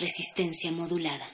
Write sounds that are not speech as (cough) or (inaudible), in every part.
Resistencia modulada.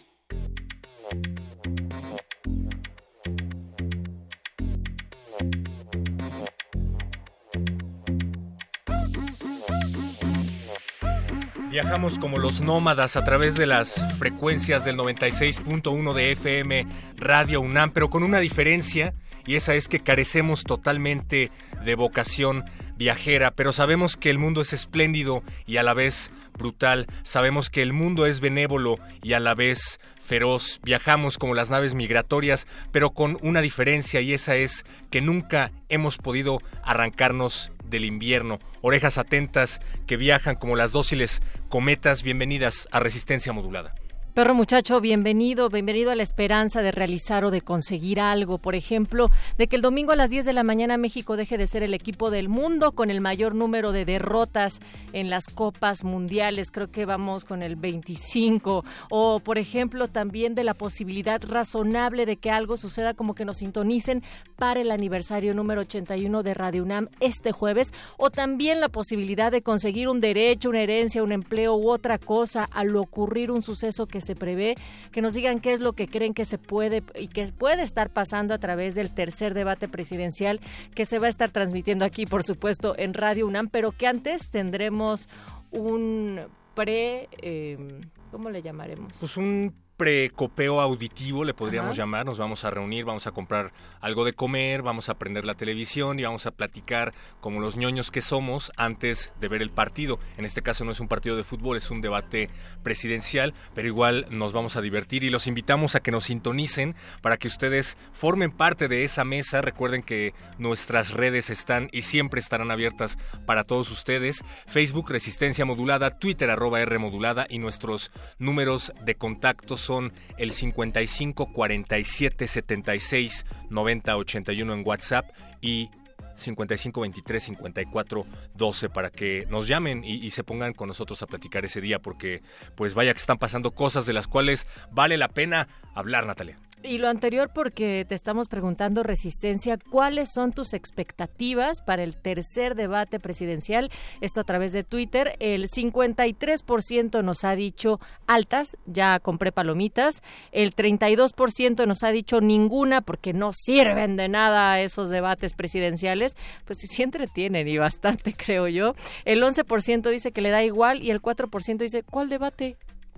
Viajamos como los nómadas a través de las frecuencias del 96.1 de FM Radio UNAM, pero con una diferencia, y esa es que carecemos totalmente de vocación viajera, pero sabemos que el mundo es espléndido y a la vez brutal, sabemos que el mundo es benévolo y a la vez feroz, viajamos como las naves migratorias, pero con una diferencia y esa es que nunca hemos podido arrancarnos del invierno. Orejas atentas que viajan como las dóciles cometas, bienvenidas a Resistencia Modulada. Perro muchacho, bienvenido, bienvenido a la esperanza de realizar o de conseguir algo. Por ejemplo, de que el domingo a las 10 de la mañana México deje de ser el equipo del mundo con el mayor número de derrotas en las copas mundiales. Creo que vamos con el 25. O, por ejemplo, también de la posibilidad razonable de que algo suceda como que nos sintonicen para el aniversario número 81 de Radio UNAM este jueves. O también la posibilidad de conseguir un derecho, una herencia, un empleo u otra cosa al ocurrir un suceso que se prevé, que nos digan qué es lo que creen que se puede y que puede estar pasando a través del tercer debate presidencial que se va a estar transmitiendo aquí, por supuesto, en Radio UNAM, pero que antes tendremos un pre, eh, ¿cómo le llamaremos? Pues un precopeo auditivo, le podríamos Ajá. llamar. Nos vamos a reunir, vamos a comprar algo de comer, vamos a prender la televisión y vamos a platicar como los ñoños que somos antes de ver el partido. En este caso no es un partido de fútbol, es un debate presidencial, pero igual nos vamos a divertir y los invitamos a que nos sintonicen para que ustedes formen parte de esa mesa. Recuerden que nuestras redes están y siempre estarán abiertas para todos ustedes. Facebook Resistencia Modulada, Twitter arroba R Modulada y nuestros números de contacto son el 55 47 76 90 81 en WhatsApp y 55 23 54 12 para que nos llamen y, se pongan con nosotros a platicar ese día porque pues vaya que están pasando cosas de las cuales vale la pena hablar Natalia. Y lo anterior porque te estamos preguntando, Resistencia, ¿cuáles son tus expectativas para el tercer debate presidencial? Esto a través de Twitter. El 53% nos ha dicho altas, ya compré palomitas. El 32% nos ha dicho ninguna porque no sirven de nada esos debates presidenciales. Pues sí entretienen y bastante, (laughs) creo yo. El 11% dice que le da igual y el 4% dice, ¿cuál debate?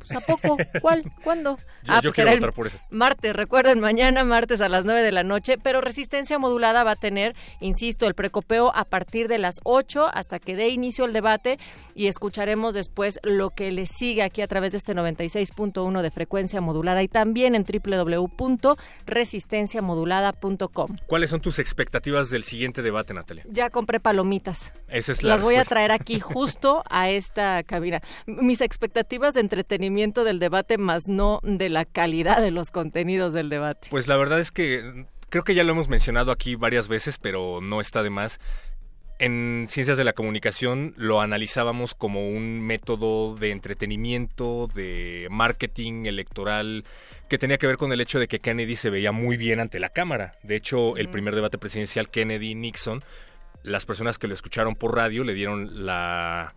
Pues ¿a poco? ¿Cuál? ¿Cuándo? (laughs) Yo- yo quiero será el votar por eso. Martes, recuerden, mañana martes a las 9 de la noche, pero Resistencia Modulada va a tener, insisto, el precopeo a partir de las 8 hasta que dé inicio el debate y escucharemos después lo que le sigue aquí a través de este 96.1 de frecuencia modulada y también en www.resistenciamodulada.com. ¿Cuáles son tus expectativas del siguiente debate Natalia? Ya compré palomitas. Esa es la Las voy a traer aquí justo a esta cabina. Mis expectativas de entretenimiento del debate, más no de la calidad de los contenidos del debate. Pues la verdad es que creo que ya lo hemos mencionado aquí varias veces, pero no está de más. En Ciencias de la Comunicación lo analizábamos como un método de entretenimiento, de marketing electoral, que tenía que ver con el hecho de que Kennedy se veía muy bien ante la Cámara. De hecho, el primer debate presidencial Kennedy-Nixon, las personas que lo escucharon por radio le dieron la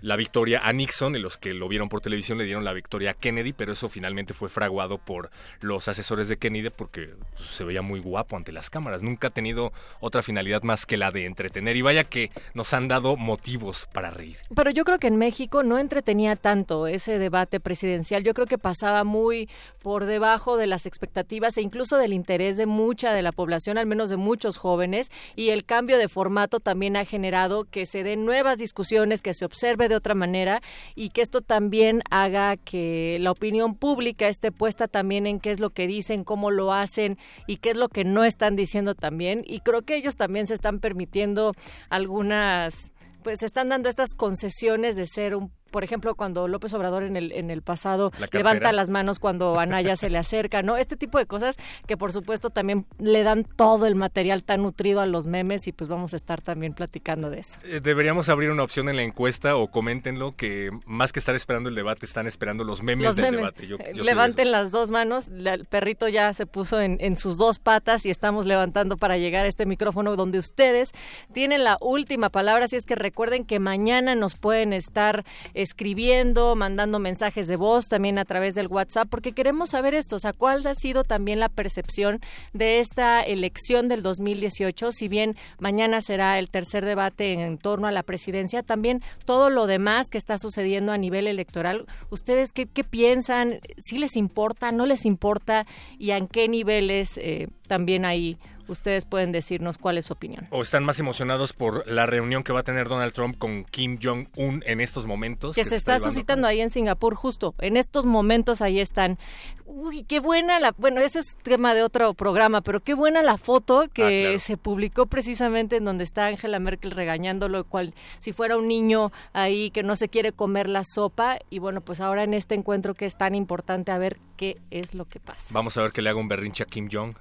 la victoria a Nixon y los que lo vieron por televisión le dieron la victoria a Kennedy, pero eso finalmente fue fraguado por los asesores de Kennedy porque se veía muy guapo ante las cámaras. Nunca ha tenido otra finalidad más que la de entretener y vaya que nos han dado motivos para reír. Pero yo creo que en México no entretenía tanto ese debate presidencial. Yo creo que pasaba muy por debajo de las expectativas e incluso del interés de mucha de la población, al menos de muchos jóvenes, y el cambio de formato también ha generado que se den nuevas discusiones, que se de otra manera y que esto también haga que la opinión pública esté puesta también en qué es lo que dicen, cómo lo hacen y qué es lo que no están diciendo también. Y creo que ellos también se están permitiendo algunas pues están dando estas concesiones de ser un por ejemplo, cuando López Obrador en el, en el pasado levanta las manos cuando Anaya se le acerca, ¿no? Este tipo de cosas que por supuesto también le dan todo el material tan nutrido a los memes y pues vamos a estar también platicando de eso. Eh, deberíamos abrir una opción en la encuesta o coméntenlo que más que estar esperando el debate, están esperando los memes del debate. Eh, levanten las dos manos, el perrito ya se puso en, en sus dos patas y estamos levantando para llegar a este micrófono donde ustedes tienen la última palabra, así es que recuerden que mañana nos pueden estar escribiendo, mandando mensajes de voz también a través del WhatsApp, porque queremos saber esto, o sea, cuál ha sido también la percepción de esta elección del 2018, si bien mañana será el tercer debate en torno a la presidencia, también todo lo demás que está sucediendo a nivel electoral, ¿ustedes qué, piensan? ¿Si les importa, no les importa? ¿Y en qué niveles eh, también hay ustedes pueden decirnos cuál es su opinión. O están más emocionados por la reunión que va a tener Donald Trump con Kim Jong-un en estos momentos. Que, se, está, suscitando ahí en Singapur justo. En estos momentos ahí están. Uy, qué buena la... Bueno, ese es tema de otro programa, pero qué buena la foto que ah, se publicó precisamente en donde está Angela Merkel regañándolo, cual si fuera un niño ahí que no se quiere comer la sopa. Y bueno, pues ahora en este encuentro que es tan importante a ver qué es lo que pasa. Vamos a ver que le haga un berrinche a Kim Jong.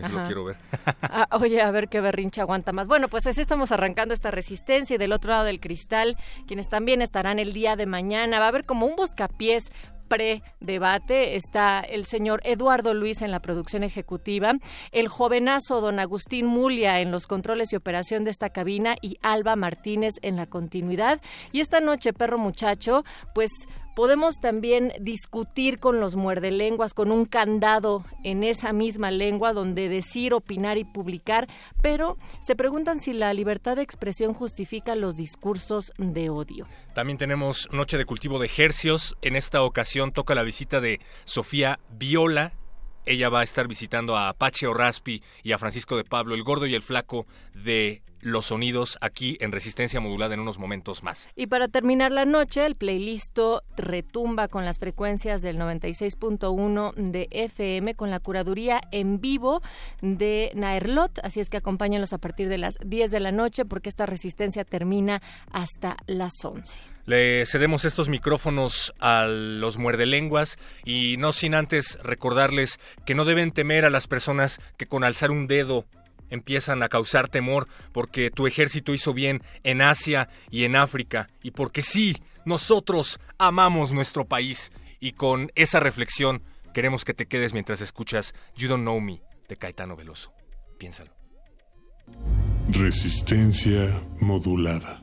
Eso lo quiero ver. (laughs) Ah, oye, a ver qué berrinche aguanta más. Bueno, pues así estamos arrancando esta resistencia y del otro lado del cristal, quienes también estarán el día de mañana. Va a haber como un buscapiés pre-debate. Está el señor Eduardo Luis en la producción ejecutiva, el jovenazo don Agustín Mulia en los controles y operación de esta cabina y Alba Martínez en la continuidad. Y esta noche, perro muchacho, pues Podemos también discutir con los muerdelenguas, con un candado en esa misma lengua donde decir, opinar y publicar, pero se preguntan si la libertad de expresión justifica los discursos de odio. También tenemos Noche de Cultivo de Hercios. En esta ocasión toca la visita de Sofía Viola, ella va a estar visitando a Apache Orraspi y a Francisco de Pablo, el gordo y el flaco de los sonidos aquí en Resistencia Modulada en unos momentos más. Y para terminar la noche, el playlist retumba con las frecuencias del 96.1 de FM con la curaduría en vivo de Naerlot, así es que acompáñenlos a partir de las 10 de la noche porque esta resistencia termina hasta las 11. Le cedemos estos micrófonos a los muerdelenguas y no sin antes recordarles que no deben temer a las personas que con alzar un dedo empiezan a causar temor porque tu ejército hizo bien en Asia y en África y porque sí, nosotros amamos nuestro país y con esa reflexión queremos que te quedes mientras escuchas You Don't Know Me de Caetano Veloso. Piénsalo. Resistencia modulada.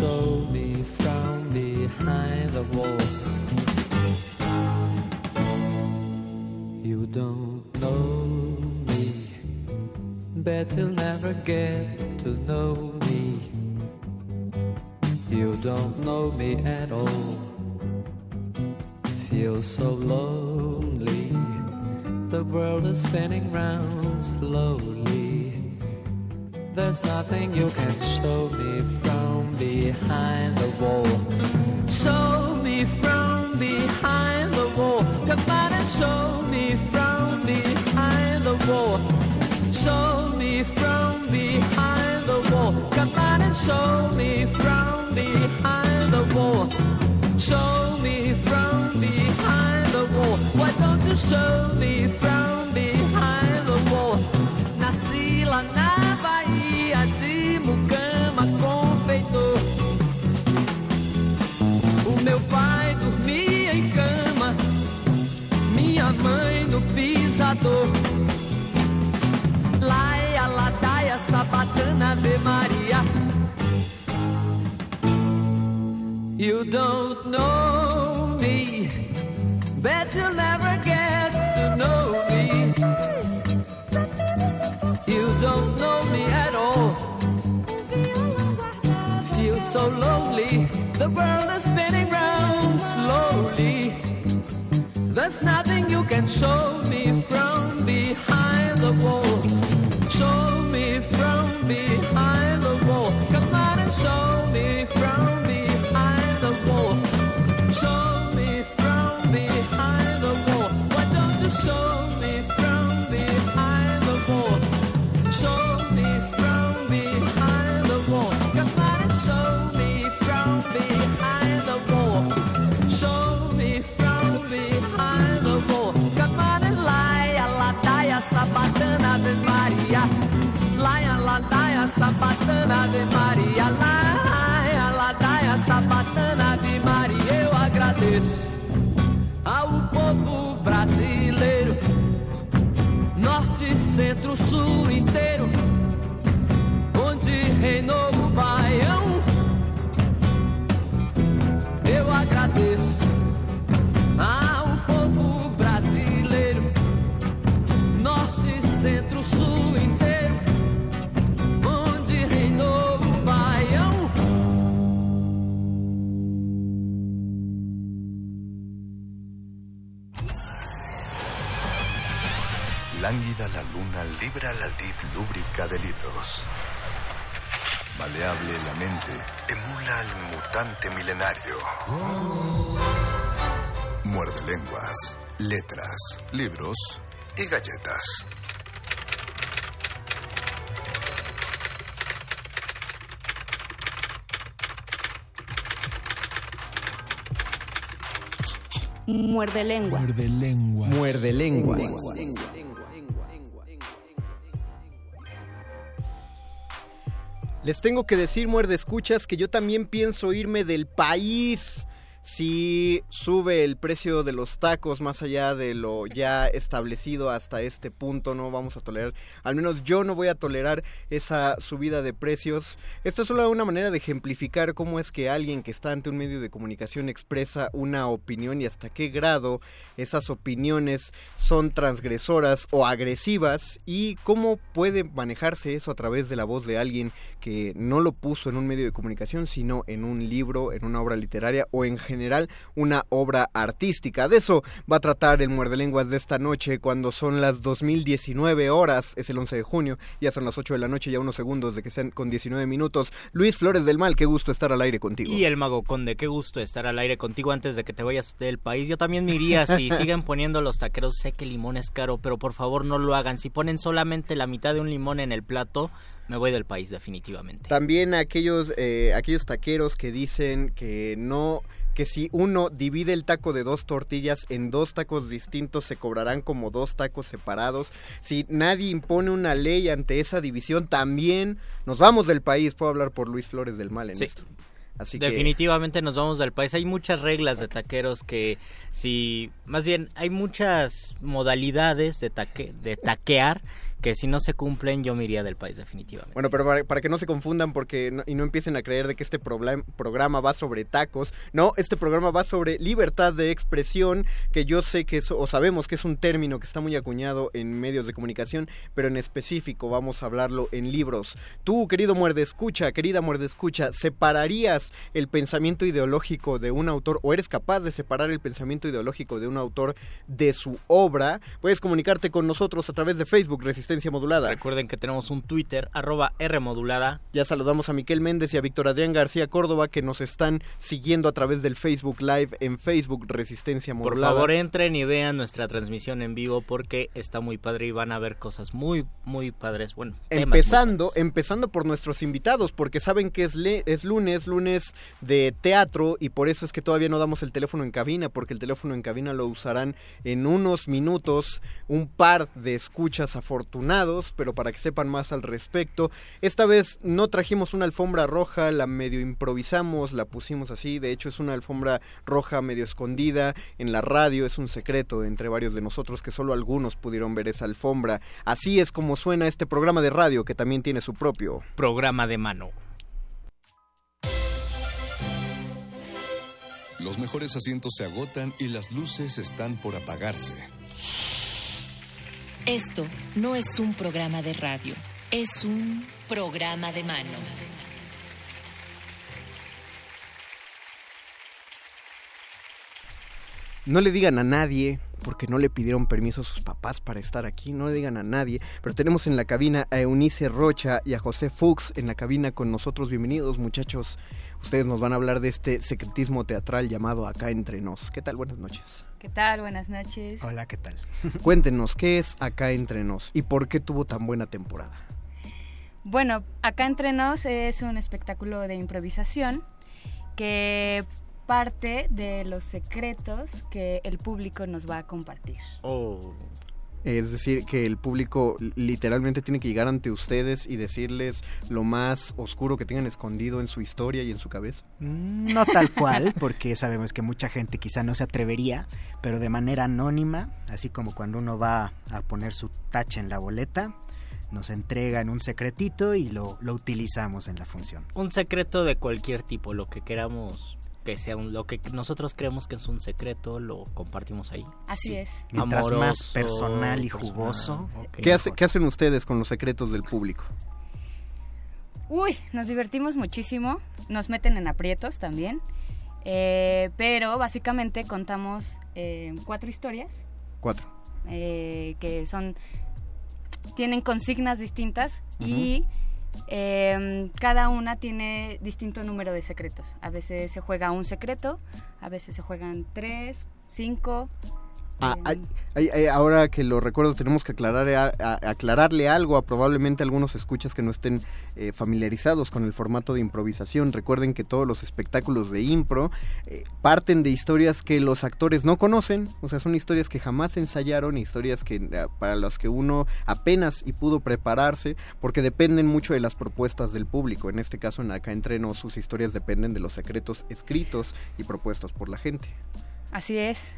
show me from behind the wall. You don't know me, bet you'll never get to know me. You don't know me at all. Feel feel so lonely. The world is spinning round slowly. There's nothing you can show me from behind the wall. Show me from behind the wall. Come on and show me from behind the wall. Show me from behind the wall. Come on and show me from behind the wall. Show me from behind the wall. Why don't you show me from no pisador. Laia, ladaia, sabatana, Ave Maria. You don't know me, bet you'll never get to know me. You don't know me at all. Feel so lonely, the world is spinning round slowly. There's nothing you can show me from behind the wall. Sabatana, Ave Maria. Lie, ladaia, sabatana, Ave Maria. Eu agradeço ao povo brasileiro, norte, centro, sul inteiro, La luna libra la lid lúbrica de libros. Maleable la mente emula al mutante milenario. Muerde lenguas, letras, libros y galletas. Muerde lenguas. Muerde lenguas. Muerde lenguas. Les tengo que decir, muerde escuchas, que yo también pienso irme del país. Si sube el precio de los tacos más allá de lo ya establecido hasta este punto, no vamos a tolerar, al menos yo no voy a tolerar esa subida de precios. Esto es solo una manera de ejemplificar cómo es que alguien que está ante un medio de comunicación expresa una opinión y hasta qué grado esas opiniones son transgresoras o agresivas y cómo puede manejarse eso a través de la voz de alguien que no lo puso en un medio de comunicación, sino en un libro, en una obra literaria o en general una obra artística. De eso va a tratar el Muerde Lenguas de esta noche cuando son las 2019 horas, es el 11 de junio, ya son las 8 de la noche, ya unos segundos de que sean con 19 minutos. Luis Flores del Mal, qué gusto estar al aire contigo. Y el Mago Conde, qué gusto estar al aire contigo antes de que te vayas del país. Yo también me iría si (laughs) siguen poniendo los taqueros. Sé que el limón es caro, pero por favor no lo hagan. Si ponen solamente la mitad de un limón en el plato, me voy del país definitivamente. También aquellos, eh, aquellos taqueros que dicen que no que si uno divide el taco de dos tortillas en dos tacos distintos se cobrarán como dos tacos separados. Si nadie impone una ley ante esa división, también nos vamos del país. Puedo hablar por Luis Flores del Mal en Sí. esto. Así Definitivamente nos vamos del país. Hay muchas reglas de taqueros que si, más bien, hay muchas modalidades de, taque, de taquear que si no se cumplen yo me iría del país definitivamente. Bueno, pero para, que no se confundan porque y no empiecen a creer de que este programa va sobre tacos, no, este programa va sobre libertad de expresión, que yo sé que es, o sabemos que es un término que está muy acuñado en medios de comunicación, pero en específico vamos a hablarlo en libros. Tú, querido muerde escucha, querida muerde escucha, ¿separarías el pensamiento ideológico de un autor o eres capaz de separar el pensamiento ideológico de un autor de su obra? Puedes comunicarte con nosotros a través de Facebook Resistencia Modulada. Recuerden que tenemos un Twitter, arroba Rmodulada. Ya saludamos a Miquel Méndez y a Víctor Adrián García Córdoba que nos están siguiendo a través del Facebook Live en Facebook Resistencia Por Modulada. favor, entren y vean nuestra transmisión en vivo porque está muy padre y van a ver cosas muy, muy padres. Bueno, Empezando, empezando por nuestros invitados, porque saben que es, le- es lunes, lunes de teatro, y por eso es que todavía no damos el teléfono en cabina, porque el teléfono en cabina lo usarán en unos minutos un par de escuchas afortunados, pero para que sepan más al respecto, esta vez no trajimos una alfombra roja, la medio improvisamos, la pusimos así, de hecho es una alfombra roja medio escondida en la radio, es un secreto entre varios de nosotros que solo algunos pudieron ver esa alfombra. Así es como suena este programa de radio que también tiene su propio programa de mano. Los mejores asientos se agotan y las luces están por apagarse. Esto no es un programa de radio, es un programa de mano. No le digan a nadie, porque no le pidieron permiso a sus papás para estar aquí, no le digan a nadie, pero tenemos en la cabina a Eunice Rocha y a José Fuchs en la cabina con nosotros. Bienvenidos muchachos, ustedes nos van a hablar de este secretismo teatral llamado Acá Entre Nos. ¿Qué tal? Buenas noches. ¿Qué tal? Buenas noches. Hola, ¿qué tal? (laughs) (laughs) Cuéntenos, ¿qué es Acá Entre Nos y por qué tuvo tan buena temporada? Bueno, acá entre nos es un espectáculo de improvisación que parte de los secretos que el público nos va a compartir. Oh. Es decir, que el público literalmente tiene que llegar ante ustedes y decirles lo más oscuro que tengan escondido en su historia y en su cabeza. Mm, No tal cual, porque sabemos que mucha gente quizá no se atrevería, pero de manera anónima, así como cuando uno va a poner su tacha en la boleta, nos entregan un secretito y lo, lo utilizamos en la función. Un secreto de cualquier tipo, lo que queramos que sea un, lo que nosotros creemos que es un secreto, lo compartimos ahí. Así Sí. es. Mientras más personal y personal, jugoso. ok, ¿Qué, hace- mejor. ¿Qué hacen ustedes con los secretos del público? Uy, nos divertimos muchísimo, nos meten en aprietos también, eh, pero básicamente contamos eh, cuatro historias Cuatro. eh, que son tienen consignas distintas y eh, cada una tiene distinto número de secretos. A veces se juega un secreto, a veces se juegan tres, cinco. Ah, ahora que lo recuerdo, tenemos que aclarar, a- a- aclararle algo a probablemente algunos escuchas que no estén eh, familiarizados con el formato de improvisación. Recuerden que todos los espectáculos de impro eh, parten de historias que los actores no conocen, o sea, son historias que jamás ensayaron, historias que eh, para las que uno apenas y pudo prepararse, porque dependen mucho de las propuestas del público. En este caso, en acá entre nos, sus historias dependen de los secretos escritos y propuestos por la gente. Así es.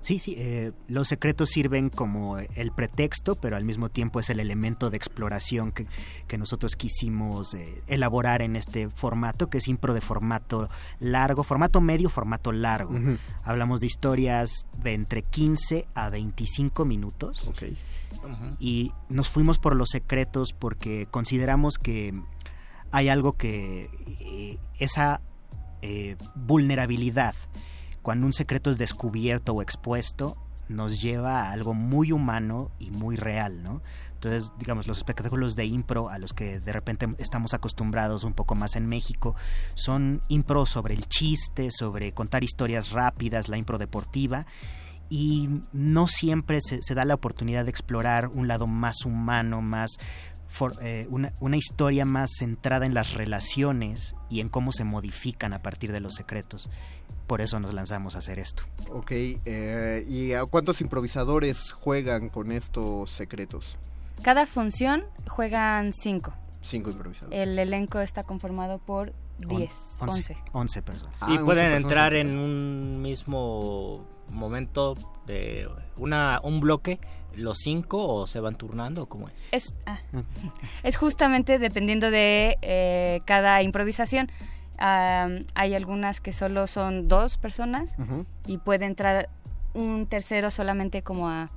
Sí, sí, eh, los secretos sirven como el pretexto, pero al mismo tiempo es el elemento de exploración que, que nosotros quisimos eh, elaborar en este formato, que es impro de formato largo, formato medio, formato largo. Hablamos de historias de entre 15 a 25 minutos. Ok. Y nos fuimos por los secretos porque consideramos que hay algo que eh, esa eh, vulnerabilidad, cuando un secreto es descubierto o expuesto, nos lleva a algo muy humano y muy real, ¿no? Entonces, digamos, los espectáculos de impro a los que de repente estamos acostumbrados un poco más en México son impro sobre el chiste, sobre contar historias rápidas, la impro deportiva, y no siempre se, da la oportunidad de explorar un lado más humano, más for- eh, una historia más centrada en las relaciones y en cómo se modifican a partir de los secretos. Por eso nos lanzamos a hacer esto. Ok, eh, ¿y a cuántos improvisadores juegan con estos secretos? Cada función juegan cinco. Cinco improvisadores. El elenco está conformado por On- 10, 11. 11 personas. Ah, y 11 pueden personas. entrar en un mismo momento de una un bloque los cinco o se van turnando o cómo es? Es, ah, (laughs) es justamente dependiendo de eh, cada improvisación. Hay algunas que solo son dos personas y puede entrar un tercero solamente como a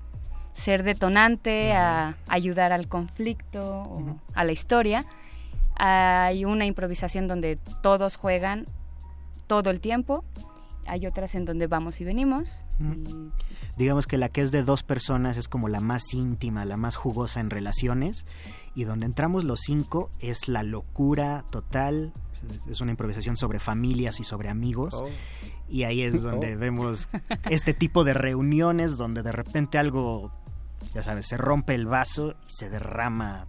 ser detonante, a ayudar al conflicto o a la historia. Hay una improvisación donde todos juegan todo el tiempo. Hay otras en donde vamos y venimos. Ujú. Digamos que la que es de dos personas es como la más íntima, la más jugosa en relaciones. Y donde entramos los cinco es la locura total. Es- Es una improvisación sobre familias y sobre amigos. Oh. Y ahí es donde Oh. vemos este tipo de reuniones donde de repente algo, ya sabes, se rompe el vaso y se derrama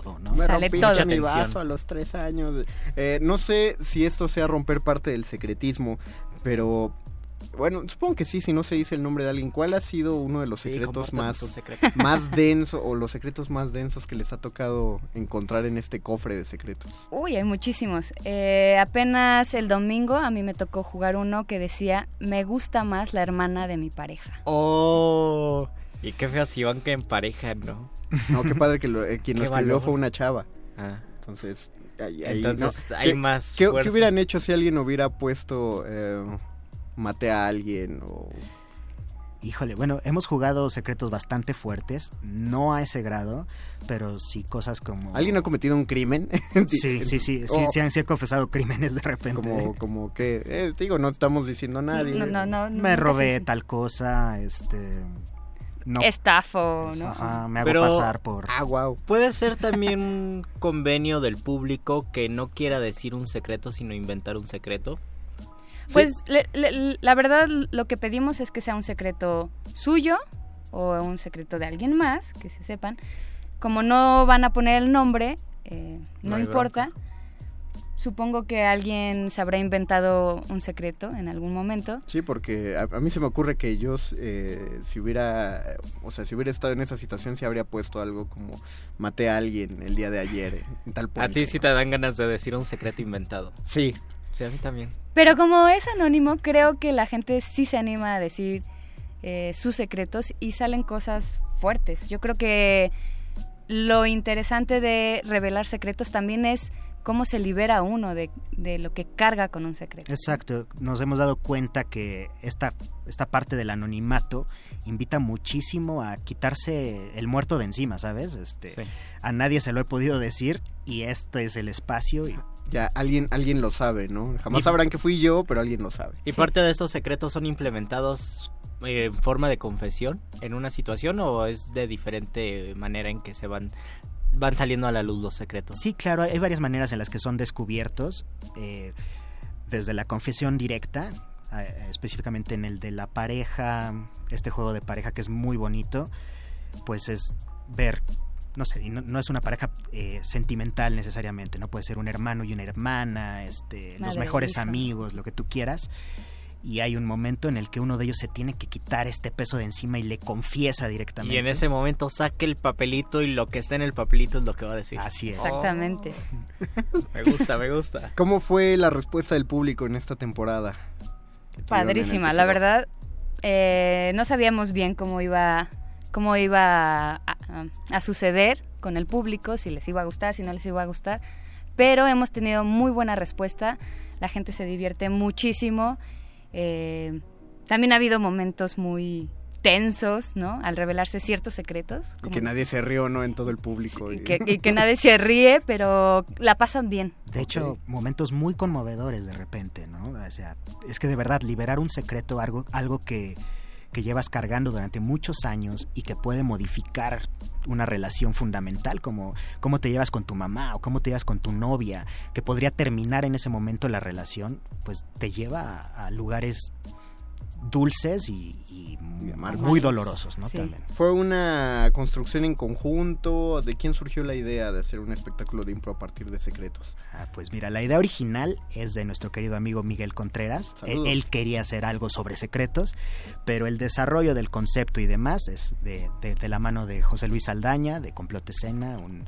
todo, ¿no? Me Sale rompiste todo. mi vaso a los tres años. Eh, no sé si esto sea romper parte del secretismo, pero bueno, supongo que sí, si no se dice el nombre de alguien. ¿Cuál ha sido uno de los Sí, secretos más, secreto. (laughs) más densos o los secretos más densos que les ha tocado encontrar en este cofre de secretos? Uy, hay muchísimos. Eh, apenas el domingo a mí me tocó jugar uno que decía, me gusta más la hermana de mi pareja. Oh, y qué feo si van que en pareja, ¿no? No, qué padre que lo- eh, quien lo escribió valor. fue una chava. Ah. Entonces, ahí, ahí, Entonces, ¿no? hay ¿Qué- más ¿qué, hubieran hecho si alguien hubiera puesto eh, mate a alguien o Híjole, bueno, hemos jugado secretos bastante fuertes, no a ese grado, pero sí cosas como... alguien ha cometido un crimen? (laughs) (laughs) Sí, sí, sí, sí, O sí han, sí han confesado crímenes de repente. como, como que, eh, digo, no estamos diciendo a nadie. No, no, no. Me robé se- tal cosa, este... No, Estafo, ¿no? ajá, me hago Pero- pasar por... Ah, wow. Puede ser también un convenio del público que no quiera decir un secreto, sino inventar un secreto. Pues le- le- la verdad lo que pedimos es que sea un secreto suyo o un secreto de alguien más, que se sepan. Como no van a poner el nombre, eh, no, importa. Supongo que alguien se habrá inventado un secreto en algún momento. Sí, porque a, a mí se me ocurre que yo, eh, si hubiera, o sea, si hubiera estado en esa situación, sí habría puesto algo como maté a alguien el día de ayer, eh, en tal A punto. ti sí te dan ganas de decir un secreto inventado. Sí. Sí, a mí también. Pero como es anónimo, creo que la gente sí se anima a decir eh, sus secretos y salen cosas fuertes. Yo creo que lo interesante de revelar secretos también es cómo se libera uno de, de lo que carga con un secreto. Exacto, nos hemos dado cuenta que esta, esta parte del anonimato invita muchísimo a quitarse el muerto de encima, ¿sabes? Este, Sí. A nadie se lo he podido decir y este es el espacio y Ya, alguien, alguien lo sabe, ¿no? Jamás Y- sabrán que fui yo, pero alguien lo sabe. ¿Y parte de estos secretos son implementados eh, en forma de confesión en una situación o es de diferente manera en que se van van saliendo a la luz los secretos? Sí, claro, hay varias maneras en las que son descubiertos, eh, desde la confesión directa, eh, específicamente en el de la pareja, este juego de pareja que es muy bonito, pues es ver, no sé, y no, no es una pareja eh, sentimental necesariamente, no puede ser un hermano y una hermana, este, los mejores amigos, lo que tú quieras. Y hay un momento en el que uno de ellos se tiene que quitar este peso de encima y le confiesa directamente. Y en ese momento saque el papelito y lo que está en el papelito es lo que va a decir. Así es. Exactamente. (laughs) Me gusta, me gusta. ¿Cómo fue la respuesta del público en esta temporada? Padrísima, la verdad. eh, no sabíamos bien cómo iba, cómo iba a, a- a suceder con el público, si les iba a gustar, si no les iba a gustar. Pero hemos tenido muy buena respuesta. La gente se divierte muchísimo. Eh, también ha habido momentos muy tensos, ¿no? Al revelarse ciertos secretos. Y que nadie se rió, ¿no? En todo el público. y y- que, y que (laughs) nadie se ríe, pero la pasan bien. De hecho, momentos muy conmovedores de repente, ¿no? O sea, es que de verdad liberar un secreto, algo, algo que, que llevas cargando durante muchos años y que puede modificar una relación fundamental como cómo te llevas con tu mamá o cómo te llevas con tu novia, que podría terminar en ese momento la relación, pues te lleva a, a lugares dulces y, y muy dolorosos, ¿no? Sí. También. ¿Fue una construcción en conjunto? ¿De quién surgió la idea de hacer un espectáculo de impro a partir de secretos? Ah, pues mira, la idea original es de nuestro querido amigo Miguel Contreras. Él, quería hacer algo sobre secretos, pero el desarrollo del concepto y demás es de, de- de la mano de José Luis Saldaña, de Complot Escena, un,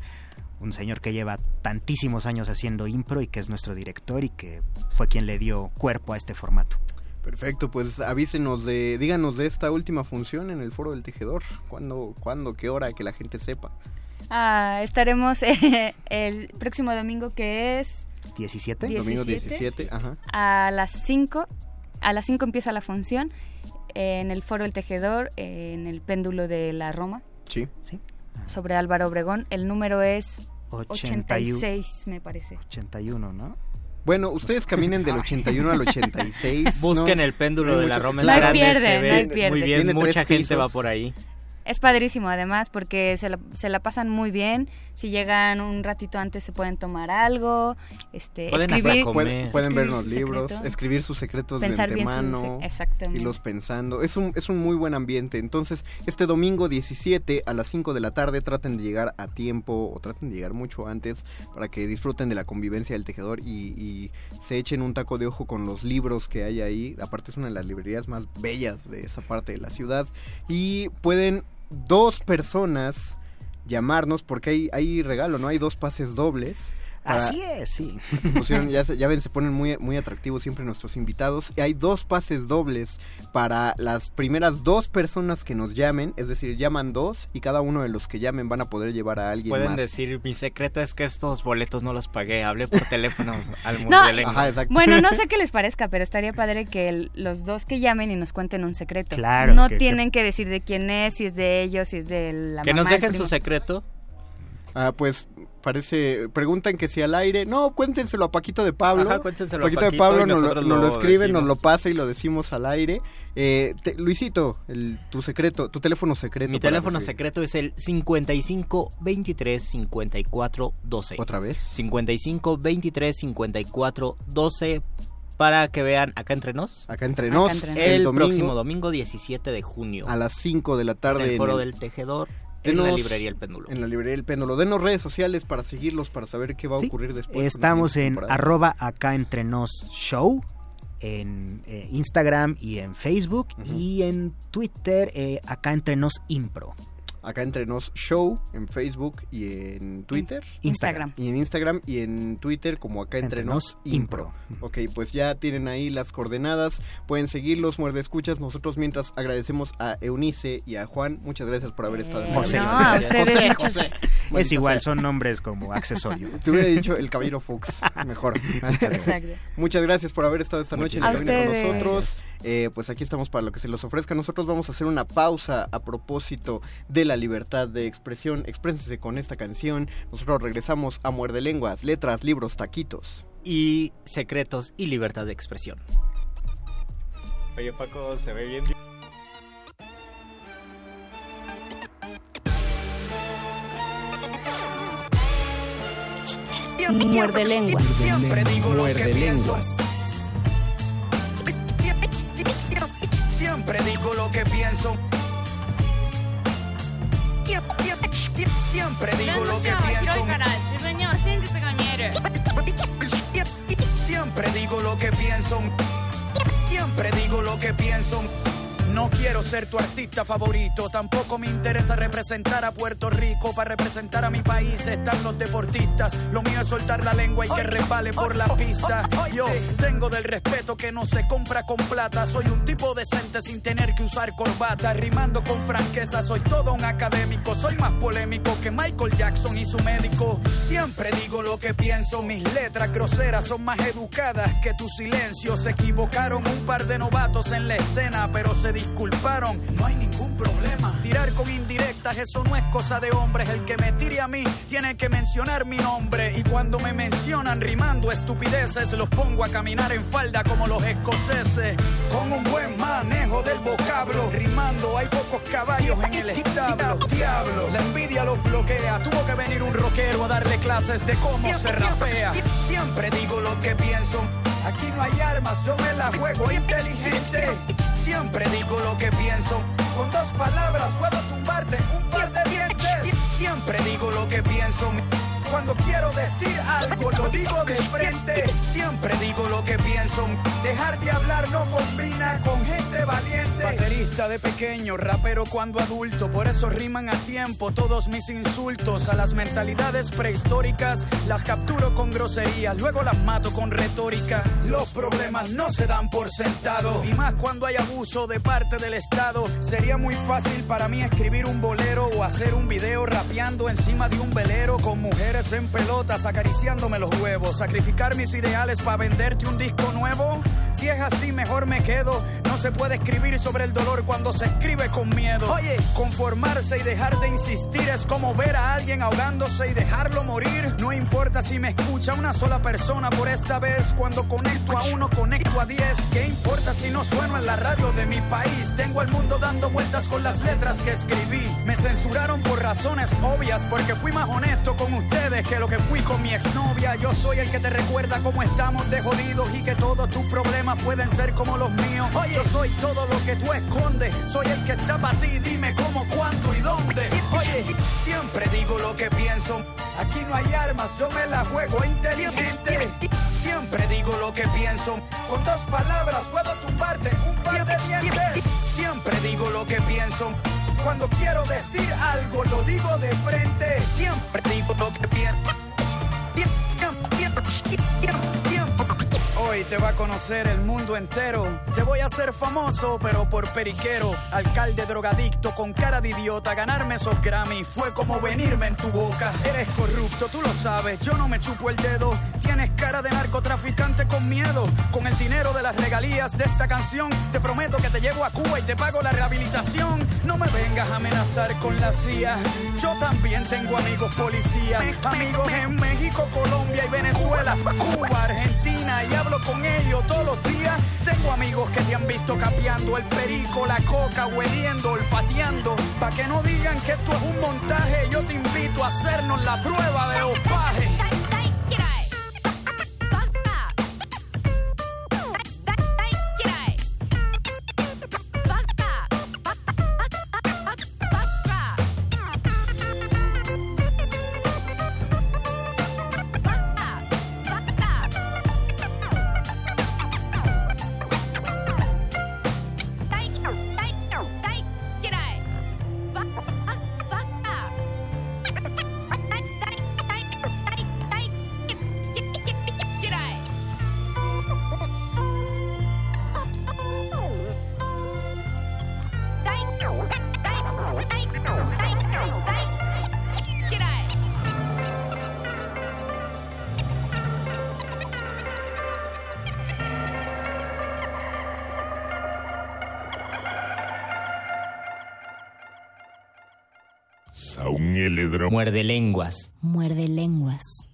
un señor que lleva tantísimos años haciendo impro y que es nuestro director y que fue quien le dio cuerpo a este formato. Perfecto, pues avísenos de, díganos de esta última función en el Foro del Tejedor. ¿Cuándo, cuándo qué hora? Que la gente sepa. Ah, estaremos (laughs) eh, el próximo domingo que es 17. Domingo 17, ajá. a las 5. A las 5 empieza la función eh, en el Foro del Tejedor, eh, en el péndulo de la Roma, Sí. Sí. sobre Álvaro Obregón. El número es 81. 86, me parece. 81, ¿no? Bueno, ustedes caminen del (laughs) 81 al 86. Busquen ¿no? el péndulo de la Roma, No hay grande, pierde, se no ve hay pierde. muy bien, mucha gente pisos. va por ahí. Es padrísimo además porque se la, se la pasan muy bien. Si llegan un ratito antes se pueden tomar algo, este, Pueden hasta escribir, comer. Pueden, pueden escribir ver los libros, secreto. escribir sus secretos Pensar de bien antemano, sec- exactamente. irlos pensando. Es un, es un muy buen ambiente. Entonces, este domingo 17 a las 5 de la tarde traten de llegar a tiempo o traten de llegar mucho antes para que disfruten de la convivencia del tejedor y, y se echen un taco de ojo con los libros que hay ahí. Aparte es una de las librerías más bellas de esa parte de la ciudad. Y pueden dos personas llamarnos porque hay, hay regalo, ¿no? Hay dos pases dobles. Para- Así es, sí. pusieron, ya, se- ya ven, se ponen muy, muy atractivos siempre nuestros invitados. Y hay dos pases dobles para las primeras dos personas que nos llamen. Es decir, llaman dos y cada uno de los que llamen van a poder llevar a alguien Pueden más. decir, mi secreto es que estos boletos no los pagué, hablé por teléfono (laughs) al No, mundo Ajá, exacto. Bueno, no sé (laughs) qué les parezca, pero estaría padre que el- los dos que llamen y nos cuenten un secreto. Claro, No que- tienen que... decir de quién es, si es de ellos, si es de la Que mamá, nos dejen su secreto. Ah, pues parece, preguntan que si al aire, no, cuéntenselo a Paquito de Pablo. Ajá, cuéntenselo a Paquito de Paquito Pablo nos, lo- nos lo escribe, nos decimos. lo pasa y lo decimos al aire. Eh, te- Luisito, el, tu secreto, tu teléfono secreto. Mi teléfono recibir. secreto es el 55 23 54 12. ¿Otra vez? 55 23 54 12 para que vean acá entre nos. Acá entre nos, entre nos. El, domingo próximo domingo 17 de junio. a las 5 de la tarde en el en foro el- del tejedor en la librería El Péndulo. En la librería del péndulo. Denos redes sociales para seguirlos, para saber qué va a Sí. ocurrir después. Estamos en arroba acá entre nos show en eh, Instagram y en Facebook y en Twitter eh, acá entre nos impro. Acá entre nos show en Facebook y en Twitter. Instagram. Y en Instagram y en Twitter como acá entre, Entre nos impro. Ok, pues ya tienen ahí las coordenadas. Pueden seguirlos, muerde escuchas. Nosotros mientras agradecemos a Eunice y a Juan. Muchas gracias por haber estado en José. No, a ustedes José, muchas- José. Es igual, sea. son nombres como accesorio. Te hubiera dicho el caballero Fox. Mejor. (laughs) Exacto. Muchas gracias por haber estado esta noche en la cabina con nosotros. Eh, pues aquí estamos para lo que se los ofrezca. Nosotros vamos a hacer una pausa a propósito de la libertad de expresión. Exprésense con esta canción. Nosotros regresamos a Muerde Lenguas, letras, libros, taquitos. Y secretos y libertad de expresión. Oye Paco, se ve bien. Muerde lengua. Siempre digo lo Muerde lenguas. Que pienso. Siempre digo lo que pienso. Siempre digo lo que pienso. Siempre digo lo que pienso. No quiero ser tu artista favorito, tampoco me interesa representar a Puerto Rico. Para representar a mi país están los deportistas. Lo mío es soltar la lengua y que resbale por la pista. Yo tengo del respeto que no se compra con plata. Soy un tipo decente sin tener que usar corbata. Rimando con franqueza, soy todo un académico. Soy más polémico que Michael Jackson y su médico. Siempre digo lo que pienso. Mis letras groseras son más educadas que tu silencio. Se equivocaron un par de novatos en la escena, pero se disculparon. No hay ningún problema. Tirar con indirectas, eso no es cosa de hombres. El que me tire a mí tiene que mencionar mi nombre. Y cuando me mencionan rimando estupideces, los pongo a caminar en falda como los escoceses. Con un buen manejo del vocablo. Rimando, hay pocos caballos en el establo. Diablo, la envidia los bloquea. Tuvo que venir un rockero a darle clases de cómo se rapea. Siempre digo lo que pienso. Aquí no hay armas, yo me la juego inteligente. Siempre digo lo que pienso. Con dos palabras puedo tumbarte un par de dientes. Siempre digo lo que pienso. Cuando quiero decir algo lo digo de frente. Siempre digo lo que pienso. Dejar de hablar no combina con gente valiente. Baterista de pequeño, rapero cuando adulto, por eso riman a tiempo todos mis insultos a las mentalidades prehistóricas, las capturo con groserías, luego las mato con retórica. Los problemas no se dan por sentado, y más cuando hay abuso de parte del Estado. Sería muy fácil para mí escribir un bolero o hacer un video rapeando encima de un velero con mujeres en pelotas acariciándome los huevos, sacrificar mis ideales para venderte un disco nuevo. Si es así, mejor me quedo. No se puede escribir sobre el dolor cuando se escribe con miedo. Oye, conformarse y dejar de insistir es como ver a alguien ahogándose y dejarlo morir. No importa si me escucha una sola persona por esta vez. Cuando conecto a uno, conecto a diez. ¿Qué importa si no sueno en la radio de mi país? Tengo al mundo dando vueltas con las letras que escribí. Me censuraron por razones obvias porque fui más honesto con ustedes que lo que fui con mi exnovia. Yo soy el que te recuerda cómo estamos de jodidos y que todos tus problemas pueden ser como los míos. Oye, yo soy todo lo que tú escondes. Soy el que está para ti. Dime cómo, cuándo y dónde. Oye, siempre digo lo que pienso. Aquí no hay armas, yo me la juego inteligente. Siempre digo lo que pienso. Con dos palabras puedo tumbarte un par de dientes. Siempre digo lo que pienso. Cuando quiero decir algo, lo digo de frente. Siempre digo lo que pienso. Hoy te va a conocer el mundo entero. Te voy a hacer famoso, pero por periquero. Alcalde drogadicto con cara de idiota. Ganarme esos Grammy fue como venirme en tu boca. Eres corrupto, tú lo sabes. Yo no me chupo el dedo. Tienes cara de narcotraficante con miedo. Con el dinero de las regalías de esta canción, te prometo que te llevo a Cuba y te pago la rehabilitación. No me vengas a amenazar con la CIA. Yo también tengo amigos policías. Amigos en México, Colombia y Venezuela. Cuba, Argentina y hablo con ellos todos los días. Tengo amigos que te han visto capeando el perico, la coca, hueliendo, olfateando. Pa' que no digan que esto es un montaje, yo te invito a hacernos la prueba de Muerde lenguas. Muerde lenguas.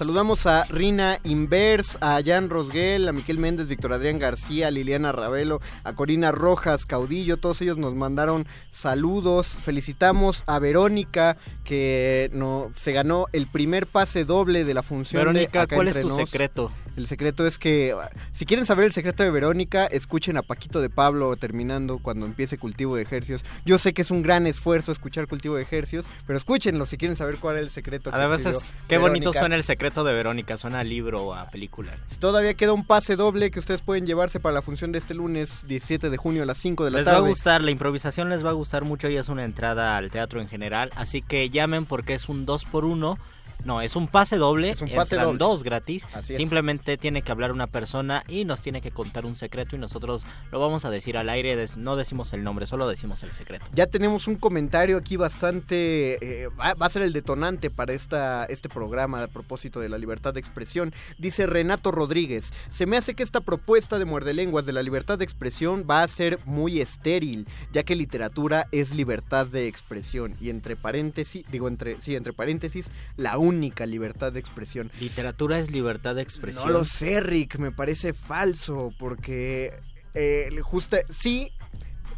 Saludamos a Rina Invers, a Jan Rosguel, a Miquel Méndez, Víctor Adrián García, a Liliana Ravelo, a Corina Rojas, Caudillo, todos ellos nos mandaron saludos. Felicitamos a Verónica que no, se ganó el primer pase doble de la función. Verónica, de Acá ¿cuál es tu Nos. secreto? El secreto es que, si quieren saber el secreto de Verónica, escuchen a Paquito de Pablo terminando cuando empiece Cultivo de Ejercios. Yo sé que es un gran esfuerzo escuchar Cultivo de Ejercios, pero escúchenlo si quieren saber cuál es el secreto. que Además, escribió es, qué bonito Verónica. suena el secreto de Verónica. Suena a libro o a película. Todavía queda un pase doble que ustedes pueden llevarse para la función de este lunes 17 de junio a las 5 de la Les va tarde. a gustar, la improvisación les va a gustar mucho y es una entrada al teatro en general. Así que llamen porque es un 2 por 1 No, es un pase doble. Es un pase entran doble. dos gratis. Así es. Simplemente tiene que hablar una persona y nos tiene que contar un secreto y nosotros lo vamos a decir al aire. No decimos el nombre, solo decimos el secreto. Ya tenemos un comentario aquí bastante... eh, va, va a ser el detonante para esta, este programa a propósito de la libertad de expresión. Dice Renato Rodríguez, se me hace que esta propuesta de muerde lenguas de la libertad de expresión va a ser muy estéril, ya que literatura es libertad de expresión. Y entre paréntesis, digo entre, sí, entre paréntesis, la única libertad de expresión. Literatura es libertad de expresión. No lo sé, Rick, me parece falso, porque eh, justa, sí,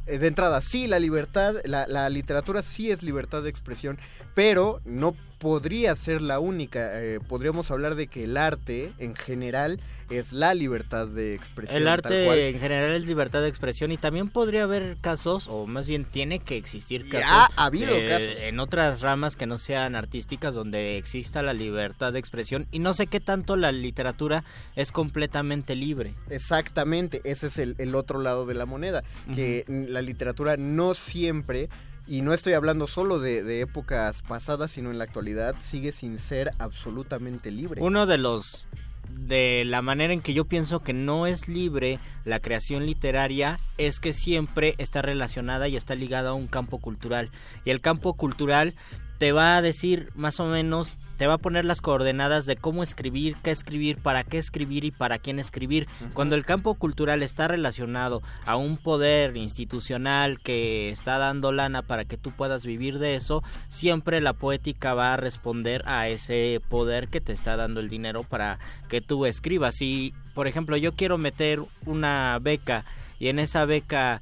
eh, de entrada, sí, la libertad, la, la literatura sí es libertad de expresión, pero no podría ser la única. Eh, podríamos hablar de que el arte, en general, es la libertad de expresión. El arte en general es libertad de expresión y también podría haber casos, o más bien tiene que existir Ya casos. ha habido eh, casos. En otras ramas que no sean artísticas donde exista la libertad de expresión y no sé qué tanto la literatura es completamente libre. Exactamente, ese es el, el otro lado de la moneda, que la literatura no siempre, y no estoy hablando solo de, de épocas pasadas, sino en la actualidad, sigue sin ser absolutamente libre. Uno de los de la manera en que yo pienso que no es libre la creación literaria es que siempre está relacionada y está ligada a un campo cultural. Y el campo cultural te va a decir más o menos, te va a poner las coordenadas de cómo escribir, qué escribir, para qué escribir y para quién escribir. Cuando el campo cultural está relacionado a un poder institucional que está dando lana para que tú puedas vivir de eso, siempre la poética va a responder a ese poder que te está dando el dinero para que tú escribas. Si, por ejemplo, yo quiero meter una beca y en esa beca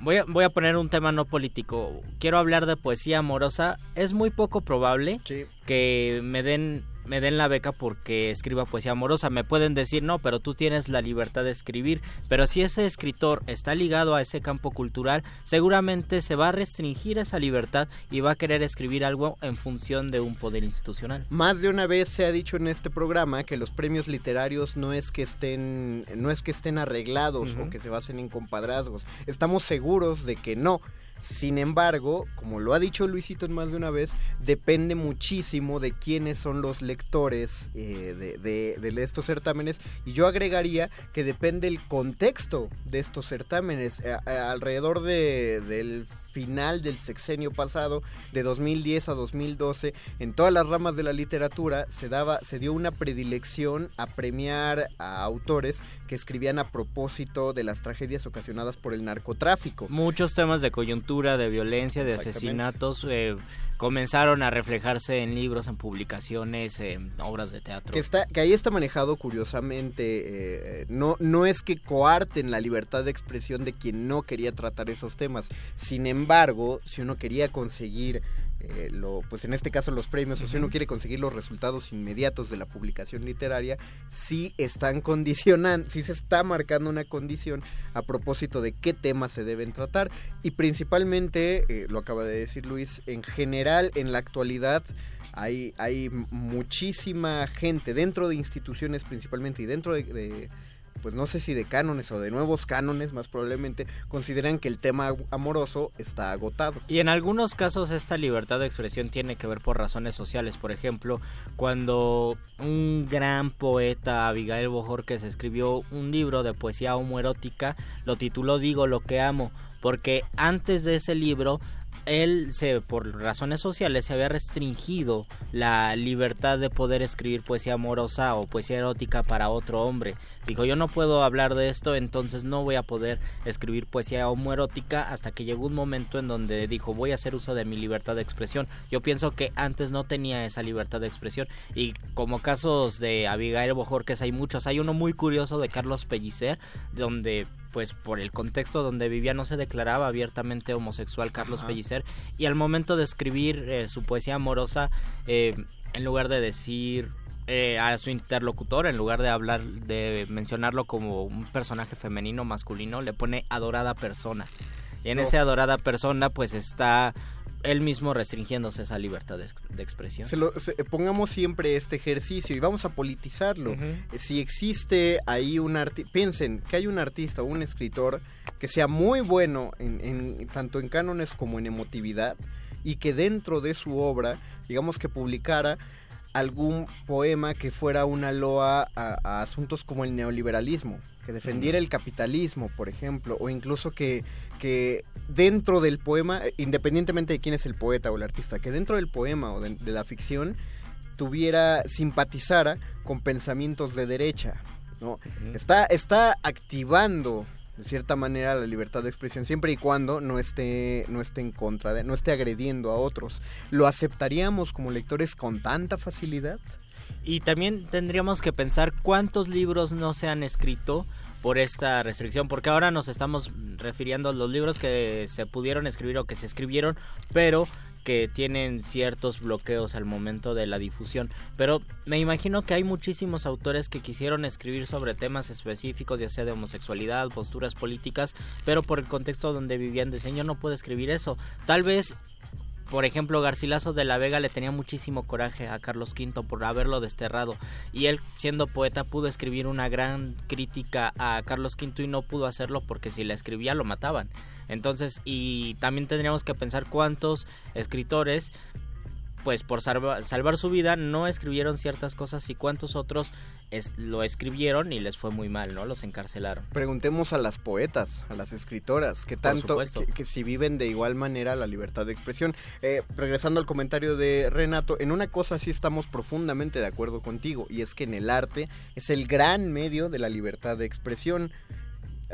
voy a, voy a poner un tema no político. Quiero hablar de poesía amorosa. Es muy poco probable que me den me den la beca porque escriba poesía amorosa. Me pueden decir, no, pero tú tienes la libertad de escribir. Pero si ese escritor está ligado a ese campo cultural, seguramente se va a restringir esa libertad y va a querer escribir algo en función de un poder institucional. Más de una vez se ha dicho en este programa que los premios literarios no es que estén, no es que estén arreglados o que se basen en compadrazgos. Estamos seguros de que no. Sin embargo, como lo ha dicho Luisito más de una vez, depende muchísimo de quiénes son los lectores eh, de estos certámenes. Y yo agregaría que depende el contexto de estos certámenes. Eh, eh, alrededor de- del final del sexenio pasado, de 2010 a 2012, en todas las ramas de la literatura se daba, se dio una predilección a premiar a autores que escribían a propósito de las tragedias ocasionadas por el narcotráfico. Muchos temas de coyuntura, de violencia, de asesinatos eh, comenzaron a reflejarse en libros, en publicaciones, en obras de teatro. Que, ahí está manejado curiosamente, eh, no, no es que coarten la libertad de expresión de quien no quería tratar esos temas. Sin embargo, si uno quería conseguir, eh, lo, pues en este caso los premios, o si uno quiere conseguir los resultados inmediatos de la publicación literaria, sí están condicionando, sí se está marcando una condición a propósito de qué temas se deben tratar. Y principalmente, eh, lo acaba de decir Luis, en general, en la actualidad, hay, hay muchísima gente dentro de instituciones principalmente y dentro de, de, pues no sé si de cánones o de nuevos cánones más probablemente, consideran que el tema amoroso está agotado. Y en algunos casos esta libertad de expresión tiene que ver por razones sociales. Por ejemplo, cuando un gran poeta, Abigail Bojorquez, escribió un libro de poesía homoerótica, lo tituló Digo lo que amo, porque antes de ese libro él se por razones sociales se había restringido la libertad de poder escribir poesía amorosa o poesía erótica para otro hombre. Dijo, yo no puedo hablar de esto, entonces no voy a poder escribir poesía homoerótica hasta que llegó un momento en donde dijo, voy a hacer uso de mi libertad de expresión. Yo pienso que antes no tenía esa libertad de expresión y como casos de Abigail Bojorquez hay muchos. Hay uno muy curioso de Carlos Pellicer, donde pues por el contexto donde vivía no se declaraba abiertamente homosexual Carlos Ajá. Pellicer y al momento de escribir eh, su poesía amorosa eh, en lugar de decir eh, a su interlocutor en lugar de hablar de mencionarlo como un personaje femenino masculino le pone adorada persona y en No. ese adorada persona pues está él mismo restringiéndose esa libertad de, de expresión. Se lo- se- pongamos siempre este ejercicio y vamos a politizarlo. Eh, Si existe ahí un artista, piensen que hay un artista o un escritor que sea muy bueno en, en- tanto en cánones como en emotividad y que dentro de su obra, digamos que publicara algún poema que fuera una loa a, a asuntos como el neoliberalismo, que defendiera el capitalismo, por ejemplo, o incluso que, que dentro del poema, independientemente de quién es el poeta o el artista, que dentro del poema o de, de la ficción tuviera, simpatizara con pensamientos de derecha, ¿no? Está, está activando de cierta manera la libertad de expresión siempre y cuando no esté no esté en contra de no esté agrediendo a otros. Lo aceptaríamos como lectores con tanta facilidad Y también tendríamos que pensar cuántos libros no se han escrito por esta restricción, porque ahora nos estamos refiriendo a los libros que se pudieron escribir o que se escribieron, pero que tienen ciertos bloqueos al momento de la difusión. Pero me imagino que hay muchísimos autores que quisieron escribir sobre temas específicos, ya sea de homosexualidad, posturas políticas, pero por el contexto donde vivían de señor no puede escribir eso. Tal vez por ejemplo, Garcilaso de la Vega le tenía muchísimo coraje a Carlos V por haberlo desterrado y él siendo poeta pudo escribir una gran crítica a Carlos V y no pudo hacerlo porque si la escribía lo mataban. Entonces, y también tendríamos que pensar cuántos escritores pues por salva, salvar su vida no escribieron ciertas cosas y cuántos otros es, lo escribieron y les fue muy mal, ¿no? Los encarcelaron. Preguntemos a las poetas, a las escritoras, que tanto, que, que, si viven de igual manera la libertad de expresión. Eh, regresando al comentario de Renato, en una cosa sí estamos profundamente de acuerdo contigo, y es que en el arte es el gran medio de la libertad de expresión.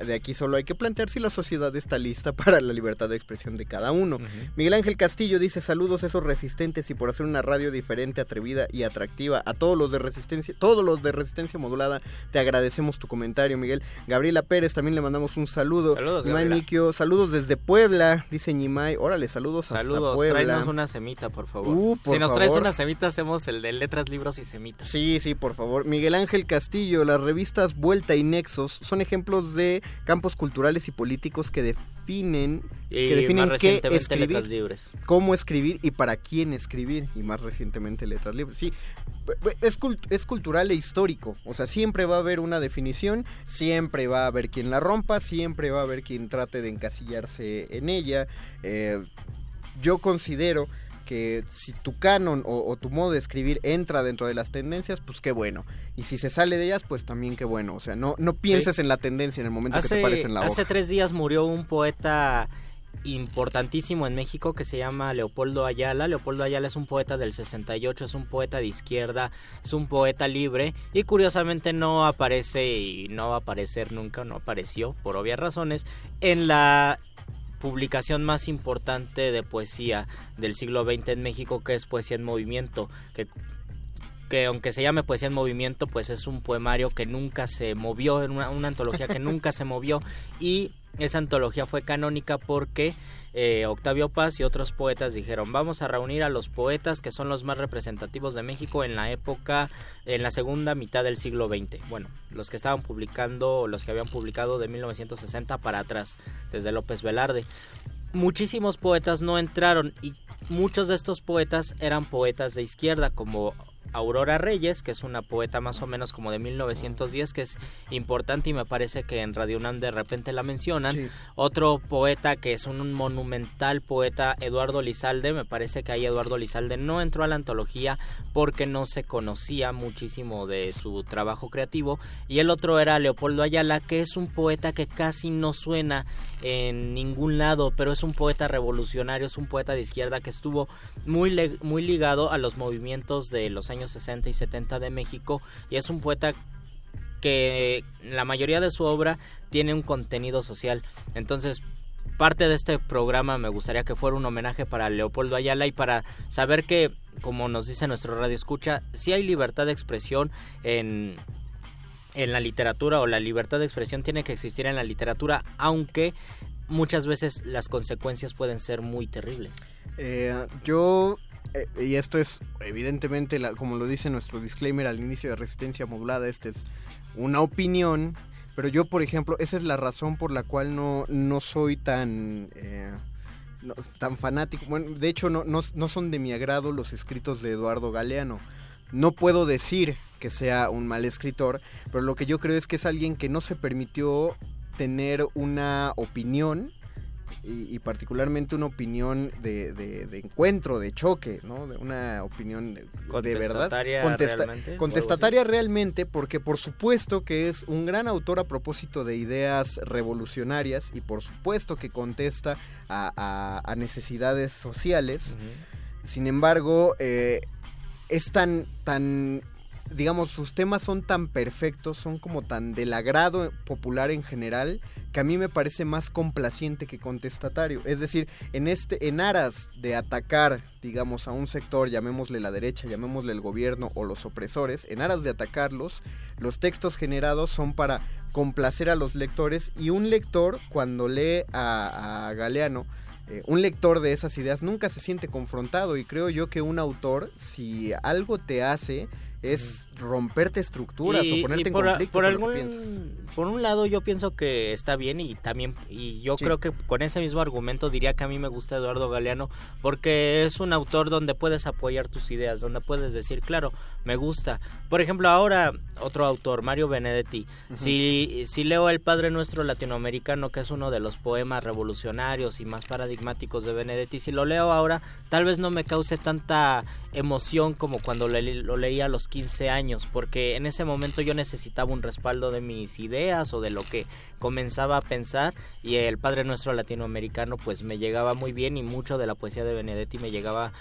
De aquí solo hay que plantear si la sociedad está lista (laughs) para la libertad de expresión de cada uno. Miguel Ángel Castillo dice saludos a esos resistentes y por hacer una radio diferente, atrevida y atractiva. A todos los de resistencia, todos los de resistencia modulada, te agradecemos tu comentario, Miguel. Gabriela Pérez también le mandamos un saludo. Saludos, Ñimay Mikio, saludos desde Puebla, dice Ñimay. Órale, saludos, saludos hasta Puebla. Tráenos una semita, por favor. Uh, por si nos favor. traes una semita, hacemos el de letras, libros y semitas. Sí, sí, por favor. Miguel Ángel Castillo, las revistas Vuelta y Nexos son ejemplos de campos culturales y políticos que definen, Y que definen qué escribir, Letras Libres. cómo escribir y para quién escribir, y más recientemente letras libres. Sí, es, cult- es cultural e histórico, o sea, siempre va a haber una definición, siempre va a haber quien la rompa, siempre va a haber quien trate de encasillarse en ella. Eh, yo considero que si tu canon o, o tu modo de escribir entra dentro de las tendencias, pues qué bueno. Y si se sale de ellas, pues también qué bueno. O sea, no, no pienses Sí. en la tendencia en el momento que Hace, te pares en la hace hoja. tres días murió un poeta importantísimo en México que se llama Leopoldo Ayala. Leopoldo Ayala es un poeta del 68, es un poeta de izquierda, es un poeta libre y curiosamente no aparece y no va a aparecer nunca, no apareció por obvias razones en la publicación más importante de poesía del siglo XX en México que es Poesía en Movimiento, que que aunque se llame Poesía en Movimiento, pues es un poemario que nunca se movió, una, una antología que nunca se movió y esa antología fue canónica porque eh, Octavio Paz y otros poetas dijeron vamos a reunir a los poetas que son los más representativos de México en la época, en la segunda mitad del siglo XX. Bueno, los que estaban publicando, los que habían publicado de 1960 para atrás, desde López Velarde muchísimos poetas no entraron y muchos de estos poetas eran poetas de izquierda como Aurora Reyes, que es una poeta más o menos como de 1910, que es importante y me parece que en Radio UNAM de repente la mencionan. Sí. Otro poeta que es un monumental poeta, Eduardo Lizalde, me parece que ahí Eduardo Lizalde no entró a la antología porque no se conocía muchísimo de su trabajo creativo. Y el otro era Leopoldo Ayala, que es un poeta que casi no suena en ningún lado, pero es un poeta revolucionario, es un poeta de izquierda que estuvo muy, muy ligado a los movimientos de los años 60 y 70 de México y es un poeta que la mayoría de su obra tiene un contenido social. Entonces, parte de este programa me gustaría que fuera un homenaje para Leopoldo Ayala y para saber que, como nos dice nuestro radio escucha, si hay libertad de expresión en, en la literatura o la libertad de expresión tiene que existir en la literatura, aunque muchas veces las consecuencias pueden ser muy terribles. Eh, yo, eh, y esto es evidentemente, como lo dice nuestro disclaimer al inicio de Resistencia Modulada, esta es una opinión, pero yo, por ejemplo, esa es la razón por la cual no, no soy tan... eh, tan fanático. Bueno, de hecho, no, no, no son de mi agrado los escritos de Eduardo Galeano. No puedo decir que sea un mal escritor, pero lo que yo creo es que es alguien que no se permitió tener una opinión y, y particularmente una opinión de, de- de encuentro, de choque, ¿no? De una opinión de, verdad. Contestataria Contesta- realmente, contestataria realmente, porque por supuesto que es un gran autor a propósito de ideas revolucionarias y por supuesto que contesta a, a- a necesidades sociales. Sin embargo, eh, es tan, tan, digamos, sus temas son tan perfectos, son como tan del agrado popular en general, que a mí me parece más complaciente que contestatario. Es decir, en este, en aras de atacar, digamos, a un sector, llamémosle la derecha, llamémosle el gobierno o los opresores, en aras de atacarlos, los textos generados son para complacer a los lectores y un lector cuando lee a, a Galeano eh, un lector de esas ideas nunca se siente confrontado y creo yo que un autor, si algo te hace, es romperte estructuras o ponerte por, en conflicto por con lo que algún- piensas. por un lado yo pienso que está bien y también y yo Sí. creo que con ese mismo argumento diría que a mí me gusta Eduardo Galeano porque es un autor donde puedes apoyar tus ideas donde puedes decir claro me gusta por ejemplo ahora otro autor Mario Benedetti si si leo el Padre Nuestro latinoamericano que es uno de los poemas revolucionarios y más paradigmáticos de Benedetti si lo leo ahora tal vez no me cause tanta emoción como cuando le- lo leía a los 15 años porque en ese momento yo necesitaba un respaldo de mis ideas o de lo que comenzaba a pensar y el Padre Nuestro latinoamericano pues me llegaba muy bien y mucho de la poesía de Benedetti me llegaba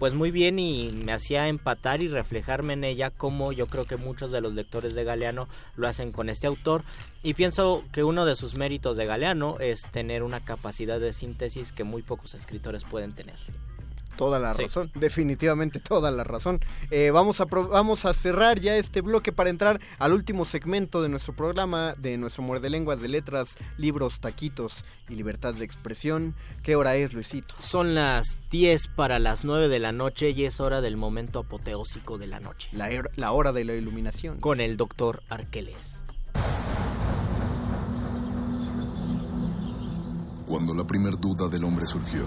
pues muy bien y me hacía empatar y reflejarme en ella como yo creo que muchos de los lectores de Galeano lo hacen con este autor y pienso que uno de sus méritos de Galeano es tener una capacidad de síntesis que muy pocos escritores pueden tener. Toda la Sí. razón, definitivamente toda la razón. Eh, vamos, a pro- vamos a cerrar ya este bloque para entrar al último segmento de nuestro programa, de nuestro muerde lenguas de letras, libros, taquitos y libertad de expresión. ¿Qué hora es, Luisito? Son las 10 para las 9 de la noche y es hora del momento apoteósico de la noche. La, er- la hora de la iluminación. Con el doctor Arqueles. Cuando la primer duda del hombre surgió,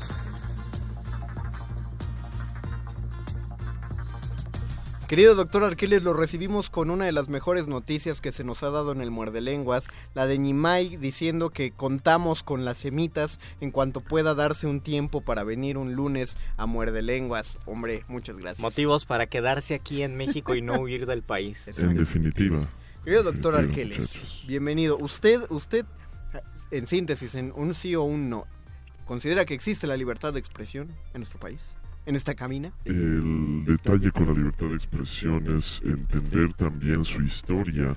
Querido doctor Arqueles, lo recibimos con una de las mejores noticias que se nos ha dado en el Muerde Lenguas, la de Ñimay diciendo que contamos con las semitas en cuanto pueda darse un tiempo para venir un lunes a Muerde Lenguas. Hombre, muchas gracias. Motivos para quedarse aquí en México y no huir del país. En definitiva. Querido doctor Arqueles, muchachos. bienvenido. Usted, usted, en síntesis, en un sí o un no, ¿considera que existe la libertad de expresión en nuestro país? ¿En esta cabina? El detalle con la libertad de expresión es entender también su historia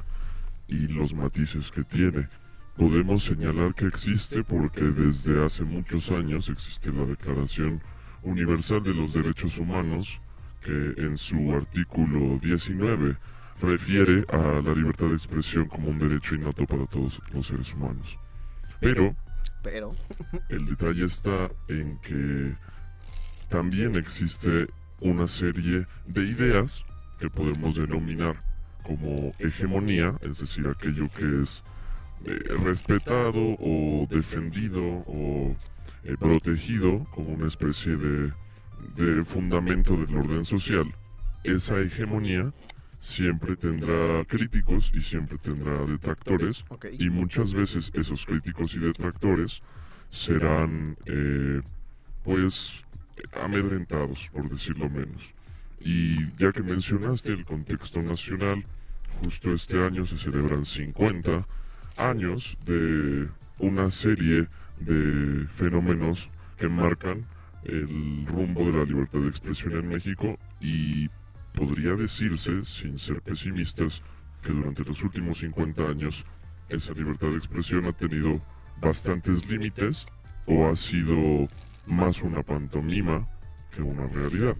y los matices que tiene. Podemos señalar que existe porque desde hace muchos años existe la Declaración Universal de los Derechos Humanos que en su artículo 19 refiere a la libertad de expresión como un derecho innato para todos los seres humanos. Pero Pero. el detalle está en que también existe una serie de ideas que podemos denominar como hegemonía, es decir, aquello que es eh, respetado o defendido o eh, protegido como una especie de, de fundamento del orden social. Esa hegemonía siempre tendrá críticos y siempre tendrá detractores y muchas veces esos críticos y detractores serán eh, pues amedrentados por decirlo menos. Y ya que mencionaste el contexto nacional justo este año se celebran 50 años de una serie de fenómenos que marcan el rumbo de la libertad de expresión en México y podría decirse, sin ser pesimistas, que durante los últimos 50 años esa libertad de expresión ha tenido bastantes límites o ha sido más una pantomima que una realidad.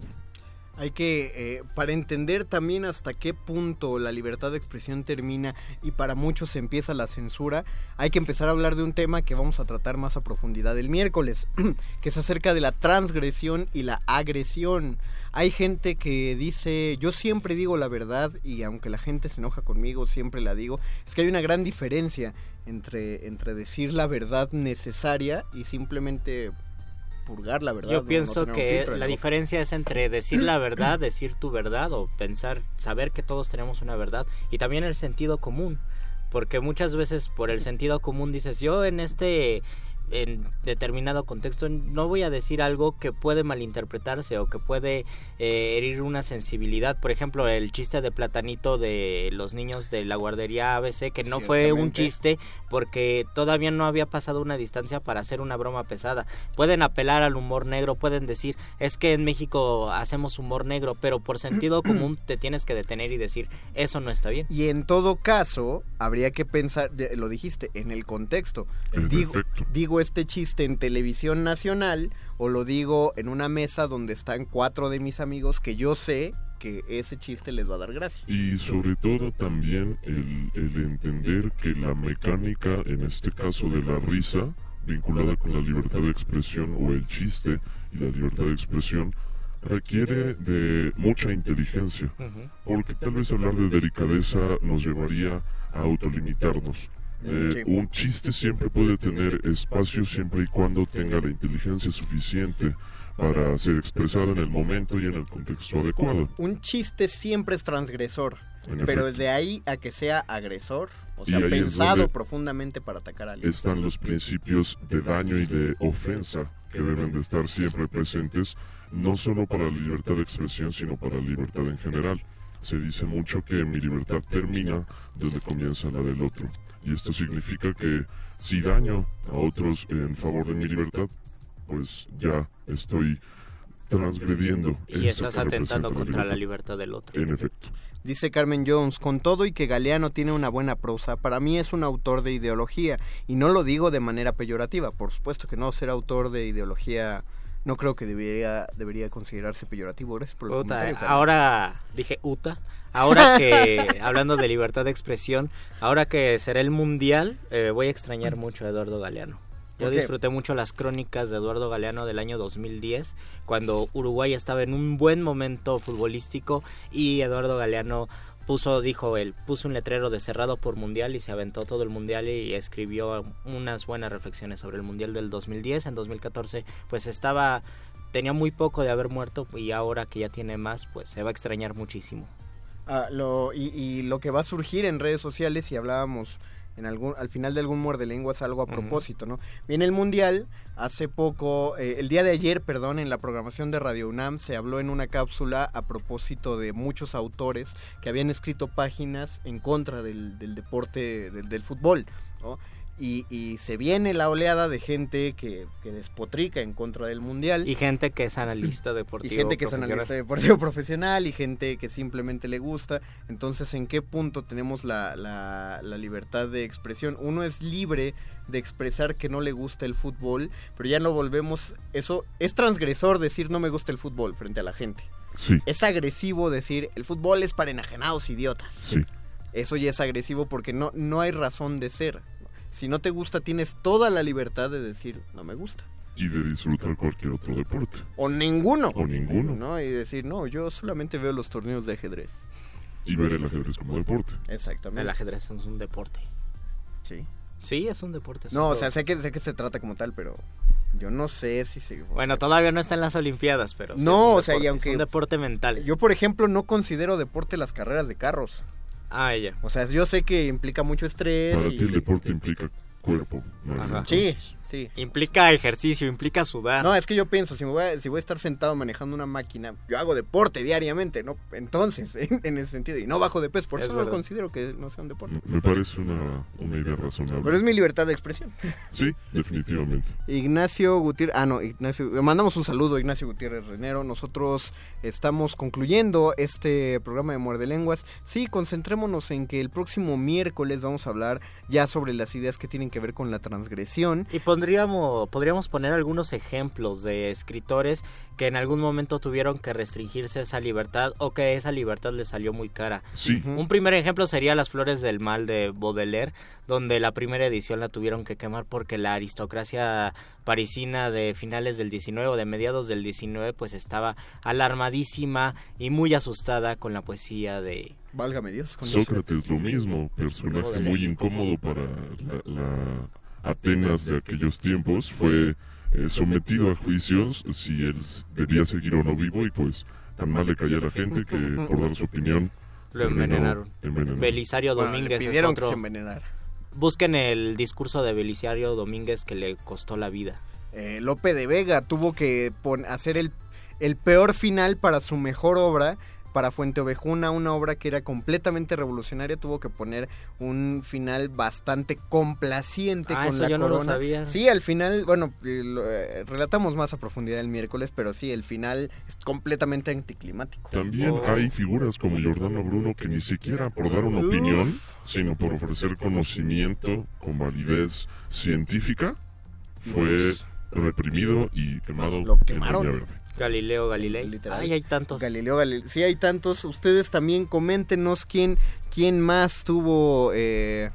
Hay que, eh, para entender también hasta qué punto la libertad de expresión termina y para muchos empieza la censura, hay que empezar a hablar de un tema que vamos a tratar más a profundidad el miércoles, (clears throat) que es acerca de la transgresión y la agresión. Hay gente que dice, yo siempre digo la verdad y aunque la gente se enoja conmigo, siempre la digo, es que hay una gran diferencia entre, entre decir la verdad necesaria y simplemente purgar la verdad. Yo no pienso que filtro la diferencia es entre decir la verdad, decir tu verdad o pensar, saber que todos tenemos una verdad y también el sentido común, porque muchas veces por el sentido común dices yo en este en determinado contexto no voy a decir algo que puede malinterpretarse o que puede eh, herir una sensibilidad. Por ejemplo, el chiste de platanito de los niños de la guardería ABC, que no fue un chiste porque todavía no había pasado una distancia para hacer una broma pesada. Pueden apelar al humor negro, pueden decir, es que en México hacemos humor negro, pero por sentido (clears throat) común te tienes que detener y decir, eso no está bien. Y en todo caso, habría que pensar, lo dijiste, en el contexto. Digo, efecto. Digo este chiste en televisión nacional o lo digo en una mesa donde están cuatro de mis amigos que yo sé que ese chiste les va a dar gracia. Y sobre todo también el, el entender que la mecánica, en este caso de la risa, vinculada con la libertad de expresión o el chiste y la libertad de expresión, requiere de mucha inteligencia, porque tal vez hablar de delicadeza nos llevaría a autolimitarnos. Eh. Un chiste siempre puede tener espacio siempre y cuando tenga la inteligencia suficiente para ser expresado en el momento y en el contexto adecuado. Un chiste siempre es transgresor, En pero efecto. de ahí a que sea agresor, o sea, pensado profundamente para atacar a alguien. están los principios de daño y de ofensa que deben de estar siempre presentes, no solo para la libertad de expresión, sino para la libertad en general. Se dice mucho que mi libertad termina donde comienza la del otro. Y esto significa que si daño a otros en favor de mi libertad, pues ya estoy transgrediendo. Y estás atentando contra la libertad. del otro. En efecto. Dice Carmen Jones, con todo y que Galeano tiene una buena prosa, para mí es un autor de ideología, y no lo digo de manera peyorativa, por supuesto que no ser autor de ideología no creo que debería, debería considerarse peyorativo. Gracias por el Uta, ahora dije Uta. Ahora (laughs) que, hablando de libertad de expresión, ahora que será el mundial, eh, voy a extrañar mucho a Eduardo Galeano. Yo disfruté mucho las crónicas de Eduardo Galeano del año 2010, cuando Uruguay estaba en un buen momento futbolístico y Eduardo Galeano puso, dijo él, puso un letrero de cerrado por mundial y se aventó todo el mundial y escribió unas buenas reflexiones sobre el mundial del 2010. En 2014, pues estaba, tenía muy poco de haber muerto y ahora que ya tiene más, pues se va a extrañar muchísimo. Ah, lo, y, y lo que va a surgir en redes sociales, si hablábamos en algún, al final de algún muerde lenguas, algo a propósito, ¿no? Viene el Mundial, hace poco, eh, el día de ayer, perdón, en la programación de Radio UNAM se habló en una cápsula a propósito de muchos autores que habían escrito páginas en contra del, del deporte, del, del fútbol, ¿no? Y, y se viene la oleada de gente que, que despotrica en contra del Mundial. Y gente que es analista Y deportivo. gente que es analista deportivo (laughs) profesional y gente que simplemente le gusta. Entonces, ¿en qué punto tenemos la, la- la libertad de expresión? Uno es libre de expresar que no le gusta el fútbol, pero ya no volvemos... Eso es transgresor decir no me gusta el fútbol frente a la gente. Sí. Es agresivo decir el fútbol es para enajenados idiotas. Sí. Eso ya es agresivo porque no, no hay razón de ser. Si no te gusta, tienes toda la libertad de decir no me gusta. Y de disfrutar cualquier otro deporte. O ninguno. O ninguno. ¿no? Y decir, no, yo solamente veo los torneos de ajedrez. Y ver el ajedrez como deporte. Exactamente. El ajedrez es un deporte. Sí. Sí, es un deporte. No, o sea, sé que, sé que se trata como tal, pero yo no sé si se... o Bueno, todavía no está en las Olimpiadas, pero. sí No, es un o sea, y aunque- Es un deporte mental. yo, por ejemplo, no considero deporte las carreras de carros. Ah, ella. O sea, yo sé que implica mucho estrés Para y... ti el deporte implica cuerpo. ¿no? Ajá. Sí, sí. Implica ejercicio, implica sudar. No, es que yo pienso, si, me voy a, si voy a estar sentado manejando una máquina, yo hago deporte diariamente, ¿no? Entonces, (laughs) en, en ese sentido, y no bajo de peso, por Es eso no considero que no sea un deporte. Me parece una, una idea razonable. Pero es mi libertad de expresión. (laughs) Sí, definitivamente. Ignacio Gutiérrez, ah no, Ignacio, le mandamos un saludo a Ignacio Gutiérrez Renero. Nosotros estamos concluyendo este programa de Muerde Lenguas. Sí, concentrémonos en que el próximo miércoles vamos a hablar ya sobre las ideas que tienen que ver con la transgresión. Y pondríamos, podríamos poner algunos ejemplos de escritores que en algún momento tuvieron que restringirse esa libertad o que esa libertad les salió muy cara. Sí. Un primer ejemplo sería Las Flores del Mal de Baudelaire, donde la primera edición la tuvieron que quemar porque la aristocracia parisina de finales del 19 o de mediados del 19 pues estaba alarmadísima y muy asustada con la poesía de... Válgame Dios. Con eso. Sócrates lo mismo, personaje muy incómodo para la, la Atenas de aquellos tiempos, fue eh, sometido a juicios si él debía seguir o no vivo y pues tan mal le caía a la gente que por dar su opinión Lo envenenaron. Belisario Bueno, le Domínguez es pidieron que otro... se envenenara. Busquen el discurso de Belisario Domínguez que le costó la vida. Eh, Lope de Vega tuvo que hacer el, el peor final para su mejor obra para Fuente Ovejuna, una obra que era completamente revolucionaria, tuvo que poner un final bastante complaciente ah, con la yo corona. No lo sabía. Sí, al final, bueno, eh, relatamos más a profundidad el miércoles, pero sí, el final es completamente anticlimático. También hay figuras como Giordano Bruno que ni siquiera por dar una opinión, sino por ofrecer conocimiento con validez científica, fue reprimido y quemado Lo en quemaron. Leña Verde. Galileo Galilei. Literal. Ay, hay tantos. Galileo Galilei. Sí, hay tantos. Ustedes también coméntenos quién, quién más tuvo, eh,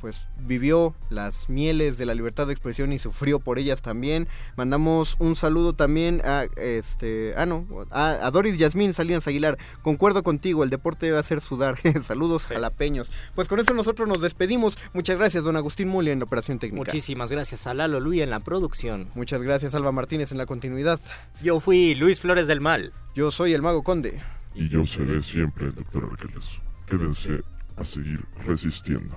pues vivió las mieles de la libertad de expresión y sufrió por ellas también. Mandamos un saludo también a, este, ah no, a, a Doris Yasmín Salinas Aguilar. Concuerdo contigo, el deporte debe hacer sudar. (laughs) Saludos jalapeños. Pues con eso nosotros nos despedimos. Muchas gracias, don Agustín Muli en la operación técnica. Muchísimas gracias a Lalo Luis en la producción. Muchas gracias, Alba Martínez en la continuidad. Yo fui Luis Flores del Mal. Yo soy el Mago Conde. Y yo seré siempre el doctor Arqueles. Quédense a seguir resistiendo.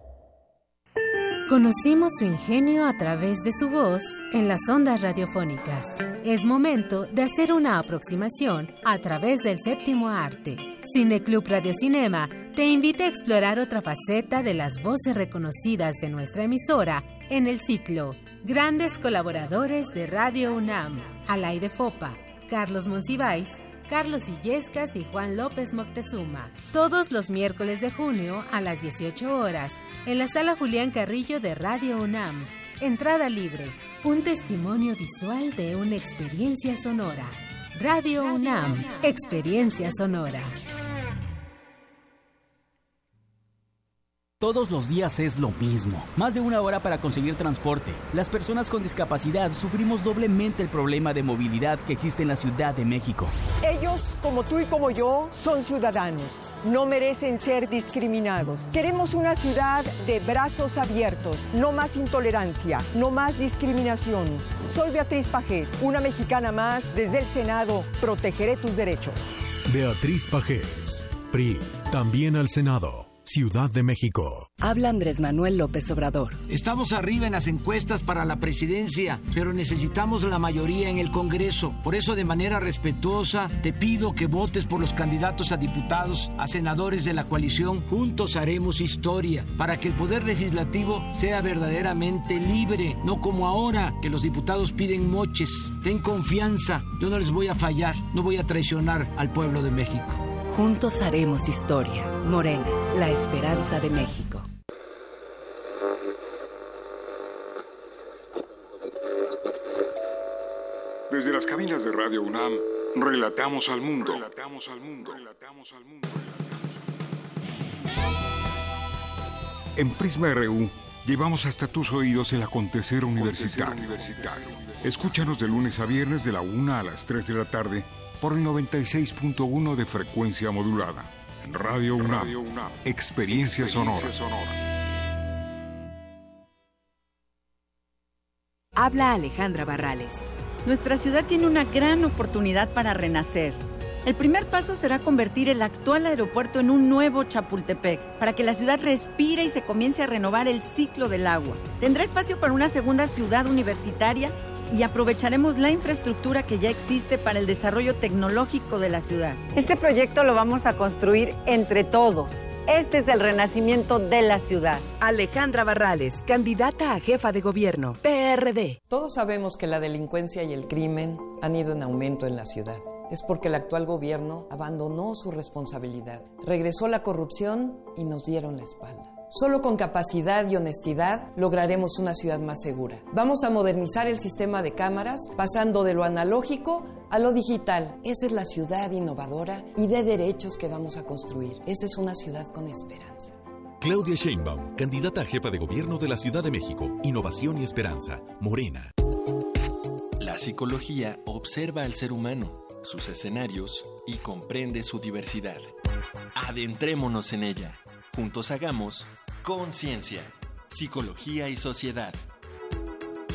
Conocimos su ingenio a través de su voz en las ondas radiofónicas. Es momento de hacer una aproximación a través del séptimo arte. Cineclub Radio Cinema te invita a explorar otra faceta de las voces reconocidas de nuestra emisora en el ciclo Grandes colaboradores de Radio UNAM, Alay de Fopa, Carlos Monsiváis, Carlos Illescas y Juan López Moctezuma. Todos los miércoles de junio a las 18 horas en la sala Julián Carrillo de Radio UNAM. Entrada libre. Un testimonio visual de una experiencia sonora. Radio UNAM. Experiencia sonora. Todos los días es lo mismo. Más de una hora para conseguir transporte. Las personas con discapacidad sufrimos doblemente el problema de movilidad que existe en la Ciudad de México. Ellos, como tú y como yo, son ciudadanos. No merecen ser discriminados. Queremos una ciudad de brazos abiertos, no más intolerancia, no más discriminación. Soy Beatriz Pajés, una mexicana más desde el Senado. Protegeré tus derechos. Beatriz Pajés, PRI, también al Senado. Ciudad de México. Habla Andrés Manuel López Obrador. Estamos arriba en las encuestas para la presidencia, pero necesitamos la mayoría en el Congreso. Por eso, de manera respetuosa, te pido que votes por los candidatos a diputados, a senadores de la coalición. Juntos haremos historia para que el poder legislativo sea verdaderamente libre, no como ahora que los diputados piden moches. Ten confianza, yo no les voy a fallar, no voy a traicionar al pueblo de México. Juntos haremos historia. Morena, la esperanza de México. Desde las cabinas de Radio UNAM, relatamos al mundo. Relatamos al mundo. Relatamos al mundo. En Prisma RU llevamos hasta tus oídos el acontecer universitario. Escúchanos de lunes a viernes de la 1 a las 3 de la tarde por el 96.1 de frecuencia modulada. Radio UNAM, Experiencia Sonora. Habla Alejandra Barrales. Nuestra ciudad tiene una gran oportunidad para renacer. El primer paso será convertir el actual aeropuerto en un nuevo Chapultepec, para que la ciudad respire y se comience a renovar el ciclo del agua. Tendrá espacio para una segunda ciudad universitaria y aprovecharemos la infraestructura que ya existe para el desarrollo tecnológico de la ciudad. Este proyecto lo vamos a construir entre todos. Este es el renacimiento de la ciudad. Alejandra Barrales, candidata a jefa de gobierno, PRD. Todos sabemos que la delincuencia y el crimen han ido en aumento en la ciudad. Es porque el actual gobierno abandonó su responsabilidad, regresó la corrupción y nos dieron la espalda. Solo con capacidad y honestidad lograremos una ciudad más segura. Vamos a modernizar el sistema de cámaras, pasando de lo analógico a lo digital. Esa es la ciudad innovadora y de derechos que vamos a construir. Esa es una ciudad con esperanza. Claudia Sheinbaum, candidata a jefa de gobierno de la Ciudad de México. Innovación y esperanza. Morena. La psicología observa al ser humano sus escenarios y comprende su diversidad. Adentrémonos en ella. Juntos hagamos Conciencia, Psicología y Sociedad.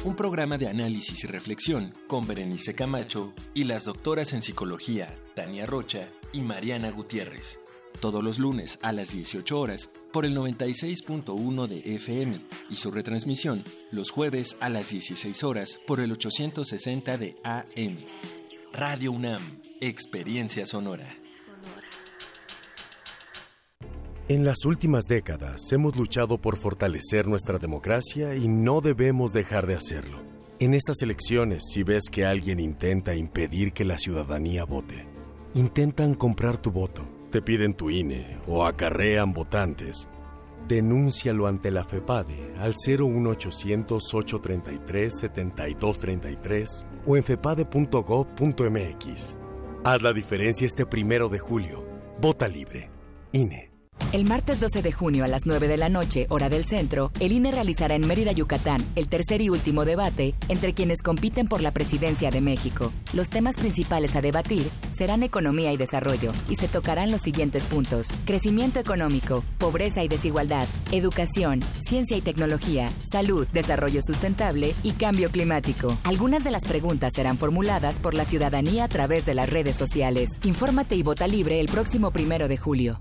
Un programa de análisis y reflexión con Berenice Camacho y las doctoras en psicología Tania Rocha y Mariana Gutiérrez. Todos los lunes a las 18 horas por el 96.1 de FM y su retransmisión los jueves a las 16 horas por el 860 de AM. Radio UNAM, Experiencia Sonora. En las últimas décadas hemos luchado por fortalecer nuestra democracia y no debemos dejar de hacerlo. En estas elecciones, si ves que alguien intenta impedir que la ciudadanía vote, intentan comprar tu voto, te piden tu INE o acarrean votantes, denúncialo ante la FEPADE al 01800-833-7233 o en fepade.gov.mx. Haz la diferencia este primero de julio. Vota libre. INE. El martes 12 de junio a las 9 de la noche, hora del centro, el INE realizará en Mérida, Yucatán, el tercer y último debate entre quienes compiten por la presidencia de México. Los temas principales a debatir serán economía y desarrollo, y se tocarán los siguientes puntos. Crecimiento económico, pobreza y desigualdad, educación, ciencia y tecnología, salud, desarrollo sustentable y cambio climático. Algunas de las preguntas serán formuladas por la ciudadanía a través de las redes sociales. Infórmate y vota libre el próximo primero de julio.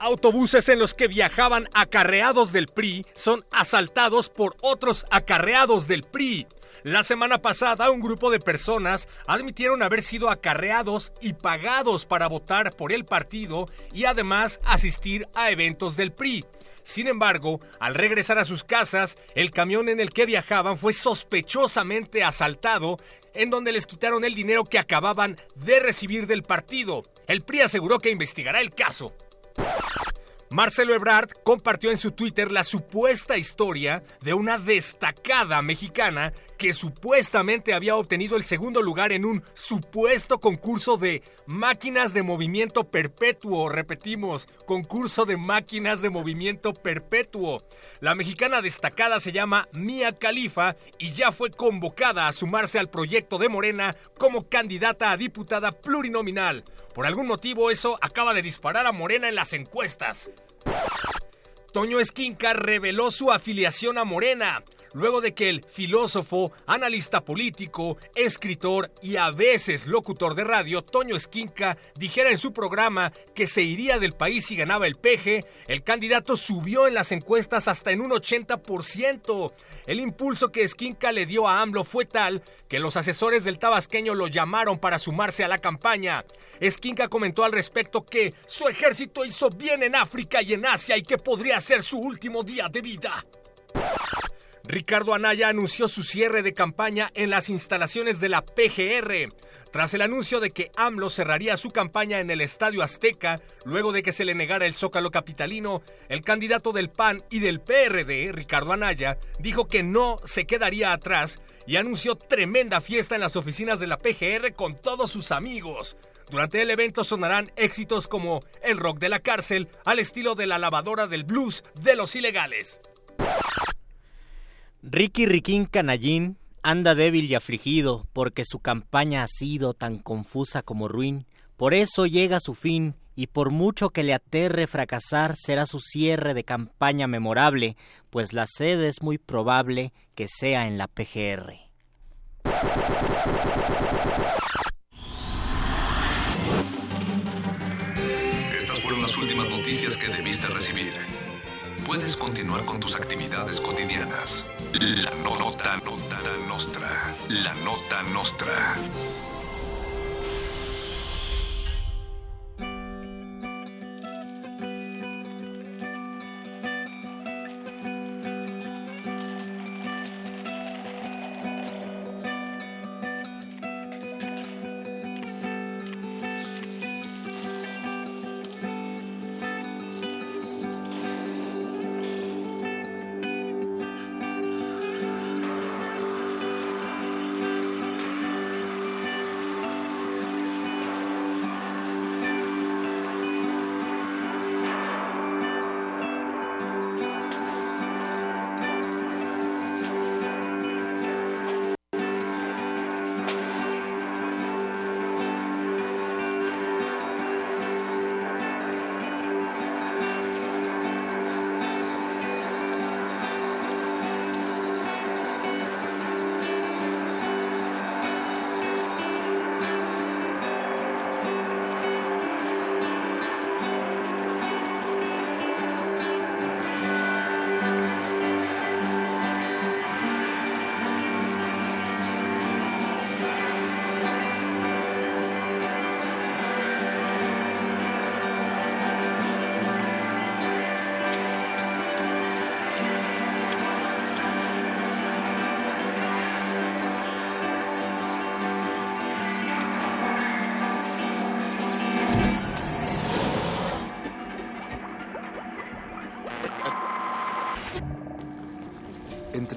Autobuses en los que viajaban acarreados del PRI son asaltados por otros acarreados del PRI. La semana pasada un grupo de personas admitieron haber sido acarreados y pagados para votar por el partido y además asistir a eventos del PRI. Sin embargo, al regresar a sus casas, el camión en el que viajaban fue sospechosamente asaltado, en donde les quitaron el dinero que acababan de recibir del partido. El PRI aseguró que investigará el caso. Marcelo Ebrard compartió en su Twitter la supuesta historia de una destacada mexicana que supuestamente había obtenido el segundo lugar en un supuesto concurso de máquinas de movimiento perpetuo. Repetimos, concurso de máquinas de movimiento perpetuo. La mexicana destacada se llama Mia Khalifa y ya fue convocada a sumarse al proyecto de Morena como candidata a diputada plurinominal. Por algún motivo eso acaba de disparar a Morena en las encuestas. Toño Esquinca reveló su afiliación a Morena luego de que el filósofo, analista político, escritor y a veces locutor de radio, Toño Esquinca, dijera en su programa que se iría del país si ganaba el peje, el candidato subió en las encuestas hasta en un 80%. El impulso que Esquinca le dio a AMLO fue tal que los asesores del tabasqueño lo llamaron para sumarse a la campaña. Esquinca comentó al respecto que su ejército hizo bien en África y en Asia y que podría ser su último día de vida. Ricardo Anaya anunció su cierre de campaña en las instalaciones de la PGR. Tras el anuncio de que AMLO cerraría su campaña en el Estadio Azteca, luego de que se le negara el zócalo capitalino, el candidato del PAN y del PRD, Ricardo Anaya, dijo que no se quedaría atrás y anunció tremenda fiesta en las oficinas de la PGR con todos sus amigos. Durante el evento sonarán éxitos como El rock de la cárcel, al estilo de la lavadora del blues de los ilegales. Ricky Riquín Canallín anda débil y afligido porque su campaña ha sido tan confusa como ruin. Por eso llega su fin y por mucho que le aterre fracasar será su cierre de campaña memorable, pues la sede es muy probable que sea en la PGR. Estas fueron las últimas noticias que debiste recibir. Puedes continuar con tus actividades cotidianas. La nota, nota nostra. La nota nostra.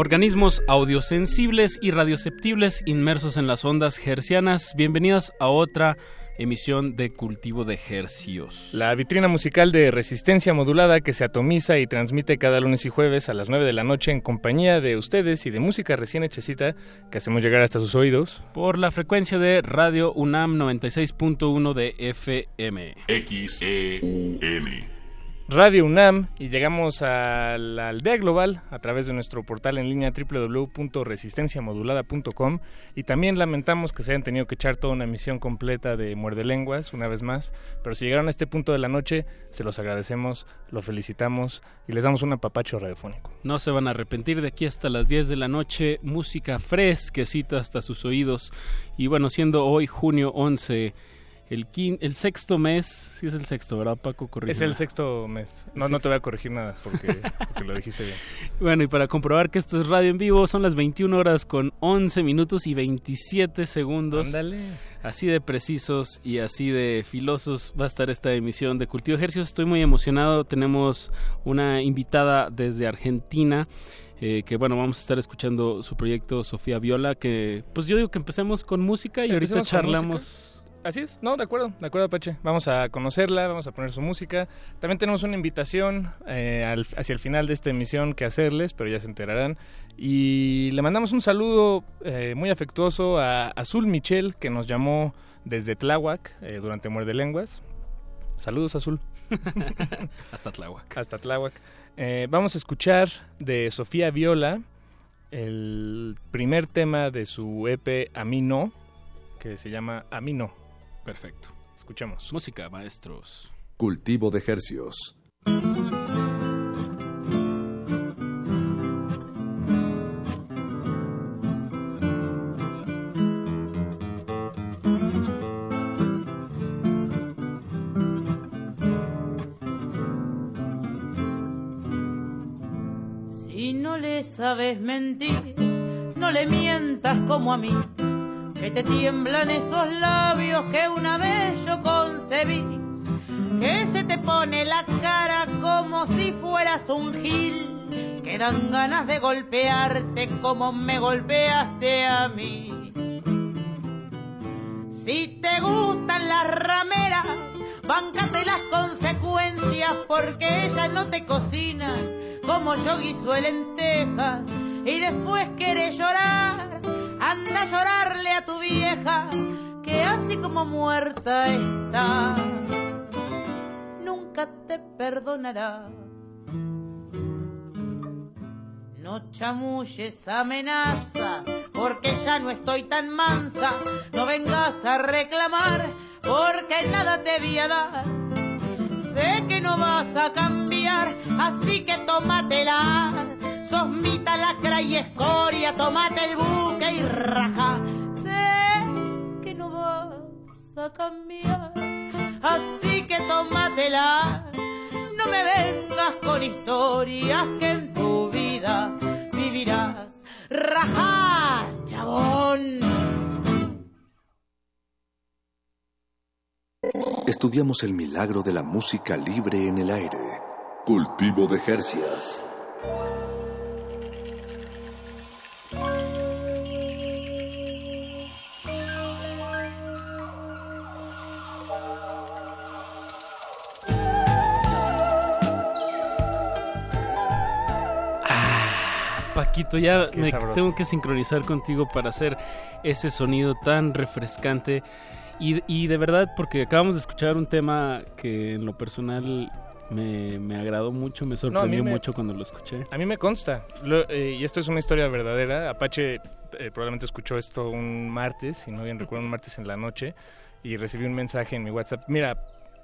Organismos audiosensibles y radioceptibles inmersos en las ondas hercianas. Bienvenidos a otra emisión de Cultivo de Hercios. La vitrina musical de resistencia modulada que se atomiza y transmite cada lunes y jueves a las 9 de la noche en compañía de ustedes y de música recién hechecita que hacemos llegar hasta sus oídos. Por la frecuencia de Radio UNAM 96.1 de FM. XEUN. Radio UNAM y llegamos a la aldea global a través de nuestro portal en línea www.resistenciamodulada.com y también lamentamos que se hayan tenido que echar toda una emisión completa de Muerde Lenguas una vez más, pero si llegaron a este punto de la noche se los agradecemos, los felicitamos y les damos un apapacho radiofónico. No se van a arrepentir de aquí hasta las 10 de la noche, música fresquecita hasta sus oídos y bueno, siendo hoy junio 11 el, el sexto mes, sí es el sexto, ¿verdad, Paco? Es el sexto mes. No, no te voy a corregir nada porque, lo dijiste bien. (laughs) Bueno, y para comprobar que esto es radio en vivo, son las 21 horas con 11 minutos y 27 segundos. Ándale. Así de precisos y así de filosos va a estar esta emisión de Cultivo Ejercicios. Estoy muy emocionado. Tenemos una invitada desde Argentina. Eh, que bueno, vamos a estar escuchando su proyecto Sofía Viola, que pues yo digo que empecemos con música y ahorita charlamos Así es, no, de acuerdo, de acuerdo, Pache. Vamos a conocerla, vamos a poner su música. También tenemos una invitación eh, hacia el final de esta emisión que hacerles, pero ya se enterarán. Y le mandamos un saludo eh, muy afectuoso a Azul Michel, que nos llamó desde Tláhuac eh, durante Muerde Lenguas. Saludos, Azul. (laughs) Hasta Tláhuac. Hasta Tláhuac. vamos a escuchar de Sofía Viola el primer tema de su EP A mí no, que se llama A mí no. Perfecto. Escuchemos. Música, maestros. Cultivo de ejercios. Si no le sabes mentir, no le mientas como a mí que te tiemblan esos labios que una vez yo concebí, que se te pone la cara como si fueras un gil, que dan ganas de golpearte como me golpeaste a mí. Si te gustan las rameras, bancate las consecuencias porque ella no te cocina como yo guiso lentejas y después quieres llorar Anda a llorarle a tu vieja, que así como muerta está, nunca te perdonará. No chamulles amenaza, porque ya no estoy tan mansa. No vengas a reclamar, porque nada te voy a dar. Sé que no vas a cambiar, así que tómatela sos mita, lacra y escoria, tomate el buque y raja. Sé que no vas a cambiar, así que tómatela. No me vengas con historias que en tu vida vivirás. Raja, chabón. Estudiamos el milagro de la música libre en el aire. Cultivo de Jercias. Paquito, ya me tengo que sincronizar contigo para hacer ese sonido tan refrescante. Y, y, de verdad, porque acabamos de escuchar un tema que en lo personal me, me agradó mucho, me No, sorprendió me- mucho cuando lo escuché. A mí me consta, Lo- eh, y esto es una historia verdadera. Apache eh, probablemente escuchó esto un martes, si no bien recuerdo, un martes en la noche, y recibí un mensaje en mi WhatsApp. Mira,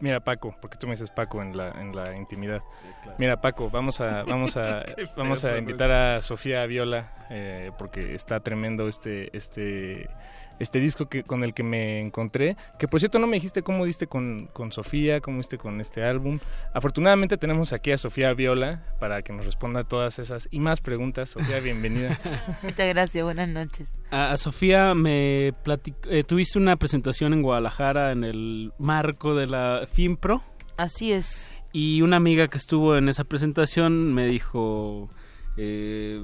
mira Paco, porque tú me dices Paco en la, en la intimidad. claro. Mira Paco, vamos a, (laughs) vamos a, vamos a invitar a Sofía Viola, eh, porque está tremendo este, este, este disco que, con el que me encontré. Que por cierto no me dijiste cómo diste con, con Sofía, cómo diste con este álbum. Afortunadamente tenemos aquí a Sofía Viola para que nos responda a todas esas y más preguntas. Sofía, bienvenida. (laughs) Muchas gracias, buenas noches. A, a Sofía me platicó, eh, tuviste una presentación en Guadalajara en el marco de la FIMPRO. Así es. Y una amiga que estuvo en esa presentación me dijo, eh,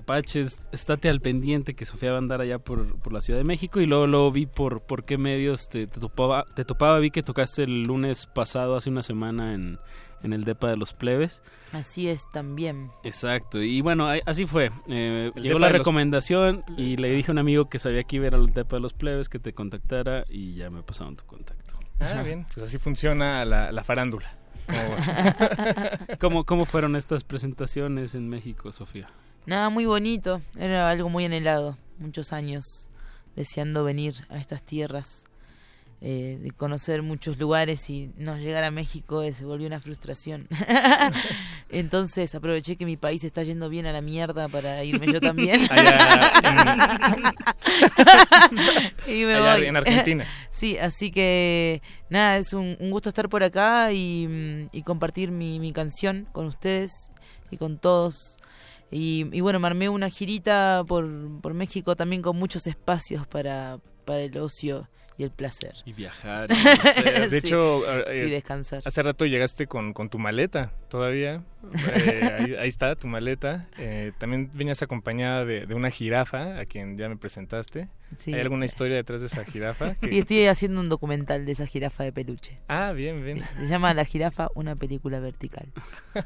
Apache, es- estate al pendiente que Sofía va a andar allá por, por la Ciudad de México y luego, luego vi por, por qué medios te, te topaba, te topaba, vi que tocaste el lunes pasado, hace una semana en, en el DEPA de los plebes. Así es también. Exacto, y bueno, así fue. Eh, llegó la los- recomendación y le dije a un amigo que sabía que iba a ir al Depa de los plebes que te contactara y ya me pasaron tu contacto. Ah, bien, pues así funciona la, la farándula. (laughs) ¿Cómo, ¿Cómo fueron estas presentaciones en México, Sofía? Nada, muy bonito. Era algo muy anhelado. Muchos años deseando venir a estas tierras, eh, de conocer muchos lugares y no llegar a México eh, se volvió una frustración. (laughs) Entonces aproveché que mi país está yendo bien a la mierda para irme yo también. (laughs) Allá (laughs) y me Allá voy. en Argentina. Sí, así que nada, es un, un gusto estar por acá y, mm, y compartir mi, mi canción con ustedes y con todos. Y, y bueno, me armé una girita por, por México también con muchos espacios para, para el ocio y el placer. Y viajar. y. De (laughs) Sí, hecho, sí, eh, descansar. hace rato llegaste con, con tu maleta todavía. Eh, ahí, ahí está tu maleta. Eh, también venías acompañada de, de una jirafa, a quien ya me presentaste. Sí. ¿Hay alguna historia detrás de esa jirafa? (laughs) Que- Sí, estoy haciendo un documental de esa jirafa de peluche. Ah, bien, bien. Sí, se llama La jirafa, una película vertical. (laughs)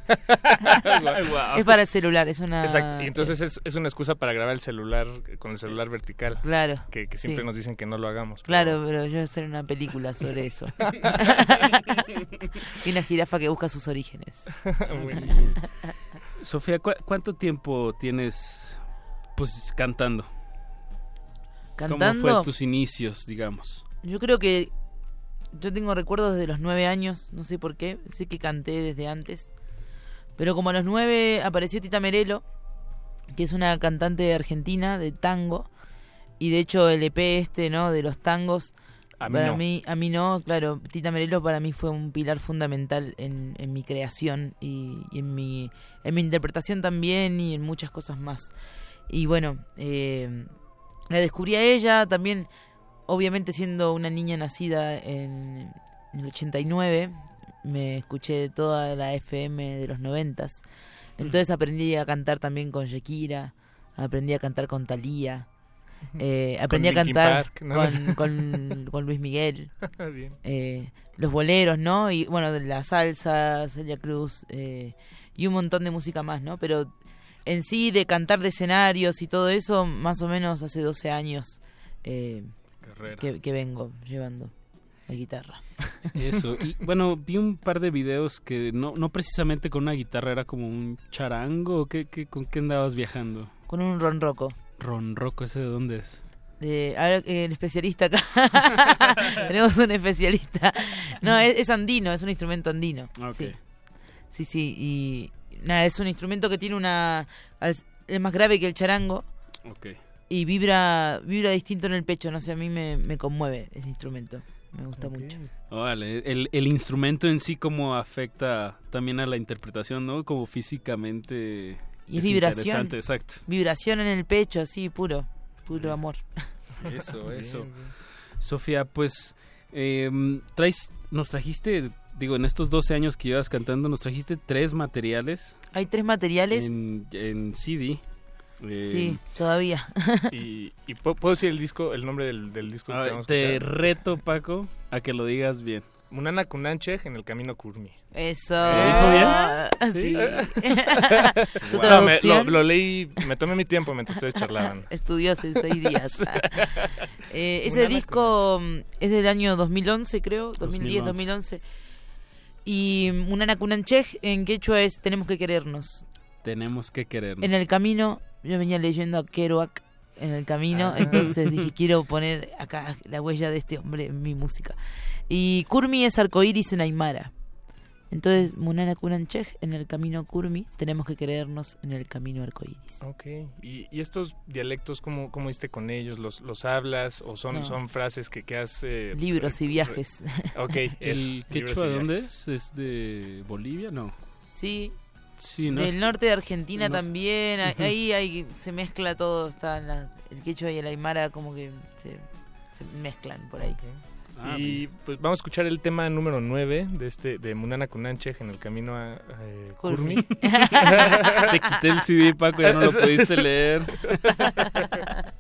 Es para el celular, es una... Exacto. Y entonces es, es una excusa para grabar el celular con el celular vertical. Claro, Que, que siempre sí. nos dicen que no lo hagamos. pero- Claro, pero yo voy a hacer una película sobre eso. (laughs) y una jirafa que busca sus orígenes. Buenísimo. Sofía, ¿cu- ¿cuánto tiempo tienes pues cantando? ¿Cómo Cantando, fue tus inicios, digamos? yo creo que yo tengo recuerdos desde los nueve años, no sé por qué, sé que canté desde antes. Pero como a los nueve apareció Tita Merelo, que es una cantante argentina de tango, y de hecho el EP este, ¿no? De los tangos, A mí para no. mí, a mí no, claro, Tita Merelo para mí fue un pilar fundamental en, en mi creación y, y en mi en mi interpretación también y en muchas cosas más. Y bueno, eh, la descubrí a ella también, obviamente siendo una niña nacida en, en el 89, me escuché toda la FM de los noventas. Entonces aprendí a cantar también con Shakira, aprendí a cantar con Thalía, eh, aprendí a cantar Park, ¿no? con, con, con Luis Miguel, (laughs) eh, los boleros, ¿no? Y bueno, de la salsa, Celia Cruz eh, y un montón de música más, ¿no? Pero en sí de cantar de escenarios y todo eso, más o menos hace 12 años eh, Carrera. que, que vengo llevando la guitarra. Eso. Y (laughs) bueno, vi un par de videos que no, no precisamente con una guitarra, era como un charango. ¿Qué, qué, ¿Con qué andabas viajando? Con un ronroco. Ronroco, ¿ese de dónde es? Eh, ahora eh, el especialista acá. (laughs) Tenemos un especialista. No, es, es andino, es un instrumento andino. Ok. Sí. sí, sí. Y nada, es un instrumento que tiene una. Es más grave que el charango Ok. y vibra vibra distinto en el pecho. No sé, a mí me, me conmueve ese instrumento. Me gusta mucho. Vale, el, el instrumento en sí como afecta también a la interpretación, ¿no? Como físicamente... Y es vibración. interesante, exacto. Vibración en el pecho, así, puro. Puro amor. Eso, (laughs) Bien, eso. bien. Sofía, pues eh, traes, nos trajiste, digo, en estos 12 años que llevas cantando, nos trajiste tres materiales Hay tres materiales. en, en CD. eh, Sí, todavía. Y, y ¿puedo, puedo decir el disco, el nombre del, del disco a que vamos te reto, Paco, a que lo digas bien. Munana Kunanchej en el camino Kurmi. Eso. ¿Eh, dijo bien? Sí. Su (laughs) Wow. traducción. No, me- lo, lo leí, me tomé mi tiempo mientras ustedes charlaban. (laughs) Estudió hace seis días. (laughs) Eh, ese disco mm, es del año 2011, creo, 2010, 2011. 2011. Y Munana Kunanchej en quechua es tenemos que querernos. Tenemos que querernos. En el camino, yo venía leyendo a Kerouac en el camino, Ah. entonces dije, (laughs) quiero poner acá la huella de este hombre en mi música. Y Kurmi es arcoíris en Aymara. Entonces, Munana Kunanchej en el camino Kurmi, tenemos que querernos en el camino arcoíris. Ok, ¿Y, y estos dialectos cómo, cómo diste con ellos? ¿Los, los hablas o son, No. son frases que, que has... eh, Libros y viajes. (laughs) Ok, ¿El quechua dónde es? ¿Es de Bolivia? No. Sí. Sí, no Del es- norte de Argentina no. también, ahí- ahí hay, se mezcla todo, está la- el quechua y el aymara como que se, se mezclan por ahí. Ah, y pues vamos a escuchar el tema número 9 de este de Munana Kunanchej en el camino a eh, Kurmi. Kurmi. (laughs) Te quité el CD, Paco, ya no lo pudiste leer. (laughs)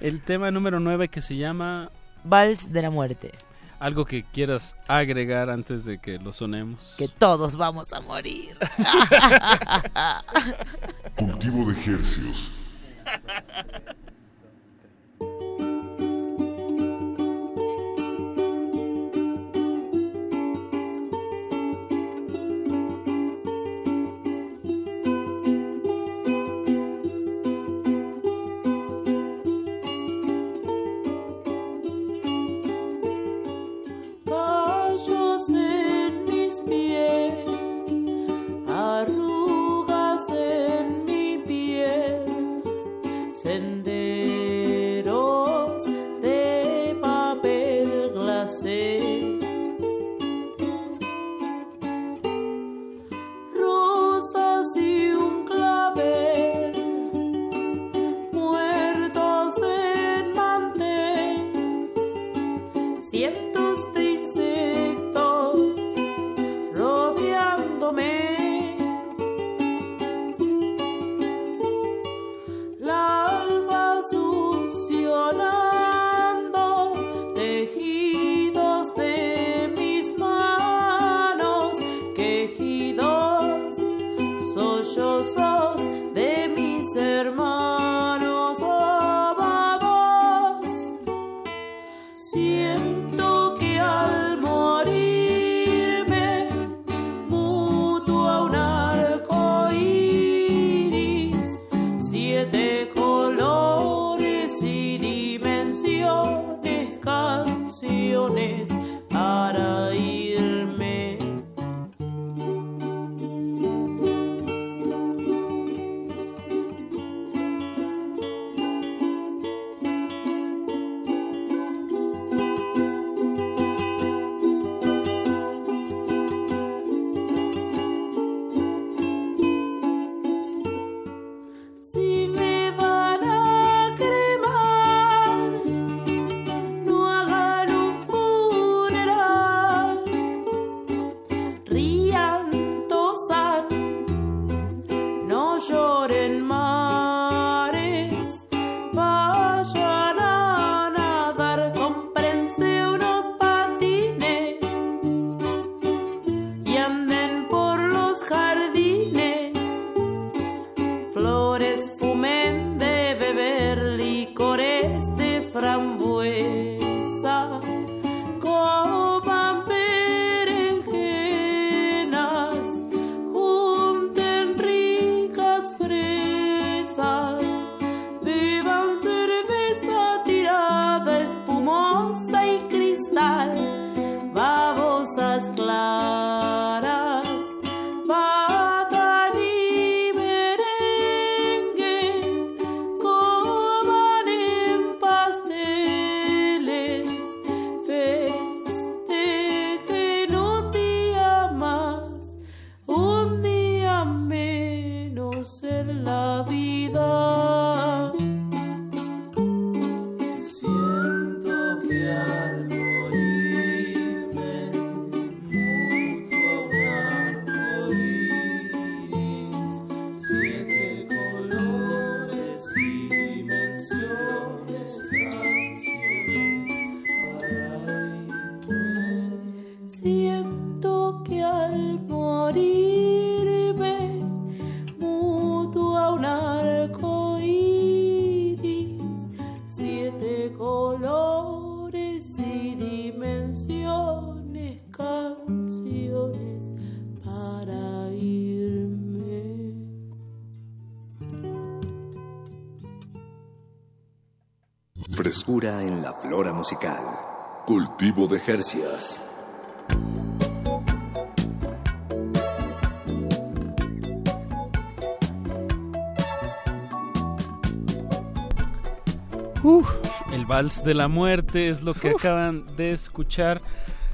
el tema número 9 que se llama... Vals de la muerte. Algo que quieras agregar antes de que lo sonemos. Que todos vamos a morir. Cultivo de ejercios. (laughs) musical. Cultivo de Jercias. Uf, el vals de la muerte es lo que acaban de escuchar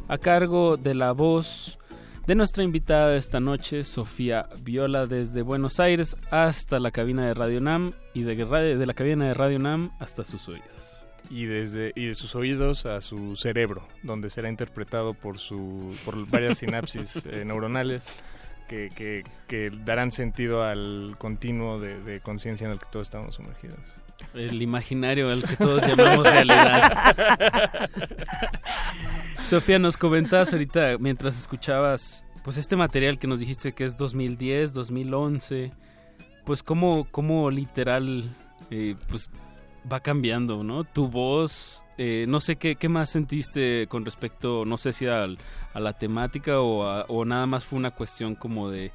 a cargo de la voz de nuestra invitada de esta noche, Sofía Viola, desde Buenos Aires hasta la cabina de Radio Nam y de, de la cabina de Radio Nam hasta sus oídos. Y, desde, y de sus oídos a su cerebro, donde será interpretado por, su, por varias sinapsis (laughs) eh, neuronales que, que, que, darán sentido al continuo de, de conciencia en el que todos estamos sumergidos. El imaginario al que todos llamamos realidad. (laughs) Sofía, nos comentabas ahorita mientras escuchabas pues este material que nos dijiste que es 2010, 2011, pues cómo, cómo literal eh, pues va cambiando, ¿no? Tu voz, eh, no sé qué, qué más sentiste con respecto, no sé si a, a la temática o, o nada más fue una cuestión como de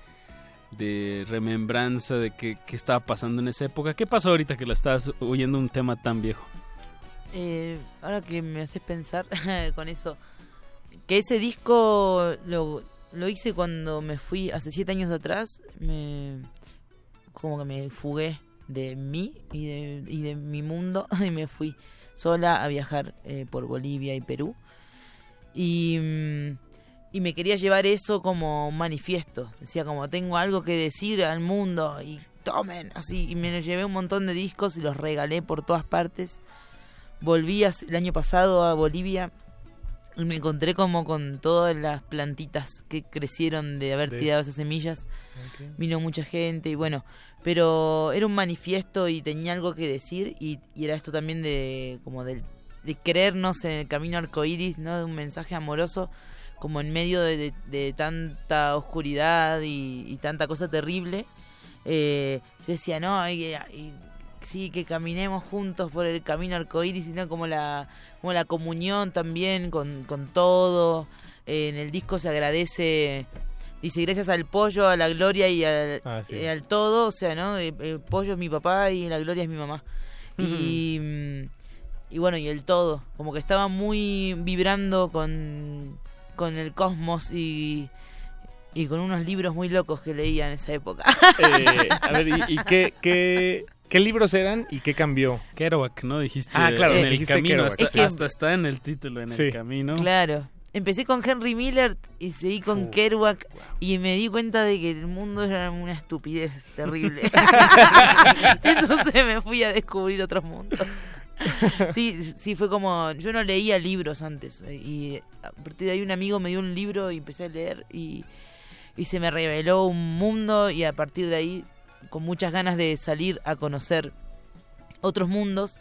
de remembranza de qué, qué, estaba pasando en esa época. ¿Qué pasó ahorita que la estás oyendo un tema tan viejo? Eh, ahora que me haces pensar (laughs) con eso, que ese disco lo, lo hice cuando me fui hace siete años atrás, me como que me fugué de mí y de, y de mi mundo (laughs) y me fui sola a viajar eh, por Bolivia y Perú. Y... Mmm, y me quería llevar eso como un manifiesto. Decía como tengo algo que decir al mundo y tomen así. Y me llevé un montón de discos y los regalé por todas partes. Volví el año pasado a Bolivia y me encontré como con todas las plantitas que crecieron de haber tirado esas semillas. Okay. Vino mucha gente y bueno, pero era un manifiesto y tenía algo que decir y, y era esto también de como de, de creernos en el camino arcoíris, ¿no? De un mensaje amoroso como en medio de, de, tanta oscuridad y, tanta cosa terrible, eh, yo decía, no, y, sí, que caminemos juntos por el camino arcoíris, sino como la, como la comunión también con, con todo. Eh, en el disco se agradece, dice, gracias al pollo, a la gloria y al, ah, sí. eh, al todo, o sea, ¿no? El, el, pollo es mi papá y la gloria es mi mamá. Y, y bueno, y el todo, como que estaba muy vibrando con con el cosmos y, y con unos libros muy locos que leía en esa época. (laughs) Eh, a ver, ¿y, y qué, qué, qué, libros eran y qué cambió? Kerouac, ¿no? Dijiste ah, claro, en el camino, hasta, es que, hasta, está en el título, en sí. el camino. Claro. Empecé con Henry Miller y seguí con Kerouac wow. y me di cuenta de que el mundo era una estupidez terrible. (laughs) (laughs) Entonces me fui a descubrir otros mundos. sí, sí, fue como. Yo no leía libros antes. Y a partir de ahí un amigo me dio un libro y empecé a leer. Y, y se me reveló un mundo. Y a partir de ahí, con muchas ganas de salir a conocer otros mundos.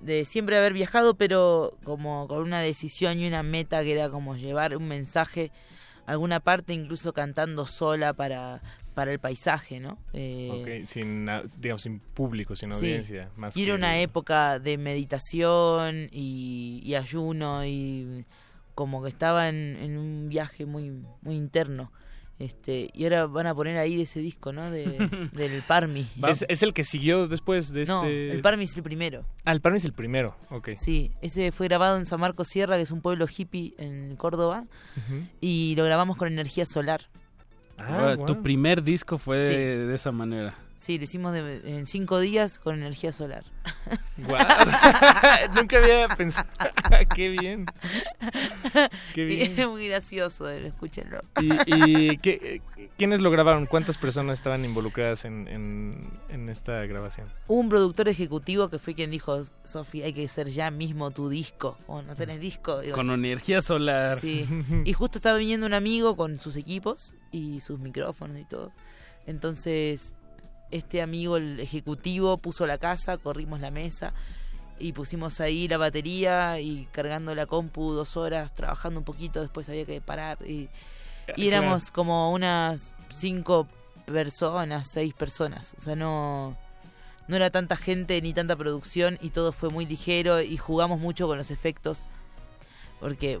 De siempre haber viajado, pero como con una decisión y una meta que era como llevar un mensaje a alguna parte, incluso cantando sola para para el paisaje, ¿no? Eh, okay, sin, digamos, sin público, sin audiencia. Más y era que... una época de meditación y, y, ayuno y como que estaba en, en, un viaje muy, muy interno. Este, y ahora van a poner ahí ese disco, ¿no? De, (laughs) del Parmi. ¿Es, ¿Es, el que siguió después de este...? No, el Parmi es el primero. Ah, el Parmi es el primero, ok. Sí, ese fue grabado en San Marcos Sierra, que es un pueblo hippie en Córdoba, uh -huh. y lo grabamos con energía solar. Ah, wow. Tu primer disco fue sí. de, de, esa manera. Sí, lo hicimos de, en cinco días con energía solar. Wow. (laughs) Nunca había pensado. (laughs) qué bien. Qué (laughs) bien. Es muy gracioso, escúchenlo. ¿Y, y ¿qué, quiénes lo grabaron? ¿Cuántas personas estaban involucradas en, en, en, esta grabación? Hubo un productor ejecutivo que fue quien dijo, Sofi, hay que hacer ya mismo tu disco. O oh, no tenés disco. Digo, con energía solar. Sí. Y justo estaba viniendo un amigo con sus equipos y sus micrófonos y todo. Entonces este amigo, el ejecutivo, puso la casa, corrimos la mesa y pusimos ahí la batería y cargando la compu dos horas, trabajando un poquito, después había que parar y, y éramos como unas cinco personas, seis personas, o sea, no, no era tanta gente ni tanta producción y todo fue muy ligero y jugamos mucho con los efectos porque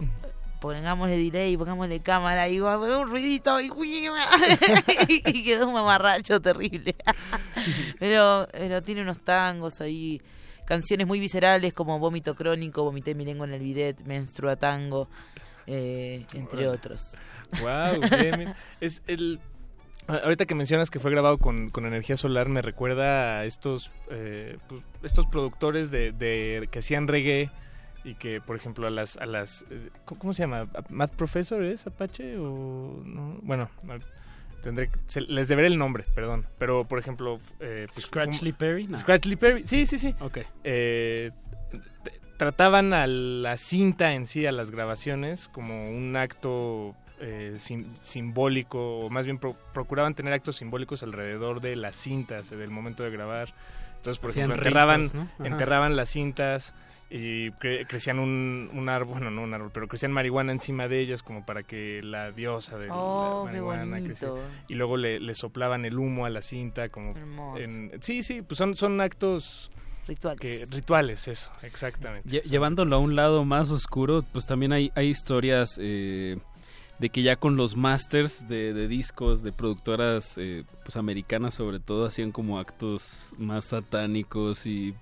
pongámosle delay, pongámosle cámara y un ruidito (laughs) y, y quedó un mamarracho terrible. (laughs) pero, pero tiene unos tangos ahí canciones muy viscerales como Vómito Crónico, Vomité mi lengua en el bidet, Menstrua Tango, eh, entre otros. Wow, bien. (laughs) es el Ahorita que mencionas que fue grabado con, con energía solar, me recuerda a estos, eh, pues, estos productores de, de, que hacían reggae y que, por ejemplo, a las... A las eh, ¿Cómo se llama? ¿Math Professor es Apache? O, no? Bueno, tendré les deberé el nombre, perdón. Pero, por ejemplo... Eh, pues, ¿Scratchley Perry? No. Scratchley Perry, sí, sí, sí. Ok. Eh, trataban a la cinta en sí, a las grabaciones, como un acto eh, simbólico, o más bien procuraban tener actos simbólicos alrededor de las cintas, del momento de grabar. Entonces, por ejemplo, enterraban, enterraban las cintas y crecían un, árbol, bueno, no un árbol, pero crecían marihuana encima de ellas como para que la diosa de la oh, marihuana creciera. Y luego le, soplaban el humo a la cinta como... sí, sí, pues son, son actos... Rituales. Que, rituales, eso, exactamente. llevándolo a un lado más oscuro, pues también hay, hay historias... Eh, de que ya con los masters de, discos de productoras eh, pues americanas sobre todo hacían como actos más satánicos y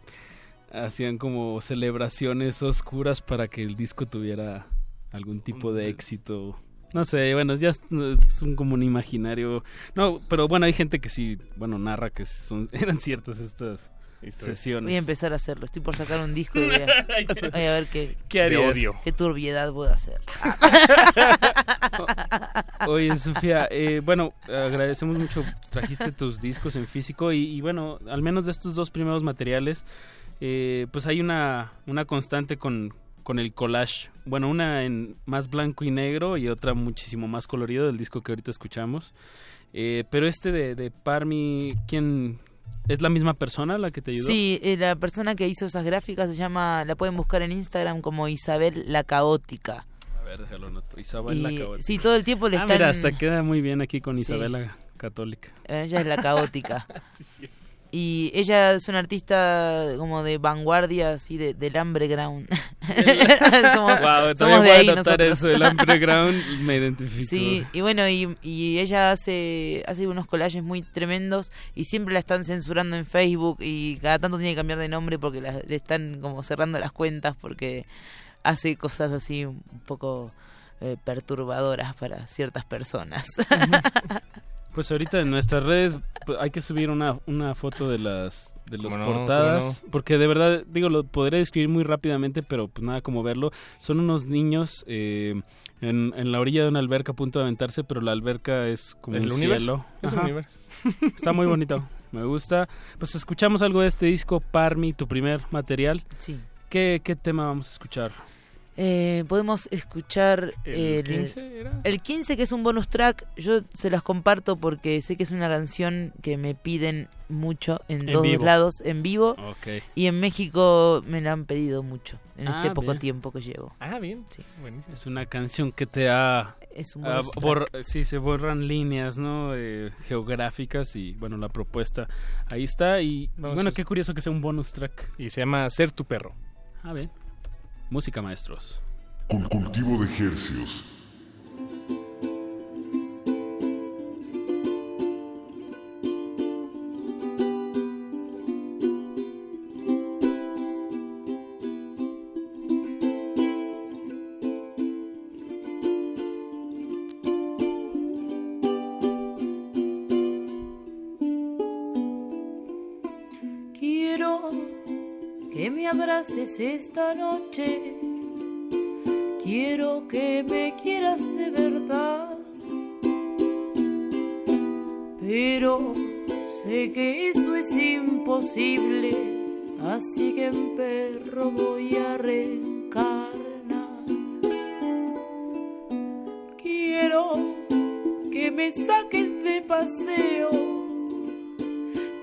hacían como celebraciones oscuras para que el disco tuviera algún tipo de éxito no sé, bueno, ya es un, como un imaginario. No, pero bueno, hay gente que sí, bueno, narra que son, (laughs) eran ciertas estas sesiones. Voy a empezar a hacerlo. Estoy por sacar un disco y voy a, (laughs) ver qué, ¿Qué, odio. qué turbiedad puedo hacer. (laughs) Oye, Sofía, eh, bueno, agradecemos mucho. Trajiste tus discos en físico y, bueno, al menos de estos dos primeros materiales, eh, pues hay una, una constante con, con el collage. Bueno, una en más blanco y negro y otra muchísimo más colorido del disco que ahorita escuchamos. Eh, pero este de, de Parmi, ¿quién, ¿Es la misma persona la que te ayudó? Sí, eh, la persona que hizo esas gráficas se llama, la pueden buscar en Instagram como Isabel la Caótica. A ver, déjalo noto. Isabel la Caótica. Sí, todo el tiempo le ah, están... mira, hasta queda muy bien aquí con Isabel la Católica. Ella es la Caótica. (laughs) sí, sí. Y ella es una artista como de vanguardia, así de, del underground. (laughs) somos, wow, somos de ahí nosotros. eso, el underground me identifico. Sí, y bueno, y, y, ella hace, hace unos collages muy tremendos y siempre la están censurando en Facebook y cada tanto tiene que cambiar de nombre porque le están como cerrando las cuentas porque hace cosas así un poco eh, perturbadoras para ciertas personas. (laughs) Pues ahorita en nuestras redes pues, hay que subir una, una foto de las de las portadas porque de verdad digo lo podría describir muy rápidamente pero pues nada como verlo. Son unos niños eh, en, en, la orilla de una alberca a punto de aventarse pero la alberca es como un cielo. Es un universo. (laughs) Está muy bonito me gusta. Pues escuchamos algo de este disco Parmi tu primer material. Sí. Qué, qué tema vamos a escuchar eh, podemos escuchar el, 15, el 15 que es un bonus track yo se las comparto porque sé que es una canción que me piden mucho en, dos lados en vivo y en México me la han pedido mucho en este ah, poco tiempo que llevo. Ah bien. Sí. es una canción que te ha es un sí se borran líneas no eh, geográficas y bueno la propuesta ahí está y bueno qué curioso que sea un bonus track. Y se llama ser tu perro. Ah bien Música maestros. Con cultivo de ejercios. Esta noche. Quiero que me quieras de verdad. Pero sé que eso es imposible. Así que en perro voy a reencarnar. Quiero que me saques de paseo.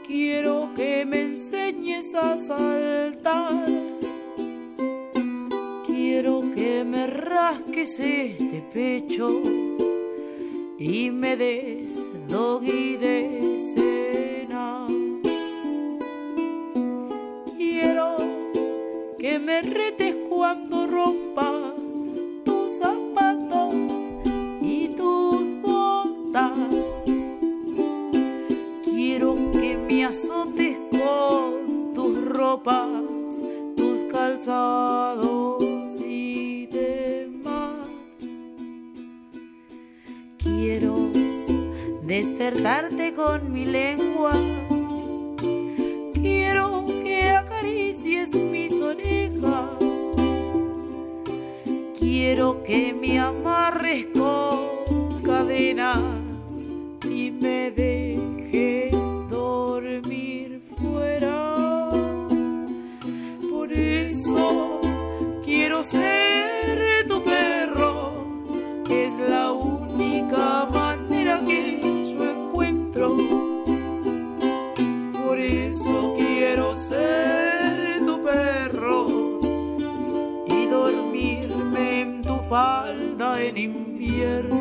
Quiero que me enseñes a saltar este pecho y me des doggy de cena. Quiero que me retes cuando rompa tus zapatos y tus botas. Quiero que me azotes con tus ropas Quiero despertarte con mi lengua. Quiero que acaricies mis orejas. Quiero que me amarres con cadenas y me dejes invierno.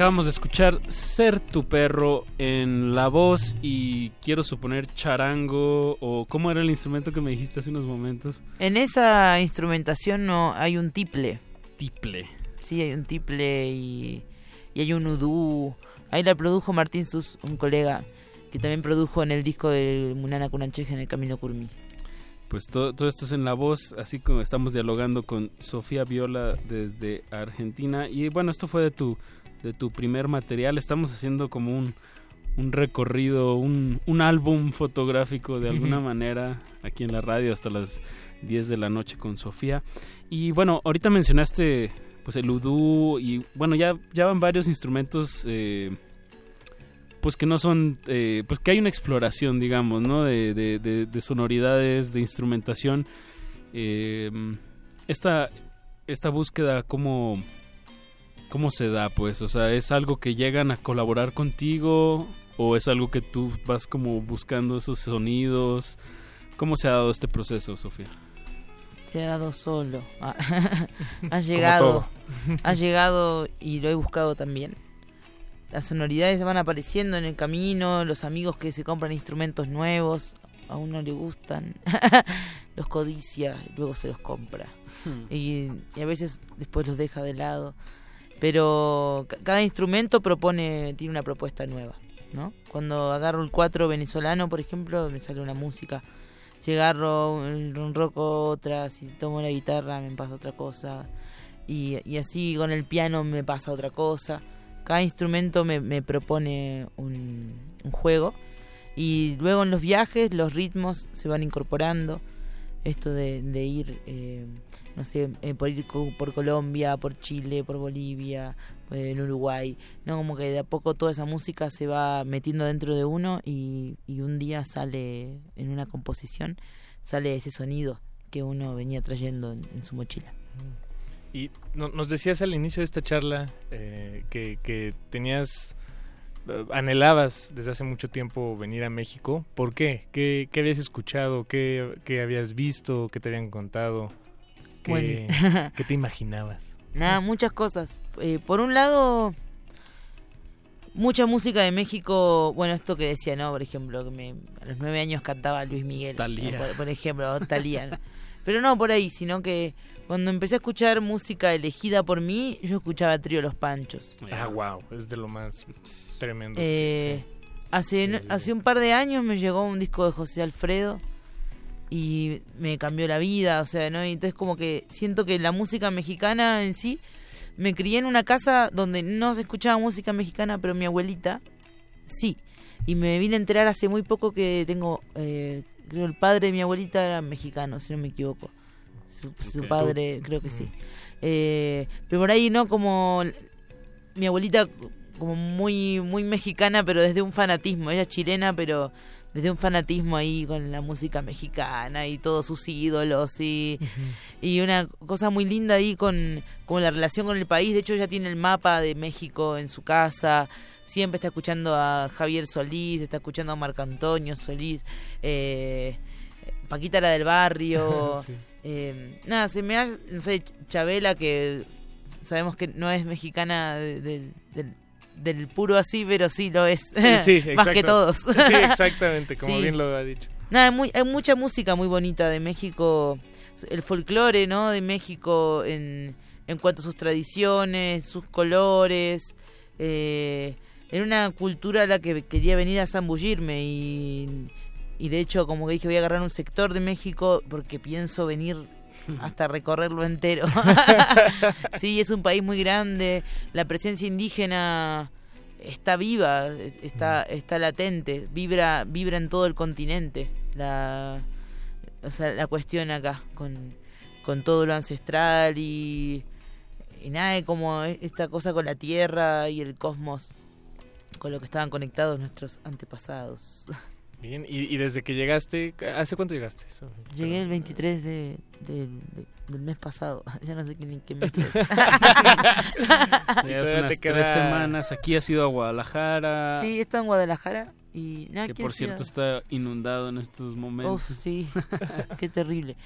Acabamos de escuchar Ser tu perro en la voz y quiero suponer charango o cómo era el instrumento que me dijiste hace unos momentos. En esa instrumentación no hay un tiple. Tiple. Sí, hay un tiple y, y hay un udú. Ahí la produjo Martín Sus, un colega que también produjo en el disco de Munana Kunancheje en el Camino Curmi. Pues todo, todo esto es en la voz, así como estamos dialogando con Sofía Viola desde Argentina. Y bueno, esto fue de tu, de tu primer material. Estamos haciendo como un, un recorrido, un, un álbum fotográfico de alguna manera aquí en la radio hasta las 10 de la noche con Sofía. Y bueno, ahorita mencionaste pues el udú y bueno, ya, ya van varios instrumentos eh, pues que no son, eh, pues que hay una exploración, digamos, ¿no? De, de- de- de sonoridades, de instrumentación. Eh, esta, esta búsqueda, ¿cómo, ¿cómo se da, pues? O sea, ¿es algo que llegan a colaborar contigo o es algo que tú vas como buscando esos sonidos? ¿Cómo se ha dado este proceso, Sofía? Se ha dado solo. (laughs) Ha llegado. ha llegado y lo he buscado también. Las sonoridades van apareciendo en el camino, los amigos que se compran instrumentos nuevos, a uno le gustan, (laughs) los codicia y luego se los compra. Hmm. Y, y a veces después los deja de lado. Pero ca- cada instrumento propone, tiene una propuesta nueva, ¿no? Cuando agarro el cuatro venezolano, por ejemplo, me sale una música. Si agarro el ronroco otra, si tomo la guitarra me pasa otra cosa. Y, así con el piano me pasa otra cosa. Cada instrumento me, me propone un, un juego. Y luego en los viajes los ritmos se van incorporando. Esto de, de ir, eh, no sé, eh, por ir por Colombia, por Chile, por Bolivia, eh, en Uruguay. No, como que de a poco toda esa música se va metiendo dentro de uno y, y un día sale en una composición, sale ese sonido que uno venía trayendo en, su mochila. Y no- nos decías al inicio de esta charla eh, que, que tenías eh, anhelabas desde hace mucho tiempo venir a México. ¿Por qué? ¿Qué, qué habías escuchado? ¿Qué, ¿Qué habías visto? ¿Qué te habían contado? ¿Qué, Bueno. (laughs) ¿qué te imaginabas? Nada, muchas cosas. Eh, por un lado, mucha música de México. Bueno, esto que decía, ¿no? Por ejemplo, que me- a los nueve años cantaba Luis Miguel. ¿no? Por, por ejemplo, ¿no? Pero no por ahí, sino que cuando empecé a escuchar música elegida por mí, yo escuchaba Trío Los Panchos. Ah, wow, es de lo más tremendo. Eh, hace, hace un par de años me llegó un disco de José Alfredo y me cambió la vida, o sea, ¿no? Y entonces como que siento que la música mexicana en sí, me crié en una casa donde no se escuchaba música mexicana, pero mi abuelita sí. Y me vine a enterar hace muy poco que tengo, eh, creo el padre de mi abuelita era mexicano, si no me equivoco. Su, su padre, creo que sí. Eh, pero por ahí, ¿no? Como mi abuelita como muy muy mexicana pero desde un fanatismo ella es chilena pero desde un fanatismo ahí con la música mexicana y todos sus ídolos y, y una cosa muy linda ahí con, con la relación con el país. De hecho ella tiene el mapa de México en su casa. Siempre está escuchando a Javier Solís está escuchando a Marco Antonio Solís eh, Paquita la del barrio. (laughs) Sí. eh, nada se me hace no sé Chabela que sabemos que no es mexicana de- de- del, del puro así, pero sí lo es. Sí, (laughs) Más que todos. Sí, (laughs) exactamente, como Sí. bien lo ha dicho. Nada, hay, muy- hay mucha música muy bonita de México. El folclore, ¿no? De México en, en cuanto a sus tradiciones, sus colores. Eh, era una cultura a la que quería venir a zambullirme y, y de hecho como que dije voy a agarrar un sector de México porque pienso venir hasta recorrerlo entero. (laughs) sí, es un país muy grande, la presencia indígena está viva, está está latente, vibra vibra en todo el continente. La o sea, la cuestión acá con con todo lo ancestral y y nada, como esta cosa con la tierra y el cosmos con lo que estaban conectados nuestros antepasados. Bien, y, y desde que llegaste, ¿hace cuánto llegaste? Eso, Llegué el 23 de, de- de- del mes pasado. (laughs) Ya no sé qué, ni qué mes es. (laughs) Ya todavía hace te unas queda- tres semanas. Aquí has ido a Guadalajara. Sí, está en Guadalajara y nada, que ¿qué por cierto está inundado en estos momentos. Uf, sí, (laughs) qué terrible.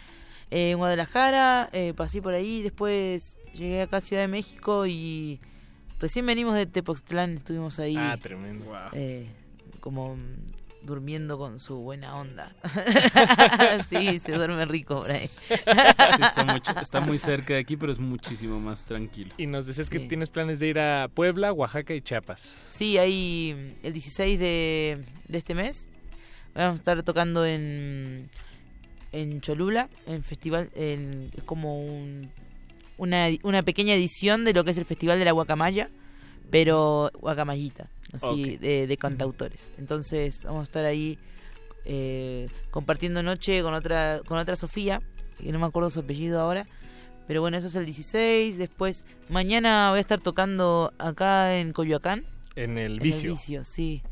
Eh, en Guadalajara, eh, pasé por ahí, después llegué acá a Ciudad de México y recién venimos de Tepoztlán, estuvimos ahí. Ah, tremendo. eh, como durmiendo con su buena onda. (laughs) sí, se duerme rico por ahí. Sí, está, mucho- está muy cerca de aquí, pero es muchísimo más tranquilo. Y nos decías que tienes planes de ir a Puebla, Oaxaca y Chiapas. Sí, ahí el 16 de, de este mes vamos a estar tocando en, en Cholula, en festival, en- es como un- una, una pequeña edición de lo que es el Festival de la Guacamaya, pero guacamayita, así, de, de cantautores. Entonces vamos a estar ahí eh, compartiendo noche con otra, con otra Sofía, que no me acuerdo su apellido ahora. Pero bueno, eso es el 16. Después, mañana voy a estar tocando acá en Coyoacán. En el En vicio. el vicio, sí.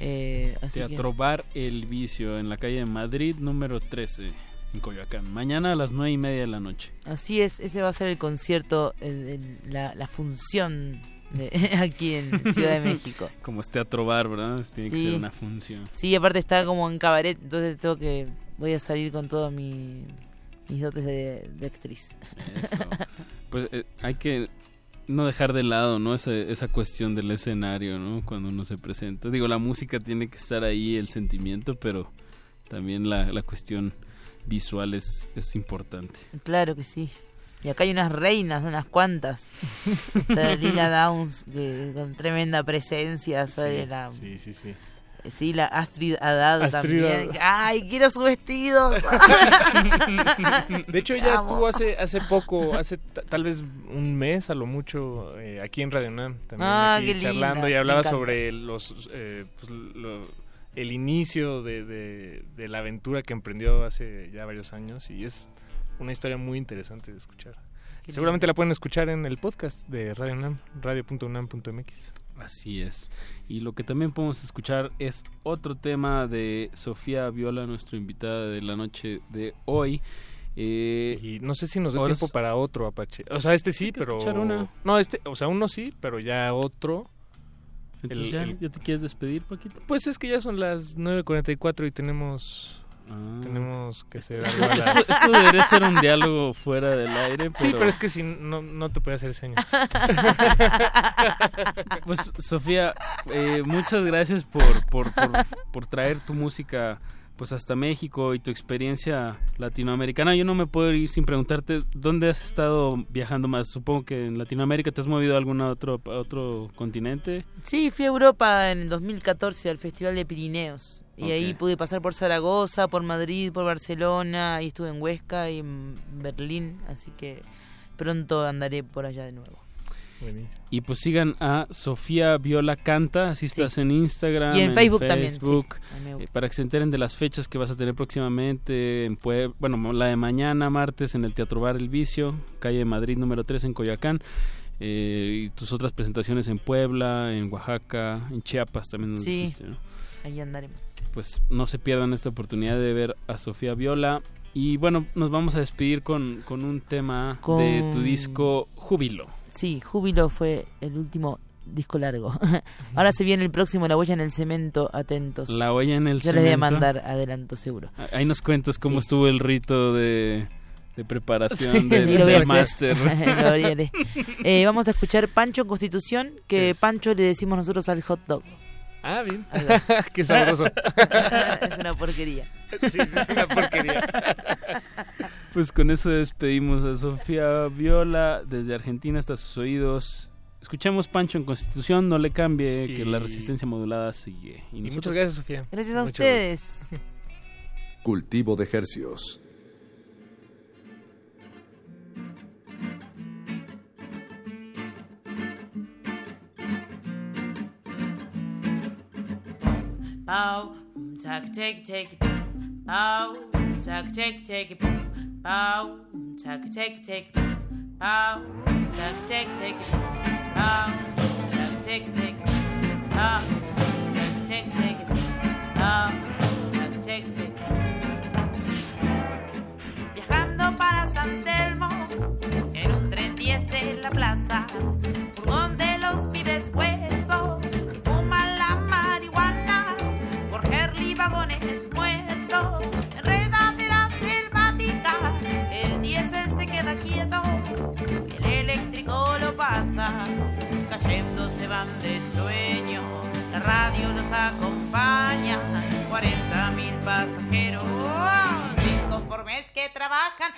Eh, así que- Teatro Bar El Vicio, en la calle de Madrid, número 13, en Coyoacán. Mañana a las nueve y media de la noche. Así es, ese va a ser el concierto, el- el- la, la función de, (laughs) aquí en Ciudad de México. (laughs) Como es Teatro Bar, ¿verdad? Tiene que Sí. ser una función. Sí, aparte está como en cabaret, entonces tengo que voy a salir con todos mi, mis dotes de, de actriz. Eso. (laughs) Pues eh, hay que no dejar de lado, ¿no? Esa, esa cuestión del escenario, ¿no? Cuando uno se presenta. Digo, la música tiene que estar ahí, el sentimiento, pero también la, la cuestión visual es, es importante. Claro que sí. Y acá hay unas reinas, unas cuantas. (laughs) Está Lila Downs, que con tremenda presencia sobre la... Sí, sí, sí. Sí, la Astrid Haddad Astrid también. Haddad. ¡Ay, quiero su vestido! De hecho, ella estuvo hace hace poco, hace ta- tal vez un mes a lo mucho, eh, aquí en Radio UNAM, también Ah, aquí linda, charlando y hablaba sobre los eh, pues, lo- el inicio de, de- de la aventura que emprendió hace ya varios años y es una historia muy interesante de escuchar. Seguramente la pueden escuchar en el podcast de Radio UNAM, radio.unam.mx. Así es. Y lo que también podemos escuchar es otro tema de Sofía Viola, nuestra invitada de la noche de hoy. Eh, Y no sé si nos da ahora tiempo para otro Apache. O sea, este sí, pero escuchar una. no, este, o sea, uno sí, pero ya otro. Entonces, El- ya, el- ¿ya te quieres despedir, Paquito? Pues es que ya son las 9.44 y tenemos... Ah. Tenemos que (laughs) algo a las... Esto, esto debería ser un diálogo fuera del aire. Sí, pero es que si no, no te puede hacer señas. (laughs) Pues Sofía, eh, muchas gracias por, por, por, por traer tu música pues hasta México y tu experiencia latinoamericana. Yo no me puedo ir sin preguntarte dónde has estado viajando más. Supongo que en Latinoamérica te has movido a algún otro a otro continente. Sí, fui a Europa en el 2014 al Festival de Pirineos. Y ahí pude pasar por Zaragoza, por Madrid, por Barcelona, y estuve en Huesca y en Berlín, así que pronto andaré por allá de nuevo. Y pues sigan a Sofía Viola Canta, así estás en Instagram, Y en Facebook también, sí. Eh, para que se enteren de las fechas que vas a tener próximamente en Pue- bueno, la de mañana, martes, en el Teatro Bar El Vicio, calle de Madrid número 3 en Coyoacán. eh, y tus otras presentaciones en Puebla, en Oaxaca, en Chiapas también Sí, dijiste, ¿no? Ahí andaremos. Pues no se pierdan esta oportunidad de ver a Sofía Viola. Y bueno, nos vamos a despedir con, con un tema Con- de tu disco Júbilo. Sí, Júbilo fue el último disco largo. (laughs) Ahora se viene el próximo, La huella en el cemento, atentos. La huella en el Yo les voy a cemento. mandar adelanto seguro. Ahí nos cuentas cómo estuvo el rito de, de preparación Sí, del, sí, máster. (laughs) Eh, vamos a escuchar Pancho en Constitución, que Pancho le decimos nosotros al hot dog. Ah, bien. (laughs) Qué sabroso. es una porquería. Sí, sí, es una porquería. Pues con eso despedimos a Sofía Viola desde Argentina hasta sus oídos. Escuchemos Pancho en Constitución, no le cambie, que la resistencia modulada sigue. Y nosotros- muchas gracias, Sofía. Gracias a Mucho- ustedes. Cultivo de hercios. Bow, tack, take, take, bow, tack, take, take, bow, tack, take, take, bow, tack, take, take, bow, tack, take, take, bow, tack, take, take, bow, tack, take, take. Pasajeros, disconformes que trabajan,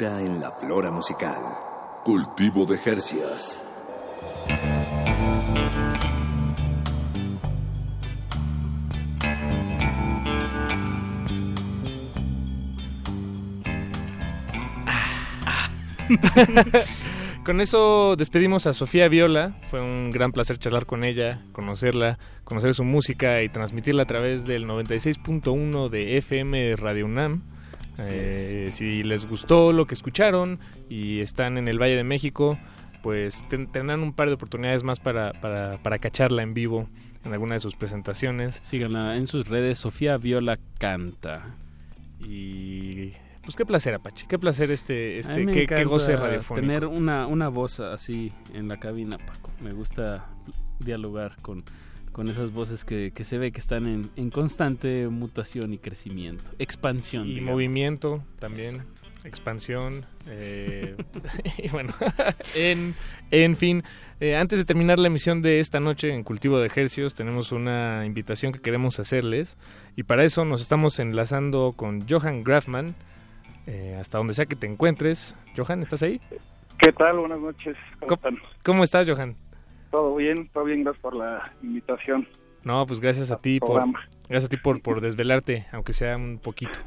en la flora musical. Cultivo de Jercias. (laughs) con eso despedimos a Sofía Viola. Fue un gran placer charlar con ella, conocerla, conocer su música y transmitirla a través del 96.1 de FM Radio UNAM. Eh, si les gustó lo que escucharon y están en el Valle de México, pues tendrán un par de oportunidades más para, para, para cacharla en vivo en alguna de sus presentaciones. Síganla en sus redes, Sofía Viola Canta. Y pues qué placer, Apache, qué placer este, este qué, goce radiofónico. Tener una, una voz así en la cabina, Paco. Me gusta dialogar con, con esas voces que, que se ve que están en, en constante mutación y crecimiento, expansión. Y movimiento también, expansión. Eh, (laughs) y bueno, (laughs) en, en fin, eh, antes de terminar la emisión de esta noche en Cultivo de Ejercios, tenemos una invitación que queremos hacerles. Y para eso nos estamos enlazando con Johan Grafman eh, hasta donde sea que te encuentres. Johan, ¿estás ahí? ¿Qué tal? Buenas noches. ¿Cómo, estás, Johan? Todo bien, todo bien, gracias por la invitación. No, pues gracias a ti por gracias a ti por, por desvelarte, aunque sea un poquito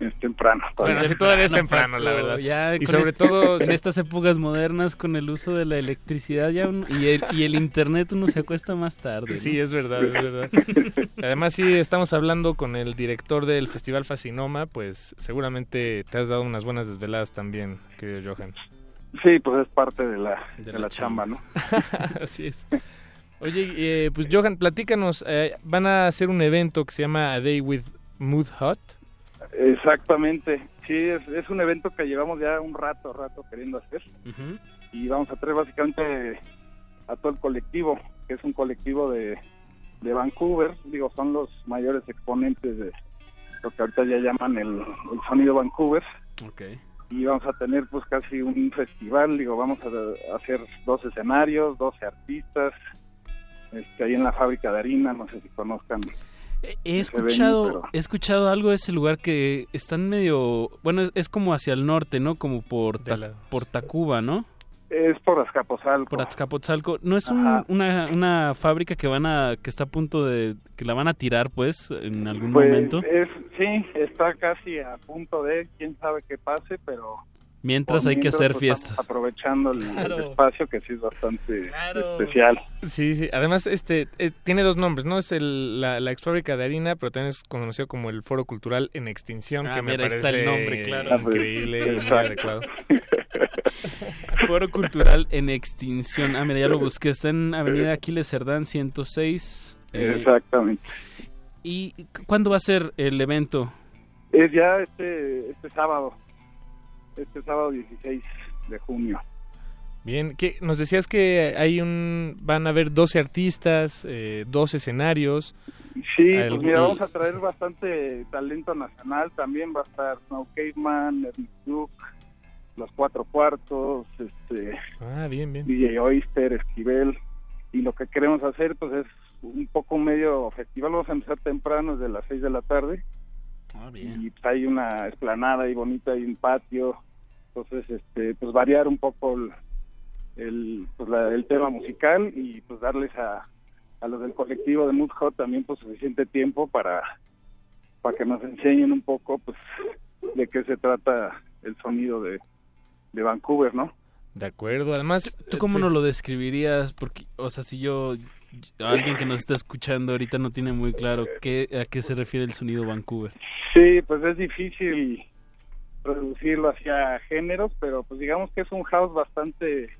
es temprano. Todavía. Bueno, sí, todavía es temprano, la verdad. Ya y sobre este, todo (laughs) en estas épocas modernas con el uso de la electricidad ya y, el, y el internet uno se acuesta más tarde. Sí, es verdad, es verdad. (laughs) Además, sí, estamos hablando con el director del Festival Fascinoma, pues seguramente te has dado unas buenas desveladas también, querido Johan. Sí, pues es parte de la, de, la, chamba, ¿no? (laughs) Así es. Oye, eh, pues Johan, platícanos, eh, van a hacer un evento que se llama A Day with Mood Hot. Exactamente, sí, es, un evento que llevamos ya un rato, rato queriendo hacer y vamos a traer básicamente a todo el colectivo, que es un colectivo de, de Vancouver, digo, son los mayores exponentes de lo que ahorita ya llaman el, sonido Vancouver. Okay. Y vamos a tener pues casi un festival, digo, vamos a, hacer dos escenarios, 12 artistas, este, ahí en la fábrica de harina, no sé si conozcan He escuchado, he escuchado algo de ese lugar que están medio, bueno, es, como hacia el norte, ¿no? Como por, por Tacuba, ¿no? Es por Azcapotzalco. Por Azcapotzalco. ¿No es una, una fábrica que van a, que está a punto de, que la van a tirar, pues, en algún pues, momento? Es, sí, está casi a punto de, quién sabe qué pase, pero Mientras hay que hacer pues, fiestas. Aprovechando el, espacio que sí es bastante especial. Sí, sí. Además, este eh, tiene dos nombres, ¿no? Es el, la, la ex fábrica de harina, pero también es conocido como el Foro Cultural en Extinción, ah, que me parece está el nombre, claro. increíble y muy adecuado. (laughs) (laughs) Foro Cultural en Extinción. Ah, mira, ya lo busqué. Está en Avenida Aquiles Cerdán 106. Eh, Exactamente. ¿Y cuándo va a ser el evento? Es ya este, este sábado este sábado 16 de junio. Bien, ¿qué, nos decías que hay un, van a haber 12 artistas, eh, dos escenarios. Sí, pues mira, vamos a traer bastante talento nacional, también va a estar Snow Caveman, Ernest Duke, Los Cuatro Cuartos, este, ah, bien, bien. DJ Oyster, Esquivel, y lo que queremos hacer pues es un poco medio festival, vamos a empezar temprano desde las 6 de la tarde, Ah, y pues, hay una esplanada y bonita y un patio. Entonces este pues variar un poco el, pues, el tema musical y pues darles a, a los del colectivo de Mood Hot también pues suficiente tiempo para para que nos enseñen un poco pues de qué se trata el sonido de, de Vancouver, ¿no? De acuerdo, además... ¿Tú cómo nos lo describirías? Porque, o sea, si yo alguien que nos está escuchando ahorita no tiene muy claro qué, a qué se refiere el sonido Vancouver. Sí, pues es difícil reducirlo hacia géneros, pero pues digamos que es un house bastante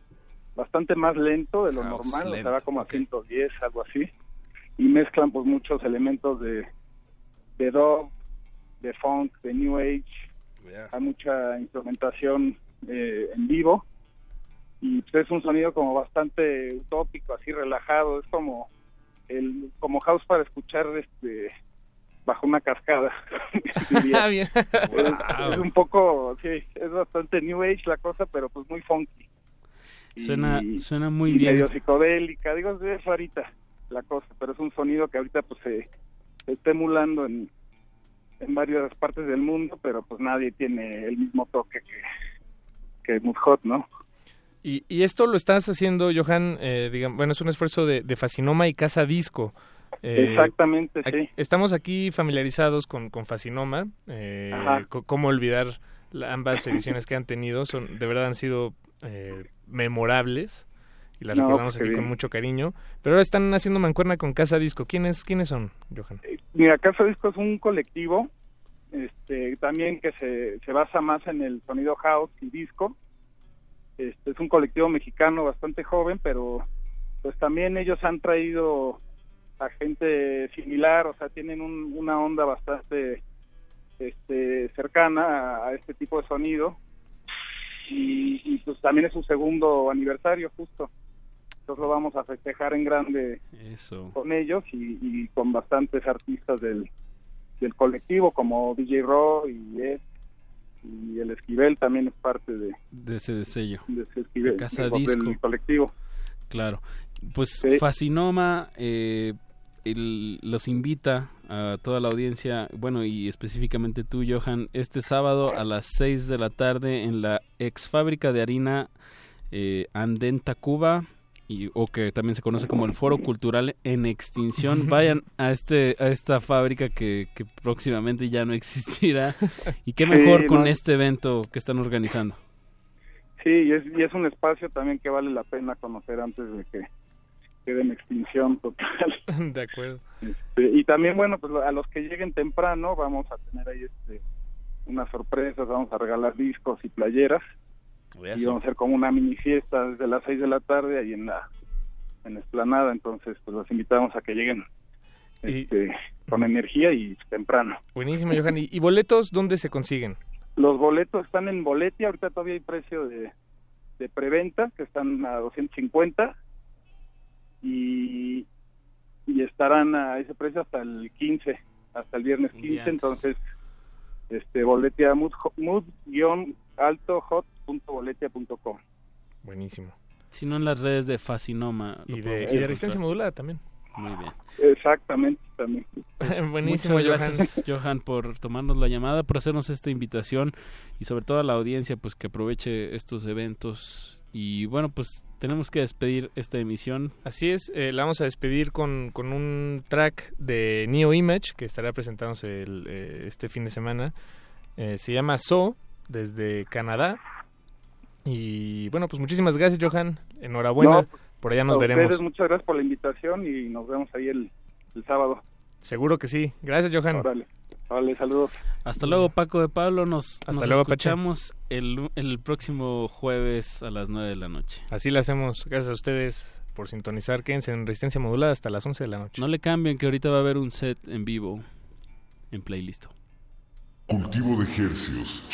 bastante más lento de lo normal, o sea, va como a 110, algo así, y mezclan pues muchos elementos de de dub, de funk, de new age, hay mucha instrumentación eh, en vivo y pues, es un sonido como bastante utópico, así relajado, es como el como house para escuchar este bajo una cascada. (laughs) Ah, (laughs) es, es, un poco, sí, es bastante new age la cosa, pero pues muy funky. Suena, suena muy y bien. medio psicodélica, digo, es ahorita la cosa, pero es un sonido que ahorita pues se, está emulando en, en varias partes del mundo, pero pues nadie tiene el mismo toque que, que Mood Hot, ¿no? Y, y esto lo estás haciendo, Johan, eh, digamos, bueno, es un esfuerzo de, de Fascinoma y Casa Disco. Eh, Exactamente, sí. Estamos aquí familiarizados con, con Fascinoma, eh, cómo olvidar ambas ediciones que han tenido son de verdad han sido eh, memorables y las recordamos aquí con mucho cariño. Pero ahora están haciendo mancuerna con Casa Disco. ¿Quiénes, quiénes son, Johan? Eh, mira, Casa Disco es un colectivo este, también que se, se basa más en el sonido house y disco. Este, es un colectivo mexicano bastante joven, pero pues también ellos han traído a gente similar, o sea, tienen una onda bastante este, cercana a, este tipo de sonido y, pues también es su segundo aniversario justo. Entonces lo vamos a festejar en grande con ellos y, con bastantes artistas del, del colectivo como DJ Ro y Ed y el Esquivel también es parte de, de ese sello de ese Esquivel, Casa Disco. del colectivo. Claro. Pues Fascinoma eh, los invita a toda la audiencia, bueno, y específicamente tú, Johan, este sábado a las 6 de la tarde en la ex fábrica de harina eh, Andenta Cuba, y, o que también se conoce como el Foro Cultural en Extinción. Vayan a este a esta fábrica que, que próximamente ya no existirá. Y qué mejor con este evento que están organizando. Sí, y es, y es un espacio también que vale la pena conocer antes de que quede en extinción total. (laughs) De acuerdo. Este, y también, bueno, pues a los que lleguen temprano vamos a tener ahí este unas sorpresas, vamos a regalar discos y playeras. Y vamos a hacer como una mini fiesta desde las 6 de la tarde ahí en la en la esplanada, entonces pues los invitamos a que lleguen este, con energía y temprano. Buenísimo, Johan. ¿Y, boletos dónde se consiguen? Los boletos están en Boletia, ahorita todavía hay precio de, de preventa, que están a 250 y, y estarán a ese precio hasta el 15, hasta el viernes 15, entonces este boletia mood-alto-hot.boletia.com. Buenísimo. Si no en las redes de Fascinoma. Y de, y de resistencia modulada también. Muy bien. Exactamente, también. (laughs) Buenísimo, gracias, Johan, por tomarnos la llamada, por hacernos esta invitación y sobre todo a la audiencia, pues que aproveche estos eventos. Y bueno, pues tenemos que despedir esta emisión. Así es, eh, la vamos a despedir con, con, un track de Neo Image que estará presentándose el, eh, este fin de semana. Eh, se llama So, desde Canadá. Y bueno, pues muchísimas gracias, Johan. Enhorabuena. por allá nos veremos. muchas gracias por la invitación y nos vemos ahí el, el sábado. Seguro que sí. Gracias, Johan. Vale, saludos. Hasta luego, Paco de Pablo. Nos, Hasta luego, escuchamos el, el próximo jueves a las 9 de la noche. Así lo hacemos. Gracias a ustedes por sintonizar. Quédense en Resistencia Modulada hasta las 11 de la noche. No le cambien, que ahorita va a haber un set en vivo en playlist. Cultivo de ejercios.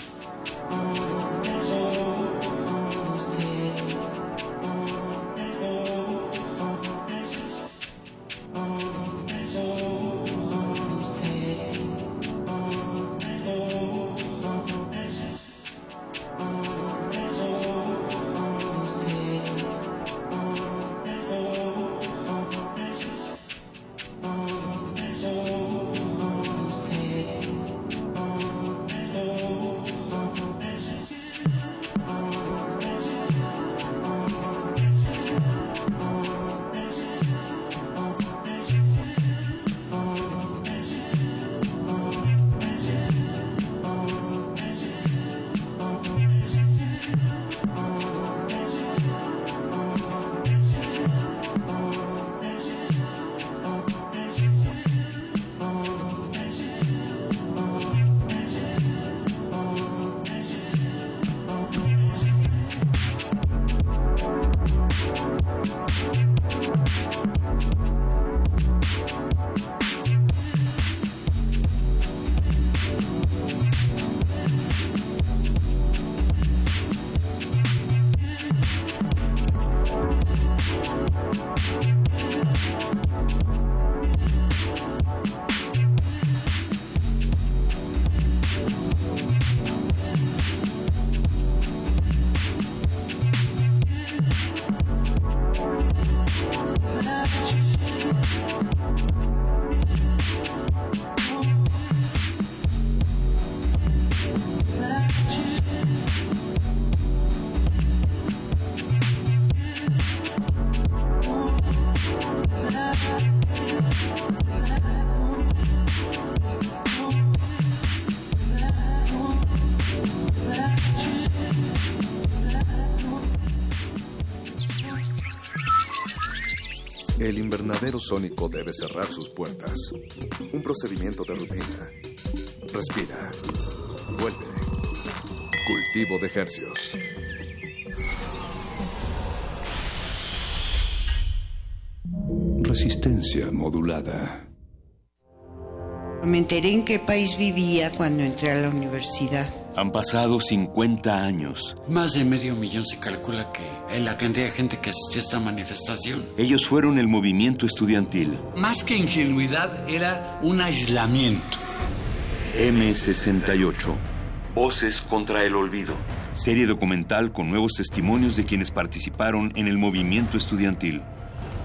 El invernadero sónico debe cerrar sus puertas. Un procedimiento de rutina. Respira. Vuelve. Cultivo de ejercios. Resistencia modulada. Me enteré en qué país vivía cuando entré a la universidad. Han pasado 50 años. Más de medio millón se calcula que es la cantidad de gente que asistió a esta manifestación. Ellos fueron el movimiento estudiantil. Más que ingenuidad, era un aislamiento. M68. Voces contra el olvido. Serie documental con nuevos testimonios de quienes participaron en el movimiento estudiantil.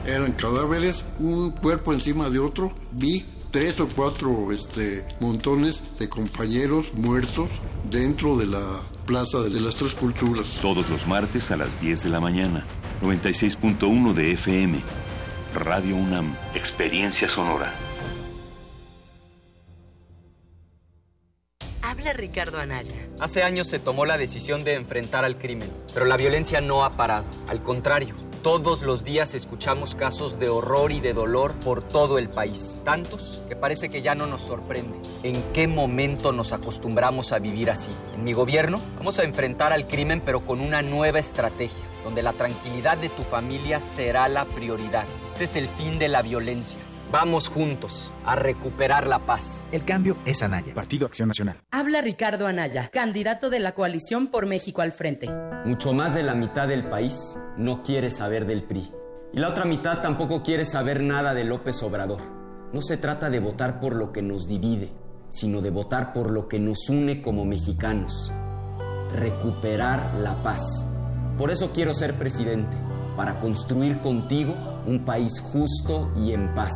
Eran cadáveres, un cuerpo encima de otro. Vi tres o cuatro este, montones de compañeros muertos dentro de la Plaza de las Tres Culturas. Todos los martes a las 10 de la mañana. 96.1 de FM. Radio UNAM. Experiencia sonora. Habla Ricardo Anaya. Hace años se tomó la decisión de enfrentar al crimen, pero la violencia no ha parado. Al contrario, todos los días escuchamos casos de horror y de dolor por todo el país. Tantos que parece que ya no nos sorprende. ¿En qué momento nos acostumbramos a vivir así? En mi gobierno vamos a enfrentar al crimen pero con una nueva estrategia, donde la tranquilidad de tu familia será la prioridad. Este es el fin de la violencia. Vamos juntos a recuperar la paz. El cambio es Anaya, Partido Acción Nacional. Habla Ricardo Anaya, candidato de la coalición por México al frente. Mucho más de la mitad del país no quiere saber del PRI. Y la otra mitad tampoco quiere saber nada de López Obrador. No se trata de votar por lo que nos divide, sino de votar por lo que nos une como mexicanos. Recuperar la paz. Por eso quiero ser presidente, para construir contigo un país justo y en paz.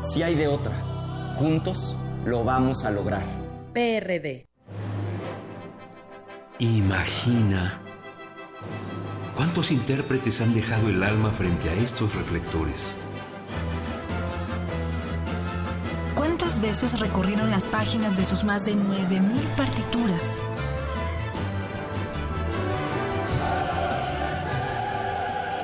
Si hay de otra, juntos lo vamos a lograr. PRD. Imagina. ¿Cuántos intérpretes han dejado el alma frente a estos reflectores? ¿Cuántas veces recorrieron las páginas de sus más de 9.000 partituras?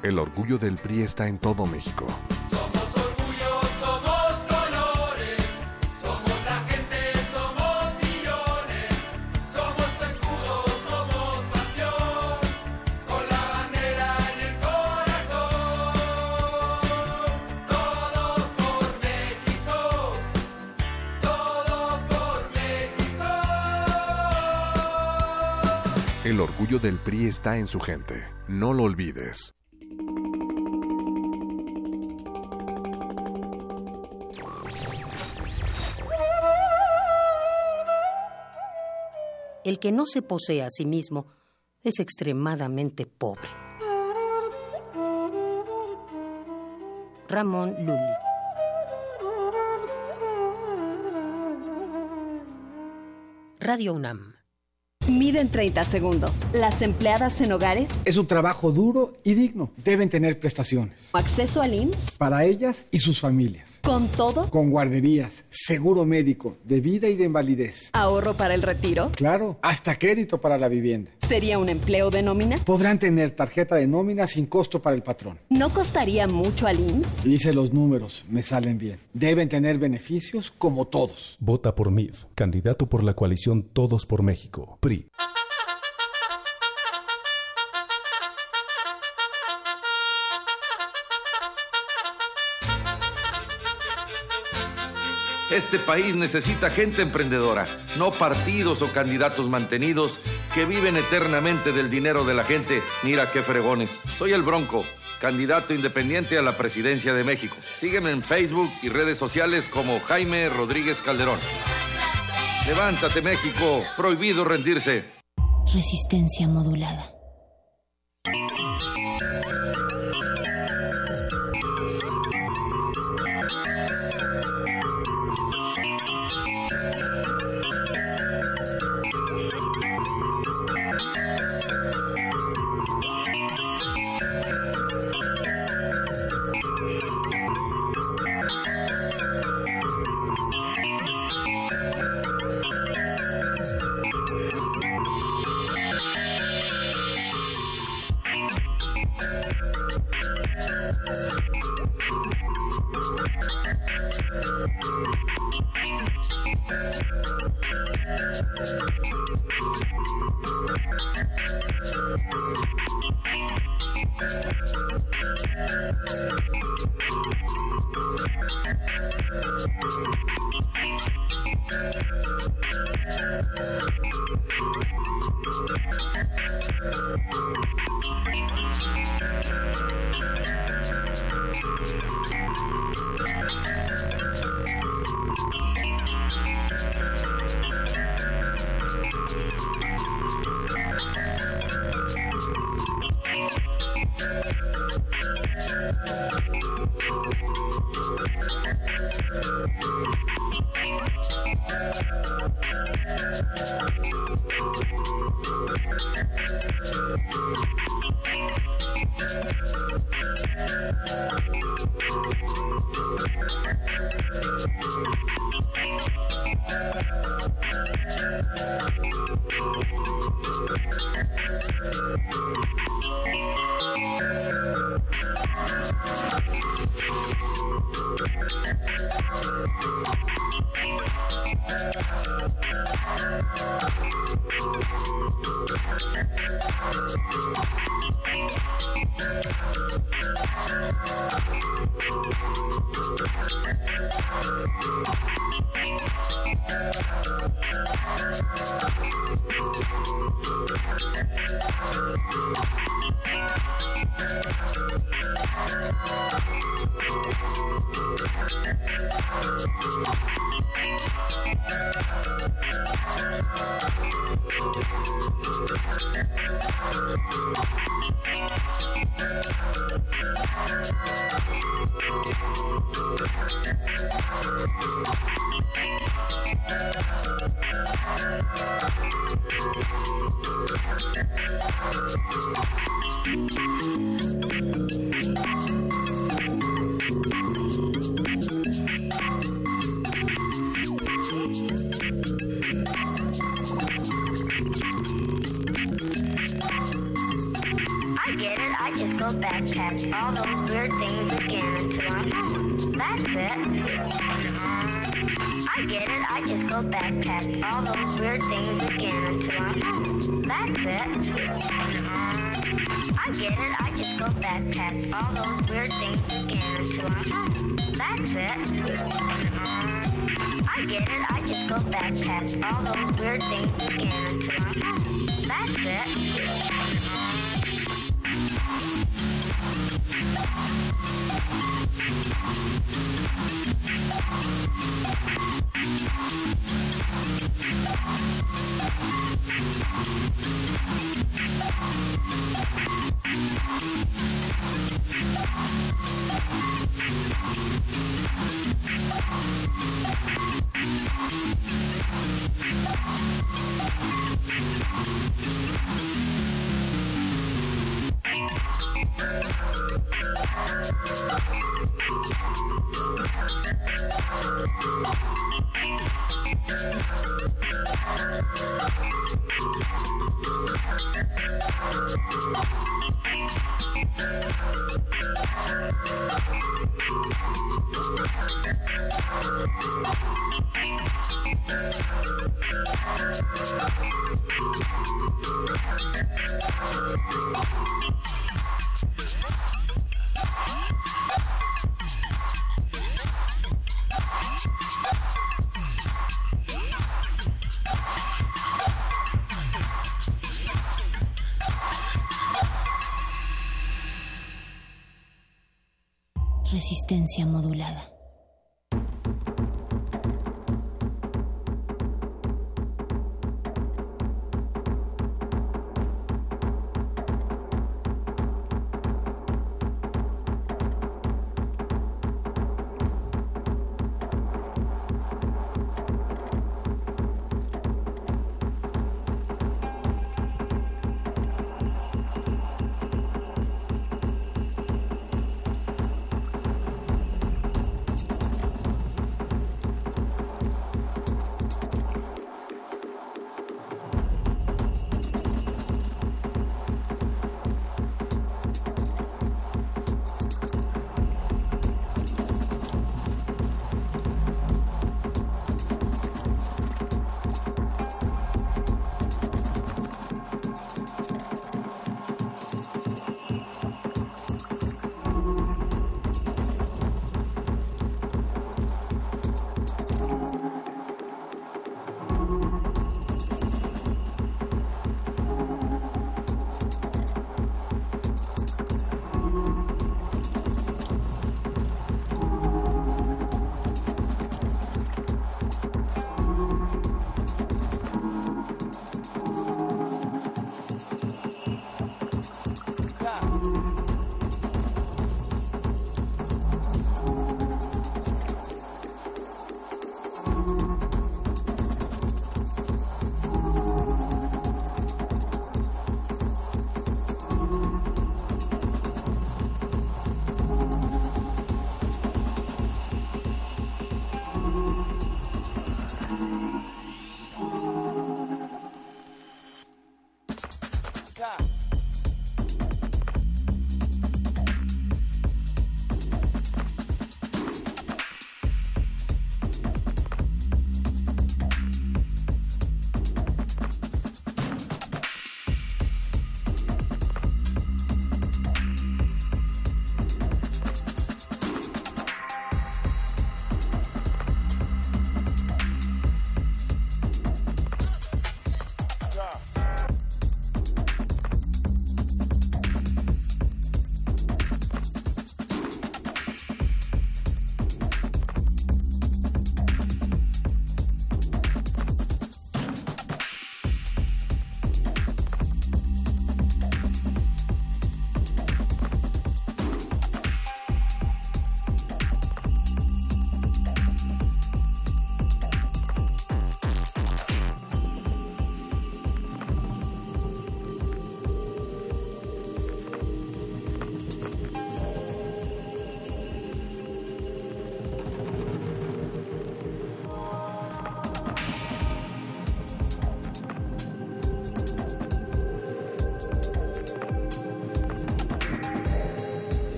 El orgullo del PRI está en todo México. Somos orgullo, somos colores, somos la gente, somos millones, somos tu escudo, somos pasión, con la bandera en el corazón. Todo por México, todo por México. El orgullo del PRI está en su gente. No lo olvides. El que no se posee a sí mismo es extremadamente pobre. Ramón Lully. Radio UNAM. Miden 30 segundos. Las empleadas en hogares. Es un trabajo duro y digno. Deben tener prestaciones. Acceso al IMSS. Para ellas y sus familias. Con todo. Con guarderías, seguro médico, de vida y de invalidez. Ahorro para el retiro. Claro, hasta crédito para la vivienda. ¿Sería un empleo de nómina? Podrán tener tarjeta de nómina sin costo para el patrón. ¿No costaría mucho al IMSS? Hice los números, me salen bien. Deben tener beneficios como todos. Vota por MID, candidato por la coalición Todos por México, PRI. Este país necesita gente emprendedora, no partidos o candidatos mantenidos que viven eternamente del dinero de la gente. Mira qué fregones. Soy el Bronco, candidato independiente a la presidencia de México. Sígueme en Facebook y redes sociales como Jaime Rodríguez Calderón. Levántate México, prohibido rendirse. Resistencia modulada. that all those weird things. Resistencia modulada.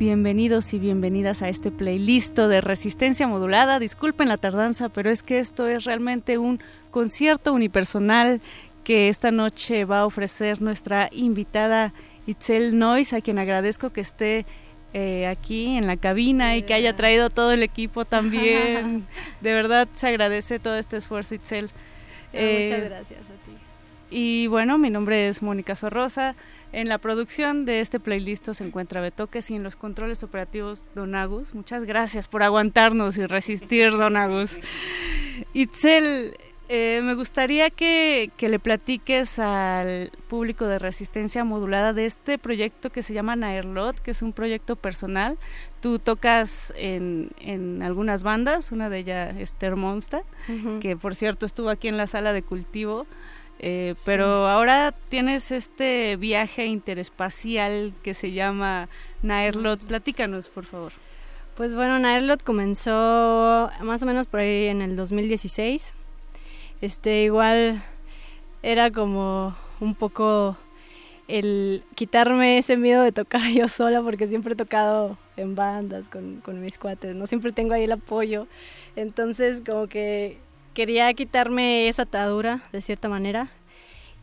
Bienvenidos y bienvenidas a este playlist de resistencia modulada. Disculpen la tardanza, pero es que esto es realmente un concierto unipersonal que esta noche va a ofrecer nuestra invitada Itzel Nois, a quien agradezco que esté eh, aquí en la cabina y que haya traído todo el equipo también. (laughs) De verdad se agradece todo este esfuerzo, Itzel. muchas eh, gracias a ti. Y bueno, mi nombre es Mónica Sorrosa. En la producción de este playlist se encuentra Betoques y en los controles operativos Don Agus. Muchas gracias por aguantarnos y resistir, Don Agus. Itzel, eh, me gustaría que, le platiques al público de Resistencia Modulada de este proyecto que se llama Nairlot, que es un proyecto personal. Tú tocas en, en algunas bandas, una de ellas es Termonsta, que por cierto estuvo aquí en la sala de cultivo eh, pero ahora tienes este viaje interespacial que se llama Nairlot. Platícanos, por favor. Pues bueno, Nairlot comenzó más o menos por ahí en el 2016. Este, igual era como un poco el quitarme ese miedo de tocar (laughs) yo sola porque siempre he tocado en bandas con, con mis cuates, no siempre tengo ahí el apoyo. Entonces como que quería quitarme esa atadura de cierta manera.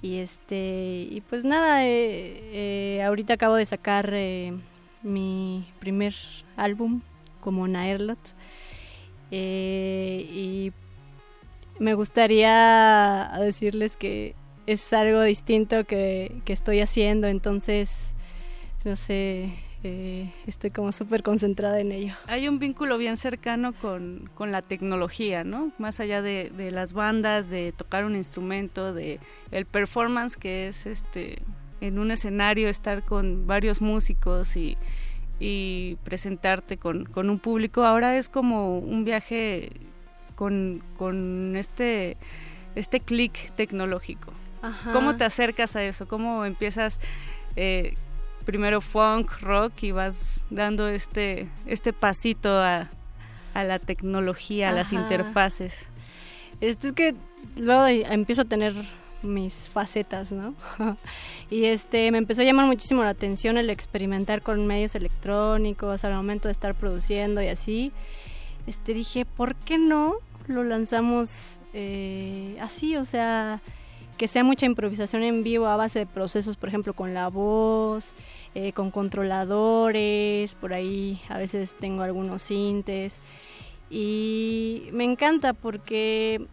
Y este y pues nada eh, eh, ahorita acabo de sacar eh, mi primer álbum como Nairlot y me gustaría decirles que es algo distinto que estoy haciendo. Entonces no sé eh, estoy como súper concentrada en ello. Hay un vínculo bien cercano con, con la tecnología, ¿no? Más allá de, de, las bandas, de tocar un instrumento, de el performance que es este en un escenario estar con varios músicos y, y presentarte con, con un público. Ahora es como un viaje con, con este, este clic tecnológico. ¿Cómo te acercas a eso? ¿Cómo empiezas? Eh, primero funk, rock y vas dando este, este pasito a, a la tecnología, a las interfaces. Esto es que luego empiezo a tener mis facetas, ¿no? (laughs) y este me empezó a llamar muchísimo la atención el experimentar con medios electrónicos al momento de estar produciendo y así. Este dije, ¿por qué no lo lanzamos eh, así? O sea, que sea mucha improvisación en vivo a base de procesos, por ejemplo, con la voz, eh, con controladores, por ahí a veces tengo algunos sintes. Y me encanta porque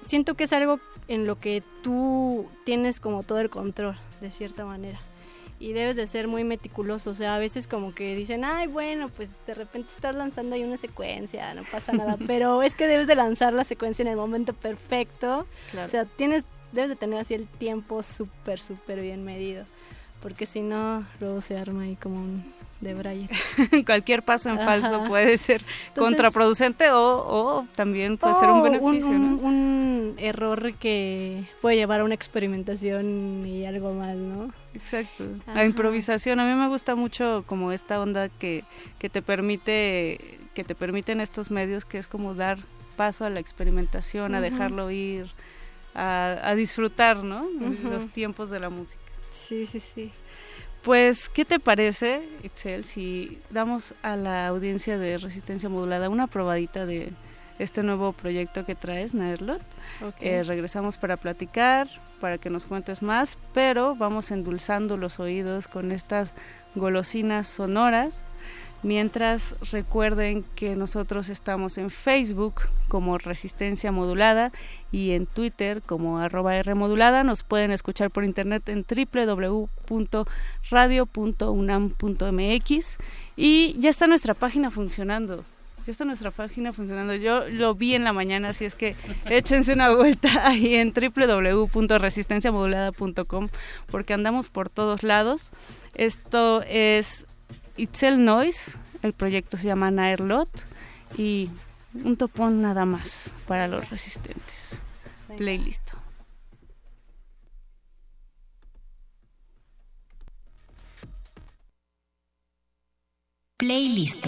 siento que es algo en lo que tú tienes como todo el control, de cierta manera. Y debes de ser muy meticuloso, o sea, a veces como que dicen, ay, bueno, pues de repente estás lanzando ahí una secuencia, no pasa nada, (laughs) pero es que debes de lanzar la secuencia en el momento perfecto, o sea, tienes, debes de tener así el tiempo súper, súper bien medido porque si no, luego se arma ahí como un de Braille. (laughs) Cualquier paso en falso puede ser contraproducente o, también puede ser un beneficio. Un, un, error que puede llevar a una experimentación y algo más, ¿no? Exacto. La improvisación, a mí me gusta mucho como esta onda que, que te permite, que te permiten estos medios, que es como dar paso a la experimentación, a dejarlo ir, a, disfrutar, ¿no? Los tiempos de la música. Sí, sí, sí. Pues, ¿qué te parece, Excel, si damos a la audiencia de Resistencia Modulada una probadita de este nuevo proyecto que traes, Nairlot? Eh, regresamos para platicar, para que nos cuentes más, pero vamos endulzando los oídos con estas golosinas sonoras Mientras recuerden que nosotros estamos en Facebook como Resistencia Modulada y en Twitter como arroba Rmodulada. Nos pueden escuchar por internet en www.radio.unam.mx y ya está nuestra página funcionando. Ya está nuestra página funcionando. Yo lo vi en la mañana, así es que échense una vuelta (laughs) ahí en www.resistenciamodulada.com porque andamos por todos lados. Esto es Itzel Noise, el proyecto se llama Nairlot y un topón nada más para los resistentes. Playlist. Playlist.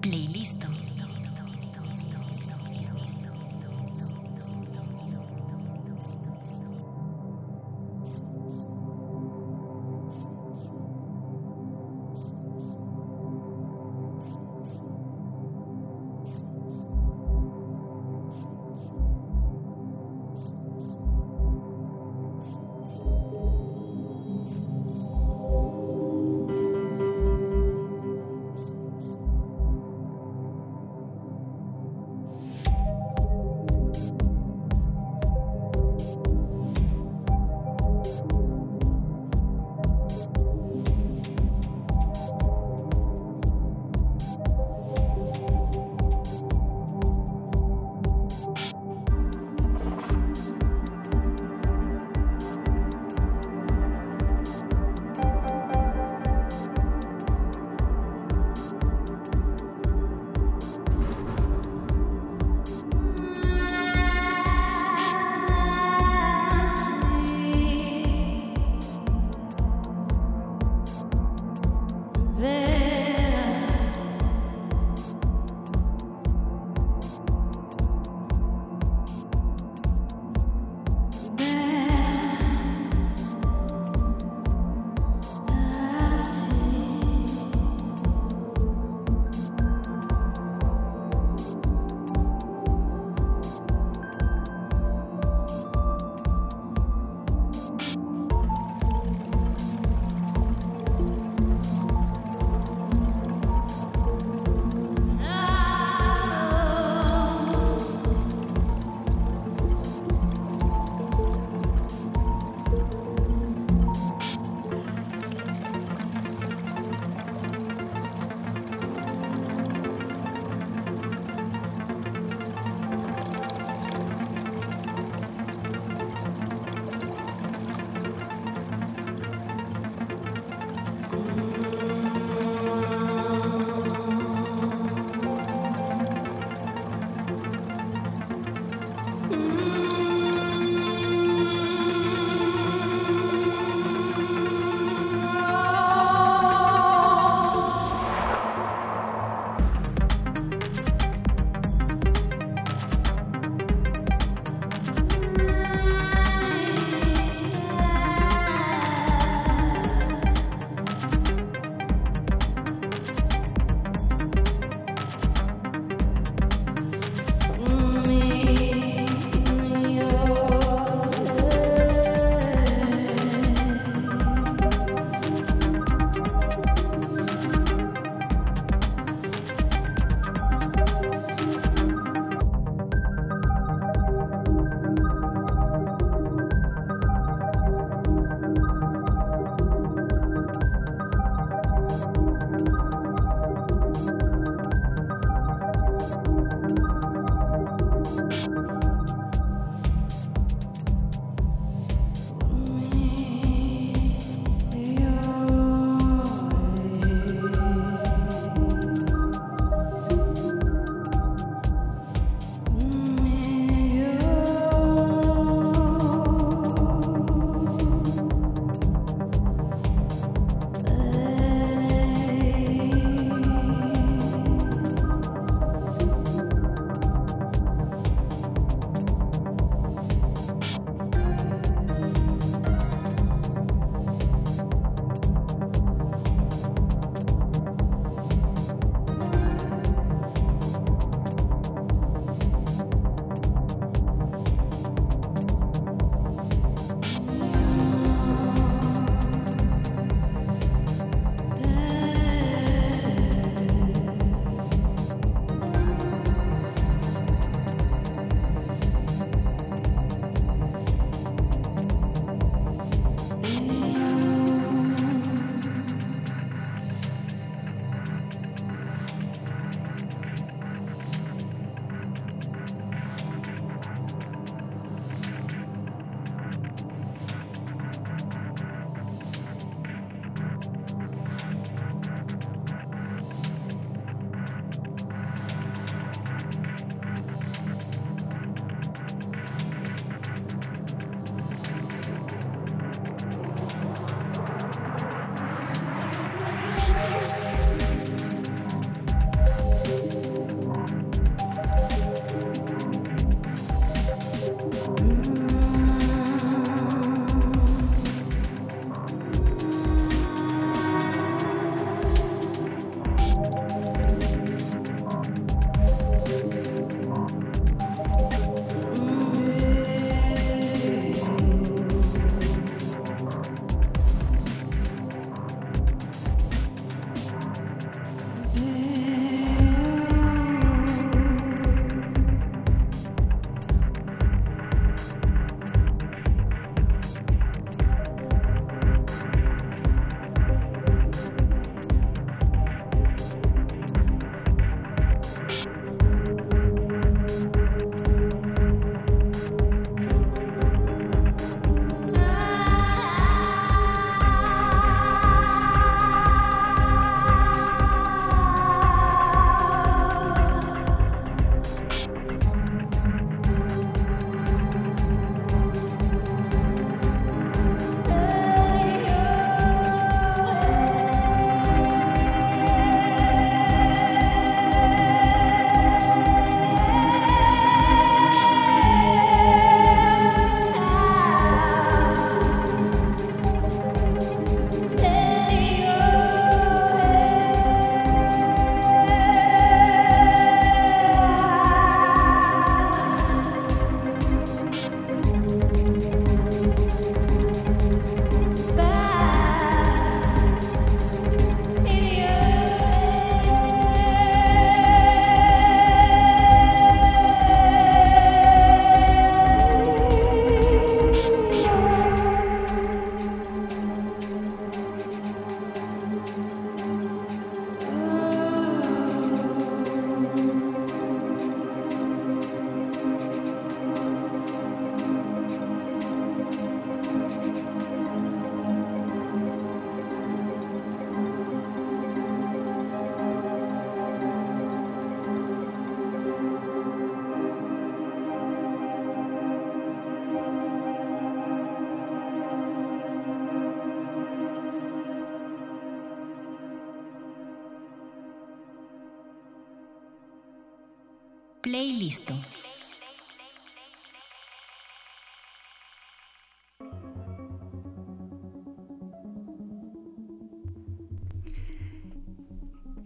Playlist.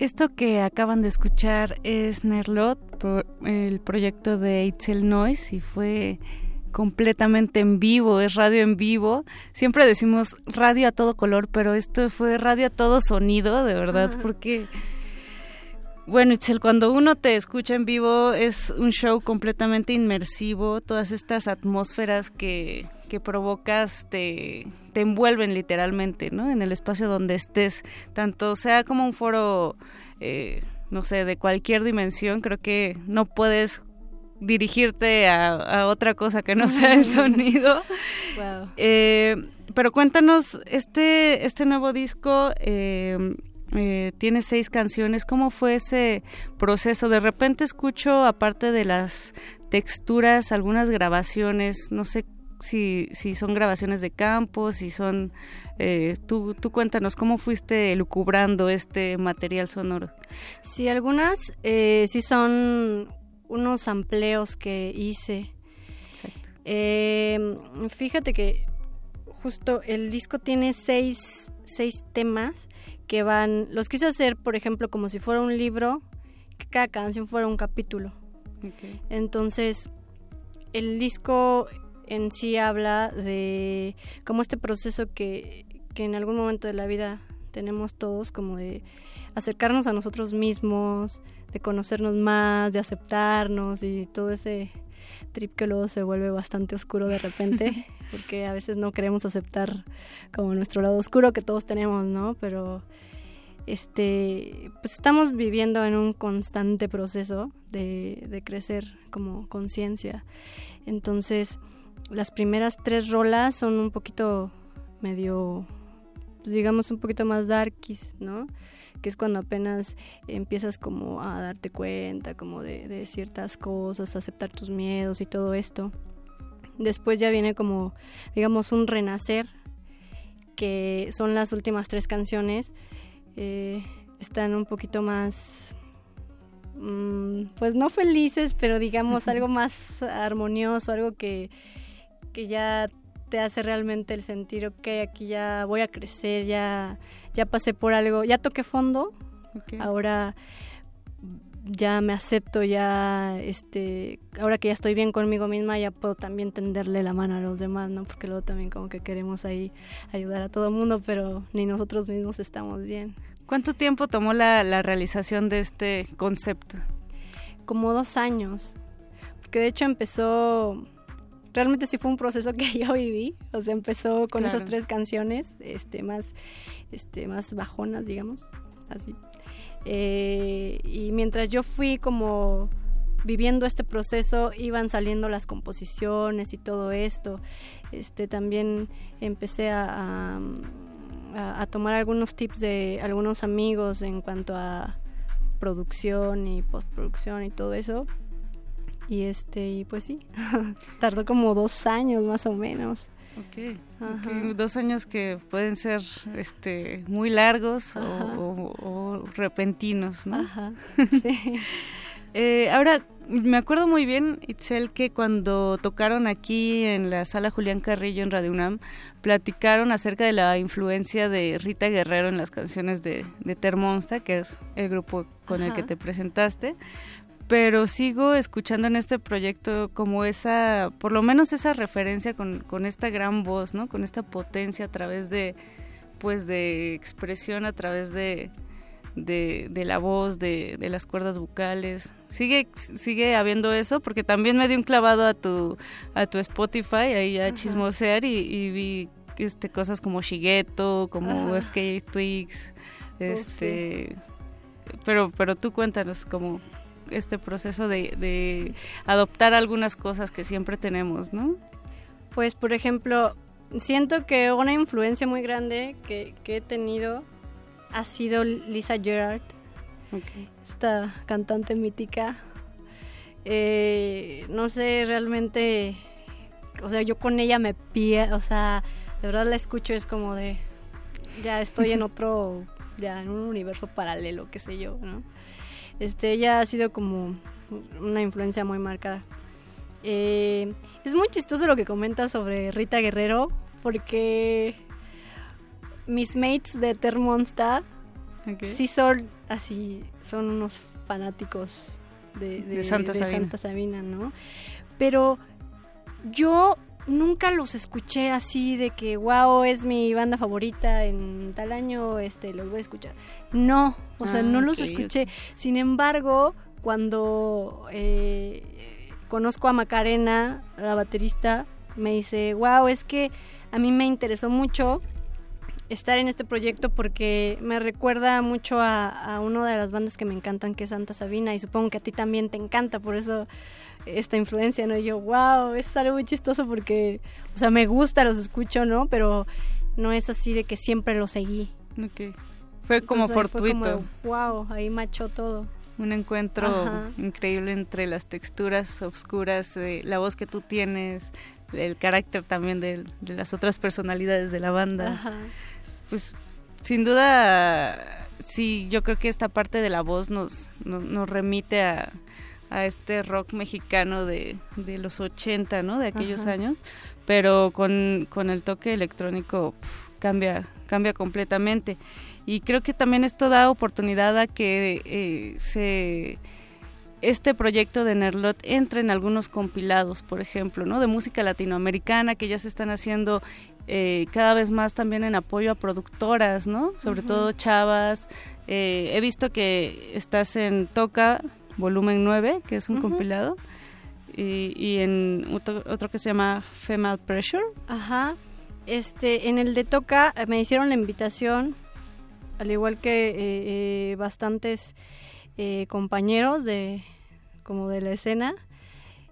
Esto que acaban de escuchar es Nerlot, el proyecto de Itzel Noise, y fue completamente en vivo, es radio en vivo. Siempre decimos radio a todo color, pero esto fue radio a todo sonido, de verdad, porque... Bueno, Itzel, cuando uno te escucha en vivo es un show completamente inmersivo, todas estas atmósferas que, que provocas te, te envuelven literalmente, ¿no? En el espacio donde estés, tanto sea como un foro, eh, no sé, de cualquier dimensión, creo que no puedes dirigirte a, a otra cosa que no sea el (laughs) sonido. Wow. Eh, pero cuéntanos, este, este nuevo disco eh, eh, tiene seis canciones. ¿Cómo fue ese proceso? De repente escucho, aparte de las texturas, algunas grabaciones, no sé si, si son grabaciones de campo, si son... Eh, tú, tú cuéntanos, ¿cómo fuiste lucubrando este material sonoro? Sí, algunas eh, sí son unos amplios que hice. Eh, fíjate que justo el disco tiene seis, seis temas que van, los quise hacer, por ejemplo, como si fuera un libro, que cada canción fuera un capítulo. Entonces, el disco en sí habla de como este proceso que, que en algún momento de la vida tenemos todos, como de acercarnos a nosotros mismos, de conocernos más, de aceptarnos y todo ese trip que luego se vuelve bastante oscuro de repente, (laughs) porque a veces no queremos aceptar como nuestro lado oscuro que todos tenemos, ¿no? Pero este pues estamos viviendo en un constante proceso de, de crecer como conciencia. Entonces, las primeras tres rolas son un poquito medio pues, digamos un poquito más darkies, ¿no? Que es cuando apenas empiezas como a darte cuenta como de, de ciertas cosas, aceptar tus miedos y todo esto. Después ya viene como, digamos, un renacer, que son las últimas tres canciones. Eh, están un poquito más, mm, pues no felices, pero digamos (laughs) algo más armonioso, algo que, que ya te hace realmente el sentir, ok, aquí ya voy a crecer, ya, ya pasé por algo, ya toqué fondo, ahora ya me acepto, ya, este, ahora que ya estoy bien conmigo misma, ya puedo también tenderle la mano a los demás, ¿no? Porque luego también como que queremos ahí ayudar a todo el mundo, pero ni nosotros mismos estamos bien. ¿Cuánto tiempo tomó la, la realización de este concepto? Como dos años, porque de hecho empezó realmente sí fue un proceso que (laughs) yo viví, o sea, empezó con Claro. esas tres canciones, este, más, este, más bajonas, digamos, así. Eh, y mientras yo fui como viviendo este proceso, iban saliendo las composiciones y todo esto. Este, también empecé a, a, a- a tomar algunos tips de algunos amigos en cuanto a producción y postproducción y todo eso. Y este, y pues sí, (laughs) tardó como dos años más o menos. Ok, Ajá. ok, dos años que pueden ser este muy largos o, Ajá. o- o repentinos, ¿no? Ajá, (laughs) sí. Eh, ahora, me acuerdo muy bien, Itzel, que cuando tocaron aquí en la sala Julián Carrillo en Radio UNAM, platicaron acerca de la influencia de Rita Guerrero en las canciones de, de Termonsta, que es el grupo con el que te presentaste. Pero sigo escuchando en este proyecto como esa, por lo menos esa referencia con, con esta gran voz, ¿no? Con esta potencia a través de, pues, de expresión, a través de, de, de la voz, de, de las cuerdas vocales. Sigue sigue habiendo eso porque también me di un clavado a tu a tu Spotify ahí a Ajá. chismosear y, y vi este cosas como Shigeto, como Ajá. FK Twigs, este pero pero tú cuéntanos como este proceso de, de adoptar algunas cosas que siempre tenemos, ¿no? Pues, por ejemplo, siento que una influencia muy grande que, que he tenido ha sido Lisa Gerard, esta cantante mítica. Eh, no sé, realmente, o sea, yo con ella me pierdo, o sea, de verdad la escucho, es como de, ya estoy en (laughs) otro, ya en un universo paralelo, qué sé yo, ¿no? Este, ella ha sido como una influencia muy marcada. Eh, es muy chistoso lo que comentas sobre Rita Guerrero, porque mis mates de Termonsta sí son así, son unos fanáticos de, De Santa Sabina. Santa Sabina, ¿no? Pero yo nunca los escuché así de que, wow, es mi banda favorita en tal año, este, los voy a escuchar. No, o sea, Ah, no los ok, escuché. Sin embargo, cuando eh, conozco a Macarena, la baterista, me dice, wow, es que a mí me interesó mucho estar en este proyecto porque me recuerda mucho a, a una de las bandas que me encantan, que es Santa Sabina, y supongo que a ti también te encanta, por eso esta influencia, ¿no? Y yo, wow, es algo muy chistoso porque, o sea, me gusta, los escucho, ¿no? Pero no es así de que siempre los seguí. Ok. Fue como Entonces, fortuito. Fue como, wow, ahí machó todo. Un encuentro Ajá. increíble entre las texturas oscuras, eh, la voz que tú tienes, el carácter también de, de las otras personalidades de la banda. Ajá. Pues sin duda, sí, yo creo que esta parte de la voz nos, nos, nos remite a, a este rock mexicano de, de los 80, ¿no? De aquellos Ajá. años, pero con, con el toque electrónico pf, cambia, cambia completamente. Y creo que también esto da oportunidad a que eh, se este proyecto de Nerlot entre en algunos compilados, por ejemplo, ¿no? De música latinoamericana que ya se están haciendo eh, cada vez más también en apoyo a productoras, ¿no? Sobre todo chavas. Eh, he visto que estás en Toca, volumen 9, que es un compilado, y, y en otro, otro que se llama Female Pressure. Ajá. Este, en el de Toca eh, me hicieron la invitación, al igual que eh, eh, bastantes eh, compañeros de como de la escena,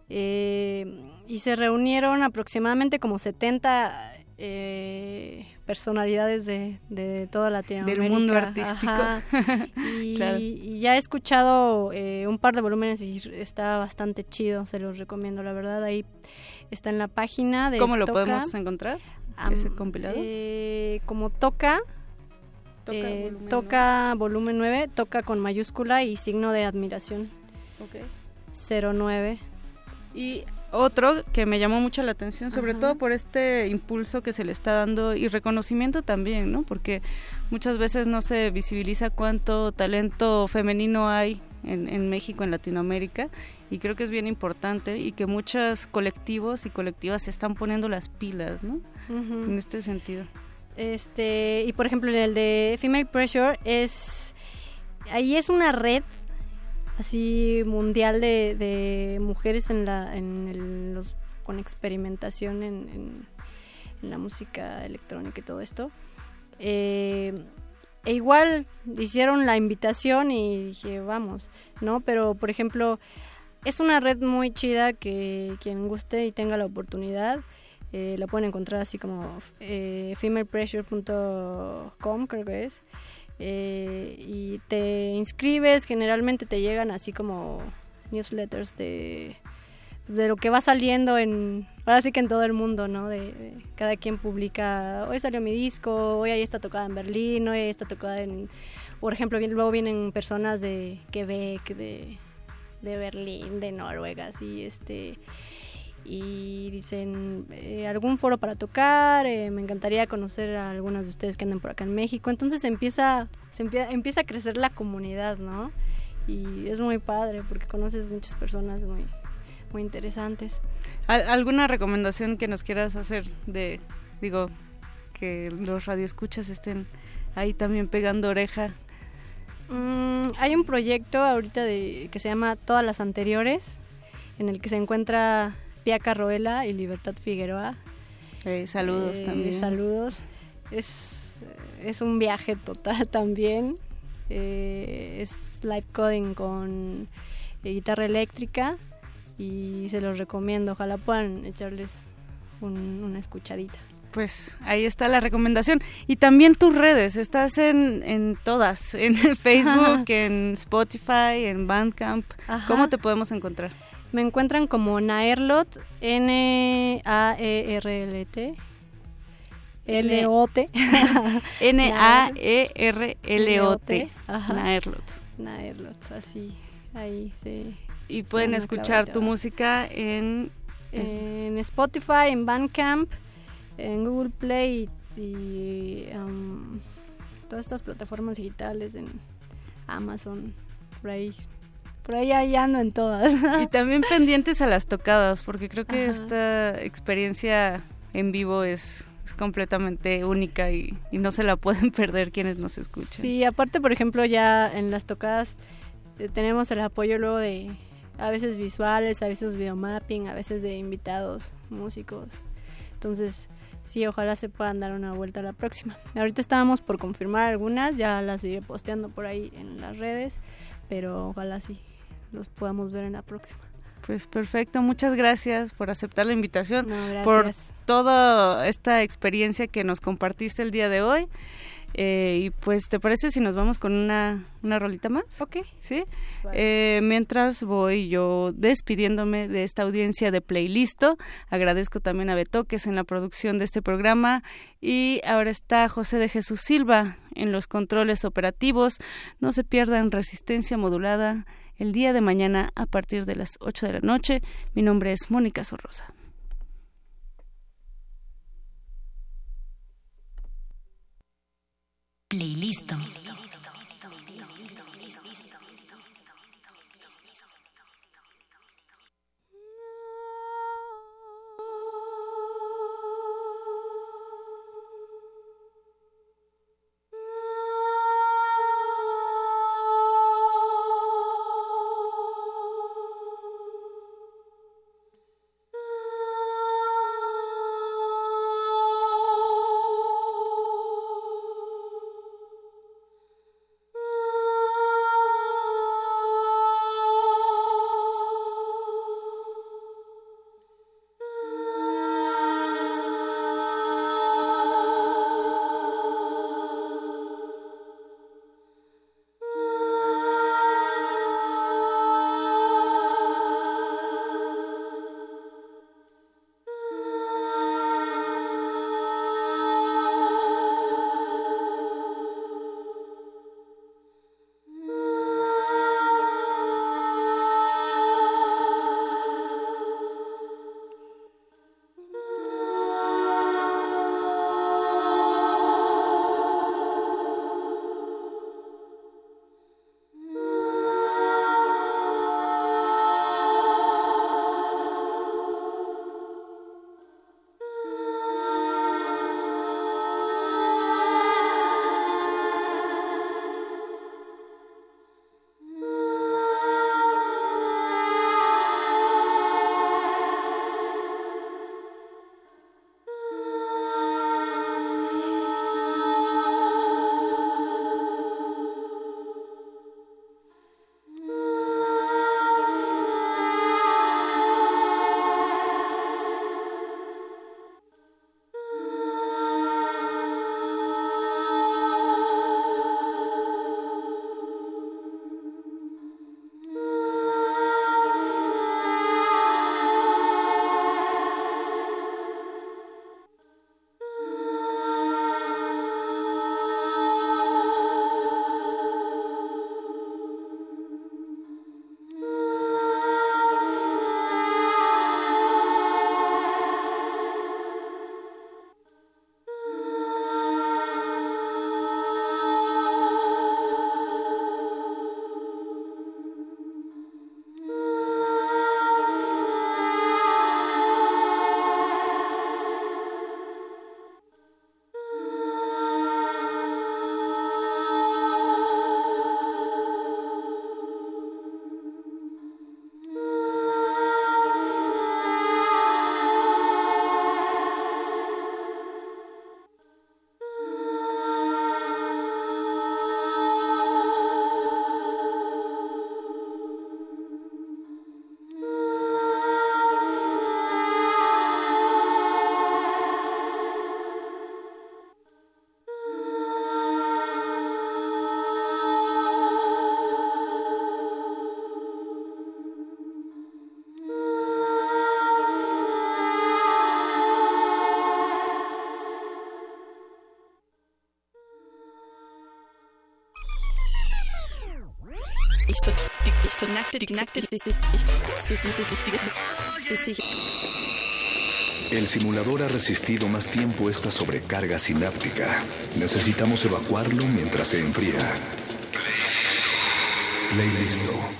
eh, y se reunieron aproximadamente como 70 eh, personalidades de, de toda Latinoamérica. Del mundo artístico. Ajá. (laughs) Y, Claro. y ya he escuchado eh, un par de volúmenes y está bastante chido, se los recomiendo, la verdad. Ahí está en la página de ¿Cómo lo Toca. podemos encontrar? Ese compilado. eh, como toca, Toca eh, volumen toca volumen 9, toca con mayúscula y signo de admiración. Ok. 09. Y otro que me llamó mucho la atención, sobre todo por este impulso que se le está dando y reconocimiento también, ¿no? Porque muchas veces no se visibiliza cuánto talento femenino hay en, en México, en Latinoamérica, y creo que es bien importante y que muchos colectivos y colectivas se están poniendo las pilas, ¿no? En este sentido. Este, y por ejemplo, en el de Female Pressure es ahí es una red así mundial de, de mujeres en la en el- los con experimentación en, la música electrónica y todo esto. Eh, e igual hicieron la invitación y dije, vamos, ¿no? Pero, por ejemplo, es una red muy chida que quien guste y tenga la oportunidad eh, la pueden encontrar así como eh, femalepressure.com creo que es. Eh, y te inscribes generalmente te llegan así como newsletters de pues, de lo que va saliendo en ahora sí que en todo el mundo no de, cada quien publica hoy salió mi disco hoy hay esta tocada en Berlín hoy esta tocada en por ejemplo luego vienen personas de Quebec de de Berlín de Noruega así este y dicen eh, algún foro para tocar eh, me encantaría conocer a algunas de ustedes que andan por acá en México entonces empieza se empie- empieza a crecer la comunidad no y es muy padre porque conoces muchas personas muy muy interesantes. ¿Al- ¿Alguna recomendación que nos quieras hacer de, digo, que los radioescuchas estén ahí también pegando oreja? Mm, hay un proyecto ahorita de, que se llama Todas las anteriores en el que se encuentra Pia Carroela y Libertad Figueroa Eh, saludos Eh, también. Saludos. Es, es un viaje total (laughs) también. Eh, es live coding con eh, guitarra eléctrica y se los recomiendo. Ojalá puedan echarles un- una escuchadita. Pues ahí está la recomendación. Y también tus redes, estás en, en todas, (laughs) en (laughs) Facebook, en Spotify, en Bandcamp. Ajá. ¿Cómo te podemos encontrar? Me encuentran como Naerlot, E N-A-E-R-L-T. L-O-T. (laughs) N-A-E-R-L-O-T. Ajá. Naerlot. Naerlot, así, ahí se Y pueden escuchar tu música en... en Spotify, en Bandcamp, en Google Play y, y, um, todas estas plataformas digitales, en Amazon, por ahí. Por ahí, ahí ando en todas. Y (laughs) también pendientes a las tocadas, porque creo que Ajá. esta experiencia en vivo es, es completamente única y, y no se la pueden (laughs) perder quienes nos escuchan. Sí, aparte, por ejemplo, ya en las tocadas eh, tenemos el apoyo luego de a veces visuales, a veces videomapping, a veces de invitados, músicos. Entonces, sí, ojalá se puedan dar una vuelta a la próxima. Ahorita estábamos por confirmar algunas, ya las iré posteando por ahí en las redes, pero ojalá sí los podamos ver en la próxima. Pues perfecto, muchas gracias por aceptar la invitación, No, por toda esta experiencia que nos compartiste el día de hoy. Eh, y pues, ¿te parece si nos vamos con una, una rolita más? Ok. ¿Sí? Eh, mientras voy yo despidiéndome de esta audiencia de Playlisto, agradezco también a Betoques en la producción de este programa y ahora está José de Jesús Silva en los controles operativos. No se pierdan resistencia modulada el día de mañana a partir de las 8 de la noche. Mi nombre es Mónica Sorrosa. Playlisto. El simulador ha resistido más tiempo esta sobrecarga sináptica. Necesitamos evacuarlo mientras se enfría. Playlisto.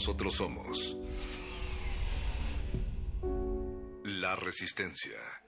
Nosotros somos la resistencia.